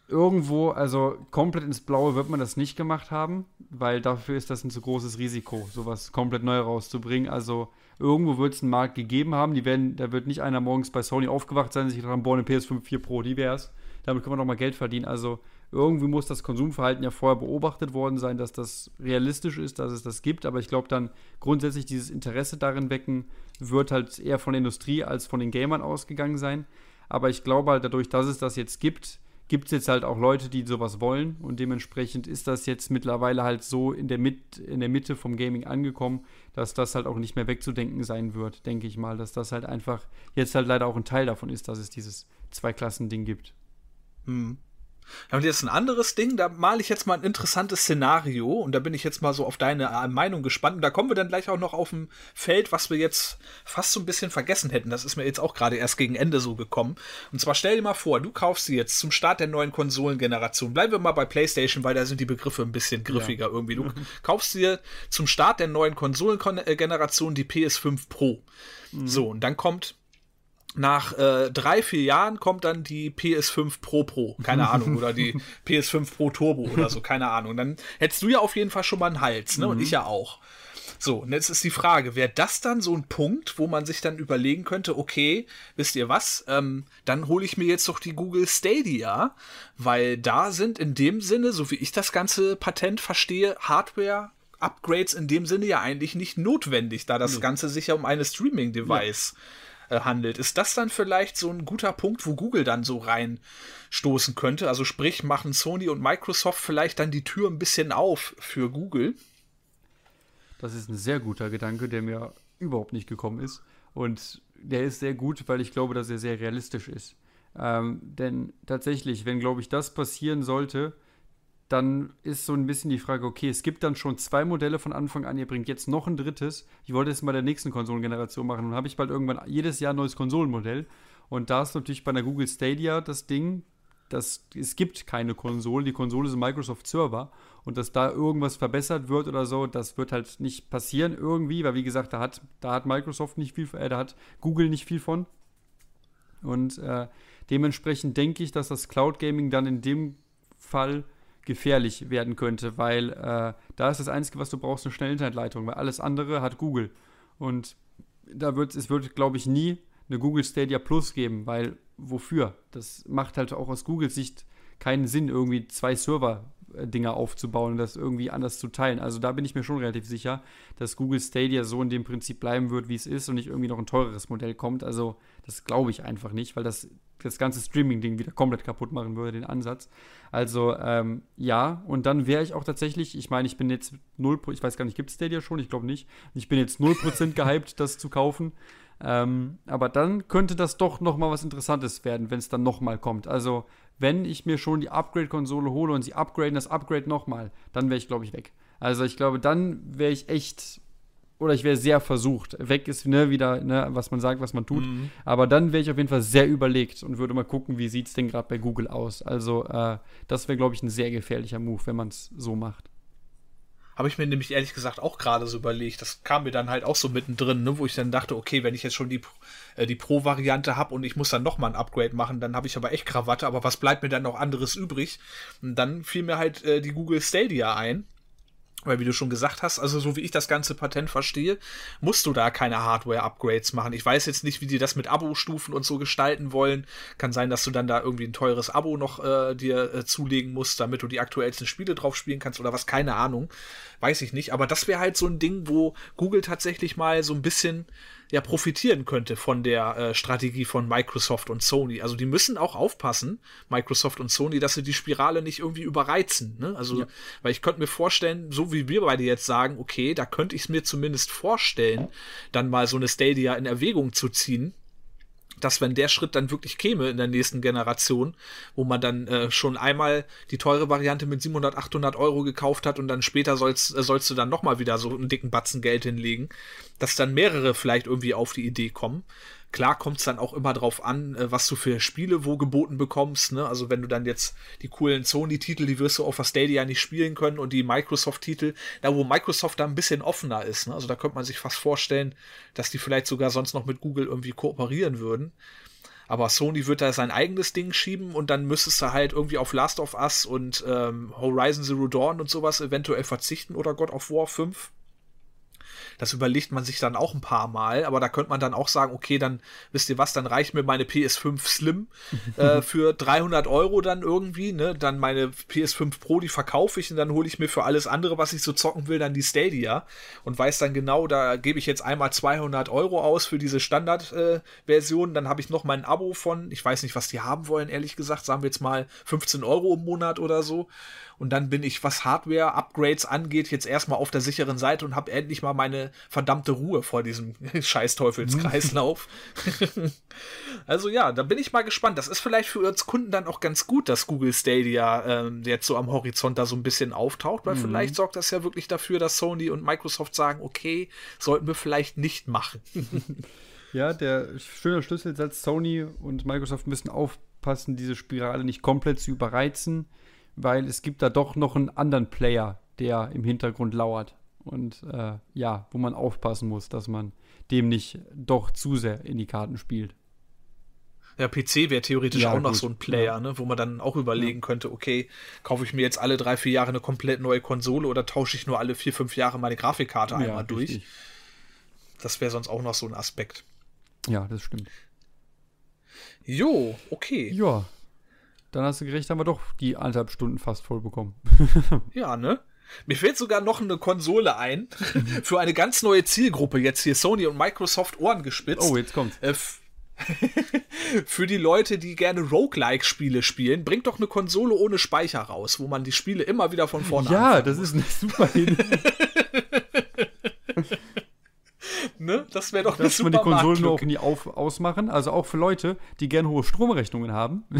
irgendwo, also komplett ins Blaue wird man das nicht gemacht haben, weil dafür ist das ein zu großes Risiko, sowas komplett neu rauszubringen. Also irgendwo wird es einen Markt gegeben haben, die werden, da wird nicht einer morgens bei Sony aufgewacht sein, sich daran boah, eine PS5 4 Pro, die wär's. Damit können wir noch mal Geld verdienen. Also irgendwie muss das Konsumverhalten ja vorher beobachtet worden sein, dass das realistisch ist, dass es das gibt. Aber ich glaube dann grundsätzlich dieses Interesse darin wecken, wird halt eher von der Industrie als von den Gamern ausgegangen sein. Aber ich glaube halt dadurch, dass es das jetzt gibt, gibt es jetzt halt auch Leute, die sowas wollen und dementsprechend ist das jetzt mittlerweile halt so in der, Mit in der Mitte vom Gaming angekommen, dass das halt auch nicht mehr wegzudenken sein wird, denke ich mal, dass das halt einfach jetzt halt leider auch ein Teil davon ist, dass es dieses Zwei-Klassen-Ding gibt. Hm. Und jetzt ein anderes Ding, da male ich jetzt mal ein interessantes Szenario und da bin ich jetzt mal so auf deine äh, Meinung gespannt. Und da kommen wir dann gleich auch noch auf ein Feld, was wir jetzt fast so ein bisschen vergessen hätten. Das ist mir jetzt auch gerade erst gegen Ende so gekommen. Und zwar stell dir mal vor, du kaufst sie jetzt zum Start der neuen Konsolengeneration. Bleiben wir mal bei PlayStation, weil da sind die Begriffe ein bisschen griffiger ja. irgendwie. Du kaufst dir zum Start der neuen Konsolengeneration die PS5 Pro. Mhm. So, und dann kommt nach äh, drei, vier Jahren kommt dann die PS5 Pro Pro, keine Ahnung, oder die PS5 Pro Turbo oder so, keine Ahnung. Dann hättest du ja auf jeden Fall schon mal einen Hals, ne? Mhm. Und ich ja auch. So, und jetzt ist die Frage, wäre das dann so ein Punkt, wo man sich dann überlegen könnte, okay, wisst ihr was, ähm, dann hole ich mir jetzt doch die Google Stadia, weil da sind in dem Sinne, so wie ich das ganze Patent verstehe, Hardware Upgrades in dem Sinne ja eigentlich nicht notwendig, da das Ganze sich ja um eine Streaming-Device ja. Äh, handelt. Ist das dann vielleicht so ein guter Punkt, wo Google dann so reinstoßen könnte? Also sprich, machen Sony und Microsoft vielleicht dann die Tür ein bisschen auf für Google? Das ist ein sehr guter Gedanke, der mir überhaupt nicht gekommen ist. Und der ist sehr gut, weil ich glaube, dass er sehr realistisch ist. Ähm, denn tatsächlich, wenn, glaube ich, das passieren sollte, dann ist so ein bisschen die Frage, okay, es gibt dann schon zwei Modelle von Anfang an, ihr bringt jetzt noch ein drittes. Ich wollte es mal der nächsten Konsolengeneration machen. Dann habe ich bald irgendwann jedes Jahr ein neues Konsolenmodell. Und da ist natürlich bei der Google Stadia das Ding, dass es gibt keine Konsole. Die Konsole ist ein Microsoft Server. Und dass da irgendwas verbessert wird oder so, das wird halt nicht passieren irgendwie, weil wie gesagt, da hat, da hat Microsoft nicht viel, äh, da hat Google nicht viel von. Und äh, dementsprechend denke ich, dass das Cloud Gaming dann in dem Fall gefährlich werden könnte, weil äh, da ist das Einzige, was du brauchst, eine schnelle Internetleitung, weil alles andere hat Google. Und da wird es wird, glaube ich, nie eine Google Stadia Plus geben, weil wofür? Das macht halt auch aus Googles Sicht keinen Sinn, irgendwie zwei Server Dinger aufzubauen und das irgendwie anders zu teilen. Also da bin ich mir schon relativ sicher, dass Google Stadia so in dem Prinzip bleiben wird, wie es ist und nicht irgendwie noch ein teureres Modell kommt. Also das glaube ich einfach nicht, weil das das ganze Streaming-Ding wieder komplett kaputt machen würde, den Ansatz. Also ähm, ja, und dann wäre ich auch tatsächlich, ich meine, ich bin jetzt 0%, ich weiß gar nicht, gibt es Stadia schon? Ich glaube nicht. Ich bin jetzt 0% gehypt, das zu kaufen. Ähm, aber dann könnte das doch noch mal was Interessantes werden, wenn es dann noch mal kommt. Also wenn ich mir schon die Upgrade-Konsole hole und sie upgraden das Upgrade nochmal, dann wäre ich, glaube ich, weg. Also ich glaube, dann wäre ich echt, oder ich wäre sehr versucht. Weg ist ne, wieder, ne, was man sagt, was man tut. Mhm. Aber dann wäre ich auf jeden Fall sehr überlegt und würde mal gucken, wie sieht es denn gerade bei Google aus. Also äh, das wäre, glaube ich, ein sehr gefährlicher Move, wenn man es so macht. Habe ich mir nämlich ehrlich gesagt auch gerade so überlegt. Das kam mir dann halt auch so mittendrin, ne, wo ich dann dachte, okay, wenn ich jetzt schon die, äh, die Pro-Variante habe und ich muss dann nochmal ein Upgrade machen, dann habe ich aber echt Krawatte, aber was bleibt mir dann noch anderes übrig? Und dann fiel mir halt äh, die Google Stadia ein. Weil, wie du schon gesagt hast, also so wie ich das ganze Patent verstehe, musst du da keine Hardware-Upgrades machen. Ich weiß jetzt nicht, wie die das mit Abo-Stufen und so gestalten wollen. Kann sein, dass du dann da irgendwie ein teures Abo noch äh, dir äh, zulegen musst, damit du die aktuellsten Spiele drauf spielen kannst oder was, keine Ahnung. Weiß ich nicht. Aber das wäre halt so ein Ding, wo Google tatsächlich mal so ein bisschen ja profitieren könnte von der äh, Strategie von Microsoft und Sony. Also die müssen auch aufpassen, Microsoft und Sony, dass sie die Spirale nicht irgendwie überreizen. Ne? Also, ja. weil ich könnte mir vorstellen, so wie wir beide jetzt sagen, okay, da könnte ich es mir zumindest vorstellen, dann mal so eine Stadia in Erwägung zu ziehen dass wenn der Schritt dann wirklich käme in der nächsten Generation, wo man dann äh, schon einmal die teure Variante mit 700, 800 Euro gekauft hat und dann später sollst, äh, sollst du dann nochmal wieder so einen dicken Batzen Geld hinlegen, dass dann mehrere vielleicht irgendwie auf die Idee kommen. Klar kommt es dann auch immer drauf an, äh, was du für Spiele wo geboten bekommst. Ne? Also wenn du dann jetzt die coolen Sony-Titel, die wirst du auf der Stadia nicht spielen können und die Microsoft-Titel, da wo Microsoft da ein bisschen offener ist. Ne? Also da könnte man sich fast vorstellen, dass die vielleicht sogar sonst noch mit Google irgendwie kooperieren würden. Aber Sony wird da sein eigenes Ding schieben und dann müsstest du halt irgendwie auf Last of Us und ähm, Horizon Zero Dawn und sowas eventuell verzichten oder God of War 5. Das überlegt man sich dann auch ein paar Mal, aber da könnte man dann auch sagen, okay, dann wisst ihr was, dann reicht mir meine PS5 Slim äh, für 300 Euro dann irgendwie, ne? Dann meine PS5 Pro, die verkaufe ich und dann hole ich mir für alles andere, was ich so zocken will, dann die Stadia und weiß dann genau, da gebe ich jetzt einmal 200 Euro aus für diese Standardversion, äh, dann habe ich noch mein Abo von, ich weiß nicht, was die haben wollen, ehrlich gesagt, sagen wir jetzt mal 15 Euro im Monat oder so und dann bin ich, was Hardware-Upgrades angeht, jetzt erstmal auf der sicheren Seite und habe endlich mal meine verdammte Ruhe vor diesem Scheiß-Teufelskreislauf. also ja, da bin ich mal gespannt. Das ist vielleicht für uns Kunden dann auch ganz gut, dass Google Stadia ähm, jetzt so am Horizont da so ein bisschen auftaucht, weil mhm. vielleicht sorgt das ja wirklich dafür, dass Sony und Microsoft sagen, okay, sollten wir vielleicht nicht machen. ja, der schöne Schlüsselsatz, Sony und Microsoft müssen aufpassen, diese Spirale nicht komplett zu überreizen weil es gibt da doch noch einen anderen Player, der im Hintergrund lauert. Und äh, ja, wo man aufpassen muss, dass man dem nicht doch zu sehr in die Karten spielt. Ja, PC wäre theoretisch ja, auch noch so ein Player, ja. ne, wo man dann auch überlegen ja. könnte, okay, kaufe ich mir jetzt alle drei, vier Jahre eine komplett neue Konsole oder tausche ich nur alle vier, fünf Jahre meine Grafikkarte einmal durch. Das wäre sonst auch noch so ein Aspekt. Ja, das stimmt. Jo, okay. Ja. Dann hast du gerecht, haben wir doch die anderthalb Stunden fast voll bekommen. ja, ne? Mir fällt sogar noch eine Konsole ein für eine ganz neue Zielgruppe. Jetzt hier Sony und Microsoft Ohren gespitzt. Oh, jetzt kommt's. Äh, für die Leute, die gerne Roguelike-Spiele spielen, bringt doch eine Konsole ohne Speicher raus, wo man die Spiele immer wieder von vorne Ja, das ist eine super Idee. ne? Das wäre doch Dass man die Konsolen nur auch nie auf, ausmachen. Also auch für Leute, die gerne hohe Stromrechnungen haben.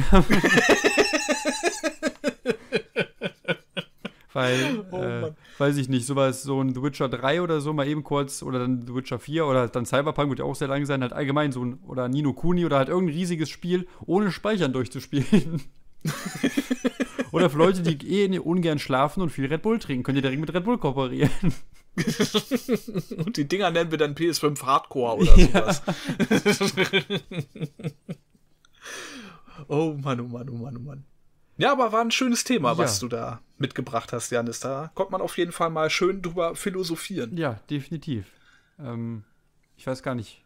Weil, oh, äh, weiß ich nicht, sowas, so ein The Witcher 3 oder so, mal eben kurz, oder dann The Witcher 4 oder dann Cyberpunk wird ja auch sehr lang sein, halt allgemein so ein, oder Nino Kuni oder halt irgendein riesiges Spiel ohne Speichern durchzuspielen. oder für Leute, die eh ungern schlafen und viel Red Bull trinken, könnt ihr direkt mit Red Bull kooperieren. und die Dinger nennen wir dann PS5 Hardcore oder sowas. oh Mann, oh Mann, oh Mann, oh Mann. Ja, aber war ein schönes Thema, ja. was du da mitgebracht hast, Janis. Da konnte man auf jeden Fall mal schön drüber philosophieren. Ja, definitiv. Ähm, ich weiß gar nicht.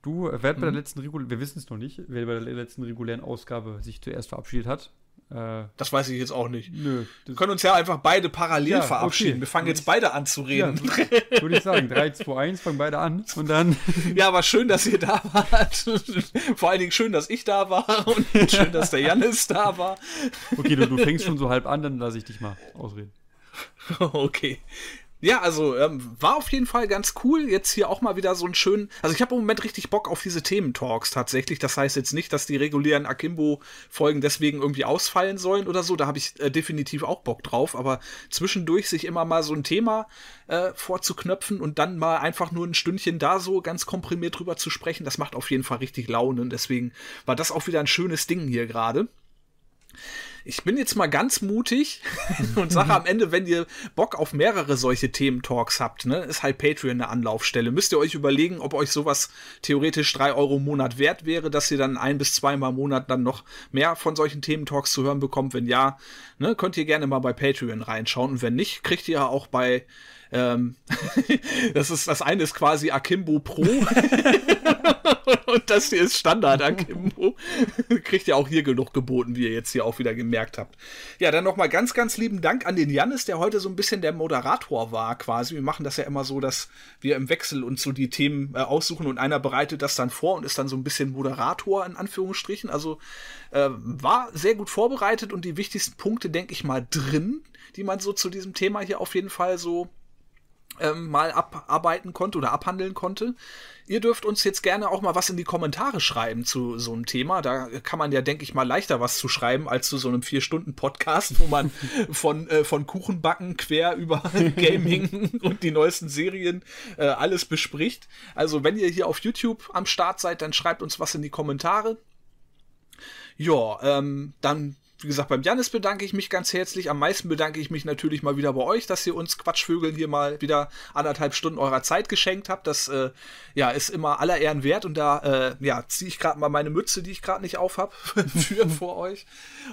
Du, wer hat bei der mhm. letzten regulären, wir wissen es noch nicht, wer bei der letzten regulären Ausgabe sich zuerst verabschiedet hat. Äh, das weiß ich jetzt auch nicht. Nö. Wir können uns ja einfach beide parallel ja, verabschieden. Okay. Wir fangen jetzt beide an zu reden. Ja, würde ich sagen. 3, 2, 1, fangen beide an und dann. Ja, aber schön, dass ihr da wart. Vor allen Dingen schön, dass ich da war und schön, dass der Janis da war. Okay, du, du fängst schon so halb an, dann lasse ich dich mal ausreden. Okay. Ja, also ähm, war auf jeden Fall ganz cool. Jetzt hier auch mal wieder so einen schönen. Also ich habe im Moment richtig Bock auf diese Thementalks tatsächlich. Das heißt jetzt nicht, dass die regulären Akimbo-Folgen deswegen irgendwie ausfallen sollen oder so. Da habe ich äh, definitiv auch Bock drauf. Aber zwischendurch sich immer mal so ein Thema äh, vorzuknöpfen und dann mal einfach nur ein Stündchen da so ganz komprimiert drüber zu sprechen, das macht auf jeden Fall richtig Laune. Und deswegen war das auch wieder ein schönes Ding hier gerade. Ich bin jetzt mal ganz mutig und sage am Ende, wenn ihr Bock auf mehrere solche Thementalks habt, ne, ist halt Patreon eine Anlaufstelle. Müsst ihr euch überlegen, ob euch sowas theoretisch drei Euro im Monat wert wäre, dass ihr dann ein bis zweimal im Monat dann noch mehr von solchen Thementalks zu hören bekommt. Wenn ja, ne, könnt ihr gerne mal bei Patreon reinschauen. Und wenn nicht, kriegt ihr auch bei ähm, das ist das eine ist quasi Akimbo Pro und das hier ist Standard Akimbo. Kriegt ja auch hier genug geboten, wie ihr jetzt hier auch wieder gemerkt habt. Ja, dann nochmal ganz, ganz lieben Dank an den Jannis, der heute so ein bisschen der Moderator war quasi. Wir machen das ja immer so, dass wir im Wechsel uns so die Themen äh, aussuchen und einer bereitet das dann vor und ist dann so ein bisschen Moderator in Anführungsstrichen. Also äh, war sehr gut vorbereitet und die wichtigsten Punkte, denke ich mal, drin, die man so zu diesem Thema hier auf jeden Fall so ähm, mal abarbeiten konnte oder abhandeln konnte. Ihr dürft uns jetzt gerne auch mal was in die Kommentare schreiben zu so einem Thema. Da kann man ja, denke ich mal, leichter was zu schreiben als zu so einem Vier-Stunden-Podcast, wo man von, äh, von Kuchenbacken quer über Gaming und die neuesten Serien äh, alles bespricht. Also, wenn ihr hier auf YouTube am Start seid, dann schreibt uns was in die Kommentare. Ja, ähm, dann wie gesagt, beim Janis bedanke ich mich ganz herzlich. Am meisten bedanke ich mich natürlich mal wieder bei euch, dass ihr uns Quatschvögeln hier mal wieder anderthalb Stunden eurer Zeit geschenkt habt. Das äh, ja, ist immer aller Ehren wert und da äh, ja, ziehe ich gerade mal meine Mütze, die ich gerade nicht auf habe, für vor euch.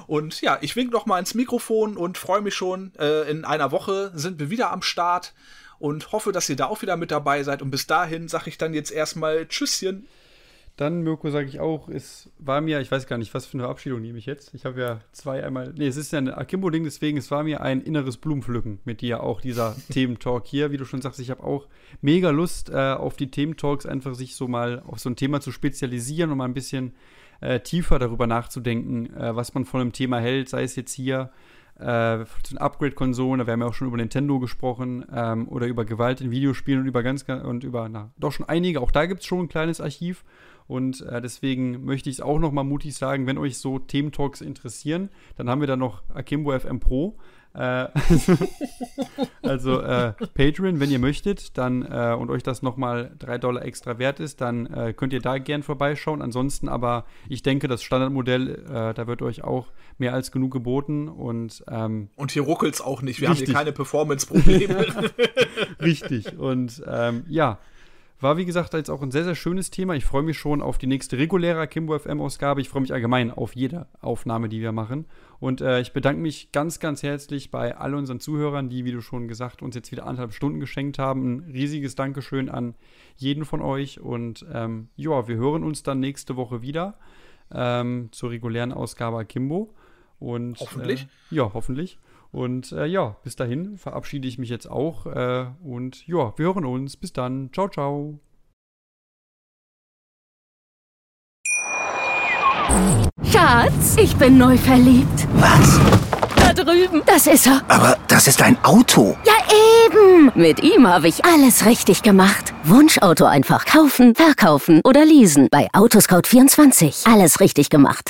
Und ja, ich wink noch mal ins Mikrofon und freue mich schon. Äh, in einer Woche sind wir wieder am Start und hoffe, dass ihr da auch wieder mit dabei seid. Und bis dahin sage ich dann jetzt erstmal Tschüsschen. Dann, Mirko, sage ich auch, es war mir, ich weiß gar nicht, was für eine Verabschiedung nehme ich jetzt. Ich habe ja zwei einmal, nee, es ist ja ein Akimbo-Ding, deswegen, es war mir ein inneres Blumenpflücken mit dir auch, dieser Thementalk hier. Wie du schon sagst, ich habe auch mega Lust äh, auf die Thementalks, einfach sich so mal auf so ein Thema zu spezialisieren und mal ein bisschen äh, tiefer darüber nachzudenken, äh, was man von einem Thema hält, sei es jetzt hier äh, zu den Upgrade-Konsolen, da werden wir auch schon über Nintendo gesprochen, ähm, oder über Gewalt in Videospielen und über ganz, und über, na, doch schon einige, auch da gibt es schon ein kleines Archiv. Und äh, deswegen möchte ich es auch noch mal mutig sagen, wenn euch so Thementalks interessieren, dann haben wir da noch Akimbo FM Pro. Äh, also äh, Patreon, wenn ihr möchtet, dann äh, und euch das nochmal 3 Dollar extra wert ist, dann äh, könnt ihr da gern vorbeischauen. Ansonsten aber, ich denke, das Standardmodell, äh, da wird euch auch mehr als genug geboten und ähm, und hier ruckelt es auch nicht. Wir richtig. haben hier keine Performance-Probleme. richtig. Und ähm, ja, war, wie gesagt, jetzt auch ein sehr, sehr schönes Thema. Ich freue mich schon auf die nächste reguläre Kimbo FM-Ausgabe. Ich freue mich allgemein auf jede Aufnahme, die wir machen. Und äh, ich bedanke mich ganz, ganz herzlich bei all unseren Zuhörern, die, wie du schon gesagt, uns jetzt wieder anderthalb Stunden geschenkt haben. Ein riesiges Dankeschön an jeden von euch. Und ähm, ja, wir hören uns dann nächste Woche wieder ähm, zur regulären Ausgabe Akimbo. Und, hoffentlich. Äh, ja, hoffentlich. Und äh, ja, bis dahin verabschiede ich mich jetzt auch. Äh, und ja, wir hören uns. Bis dann. Ciao, ciao. Schatz, ich bin neu verliebt. Was? Da drüben. Das ist er. Aber das ist ein Auto. Ja, eben. Mit ihm habe ich alles richtig gemacht. Wunschauto einfach kaufen, verkaufen oder leasen. Bei Autoscout24. Alles richtig gemacht.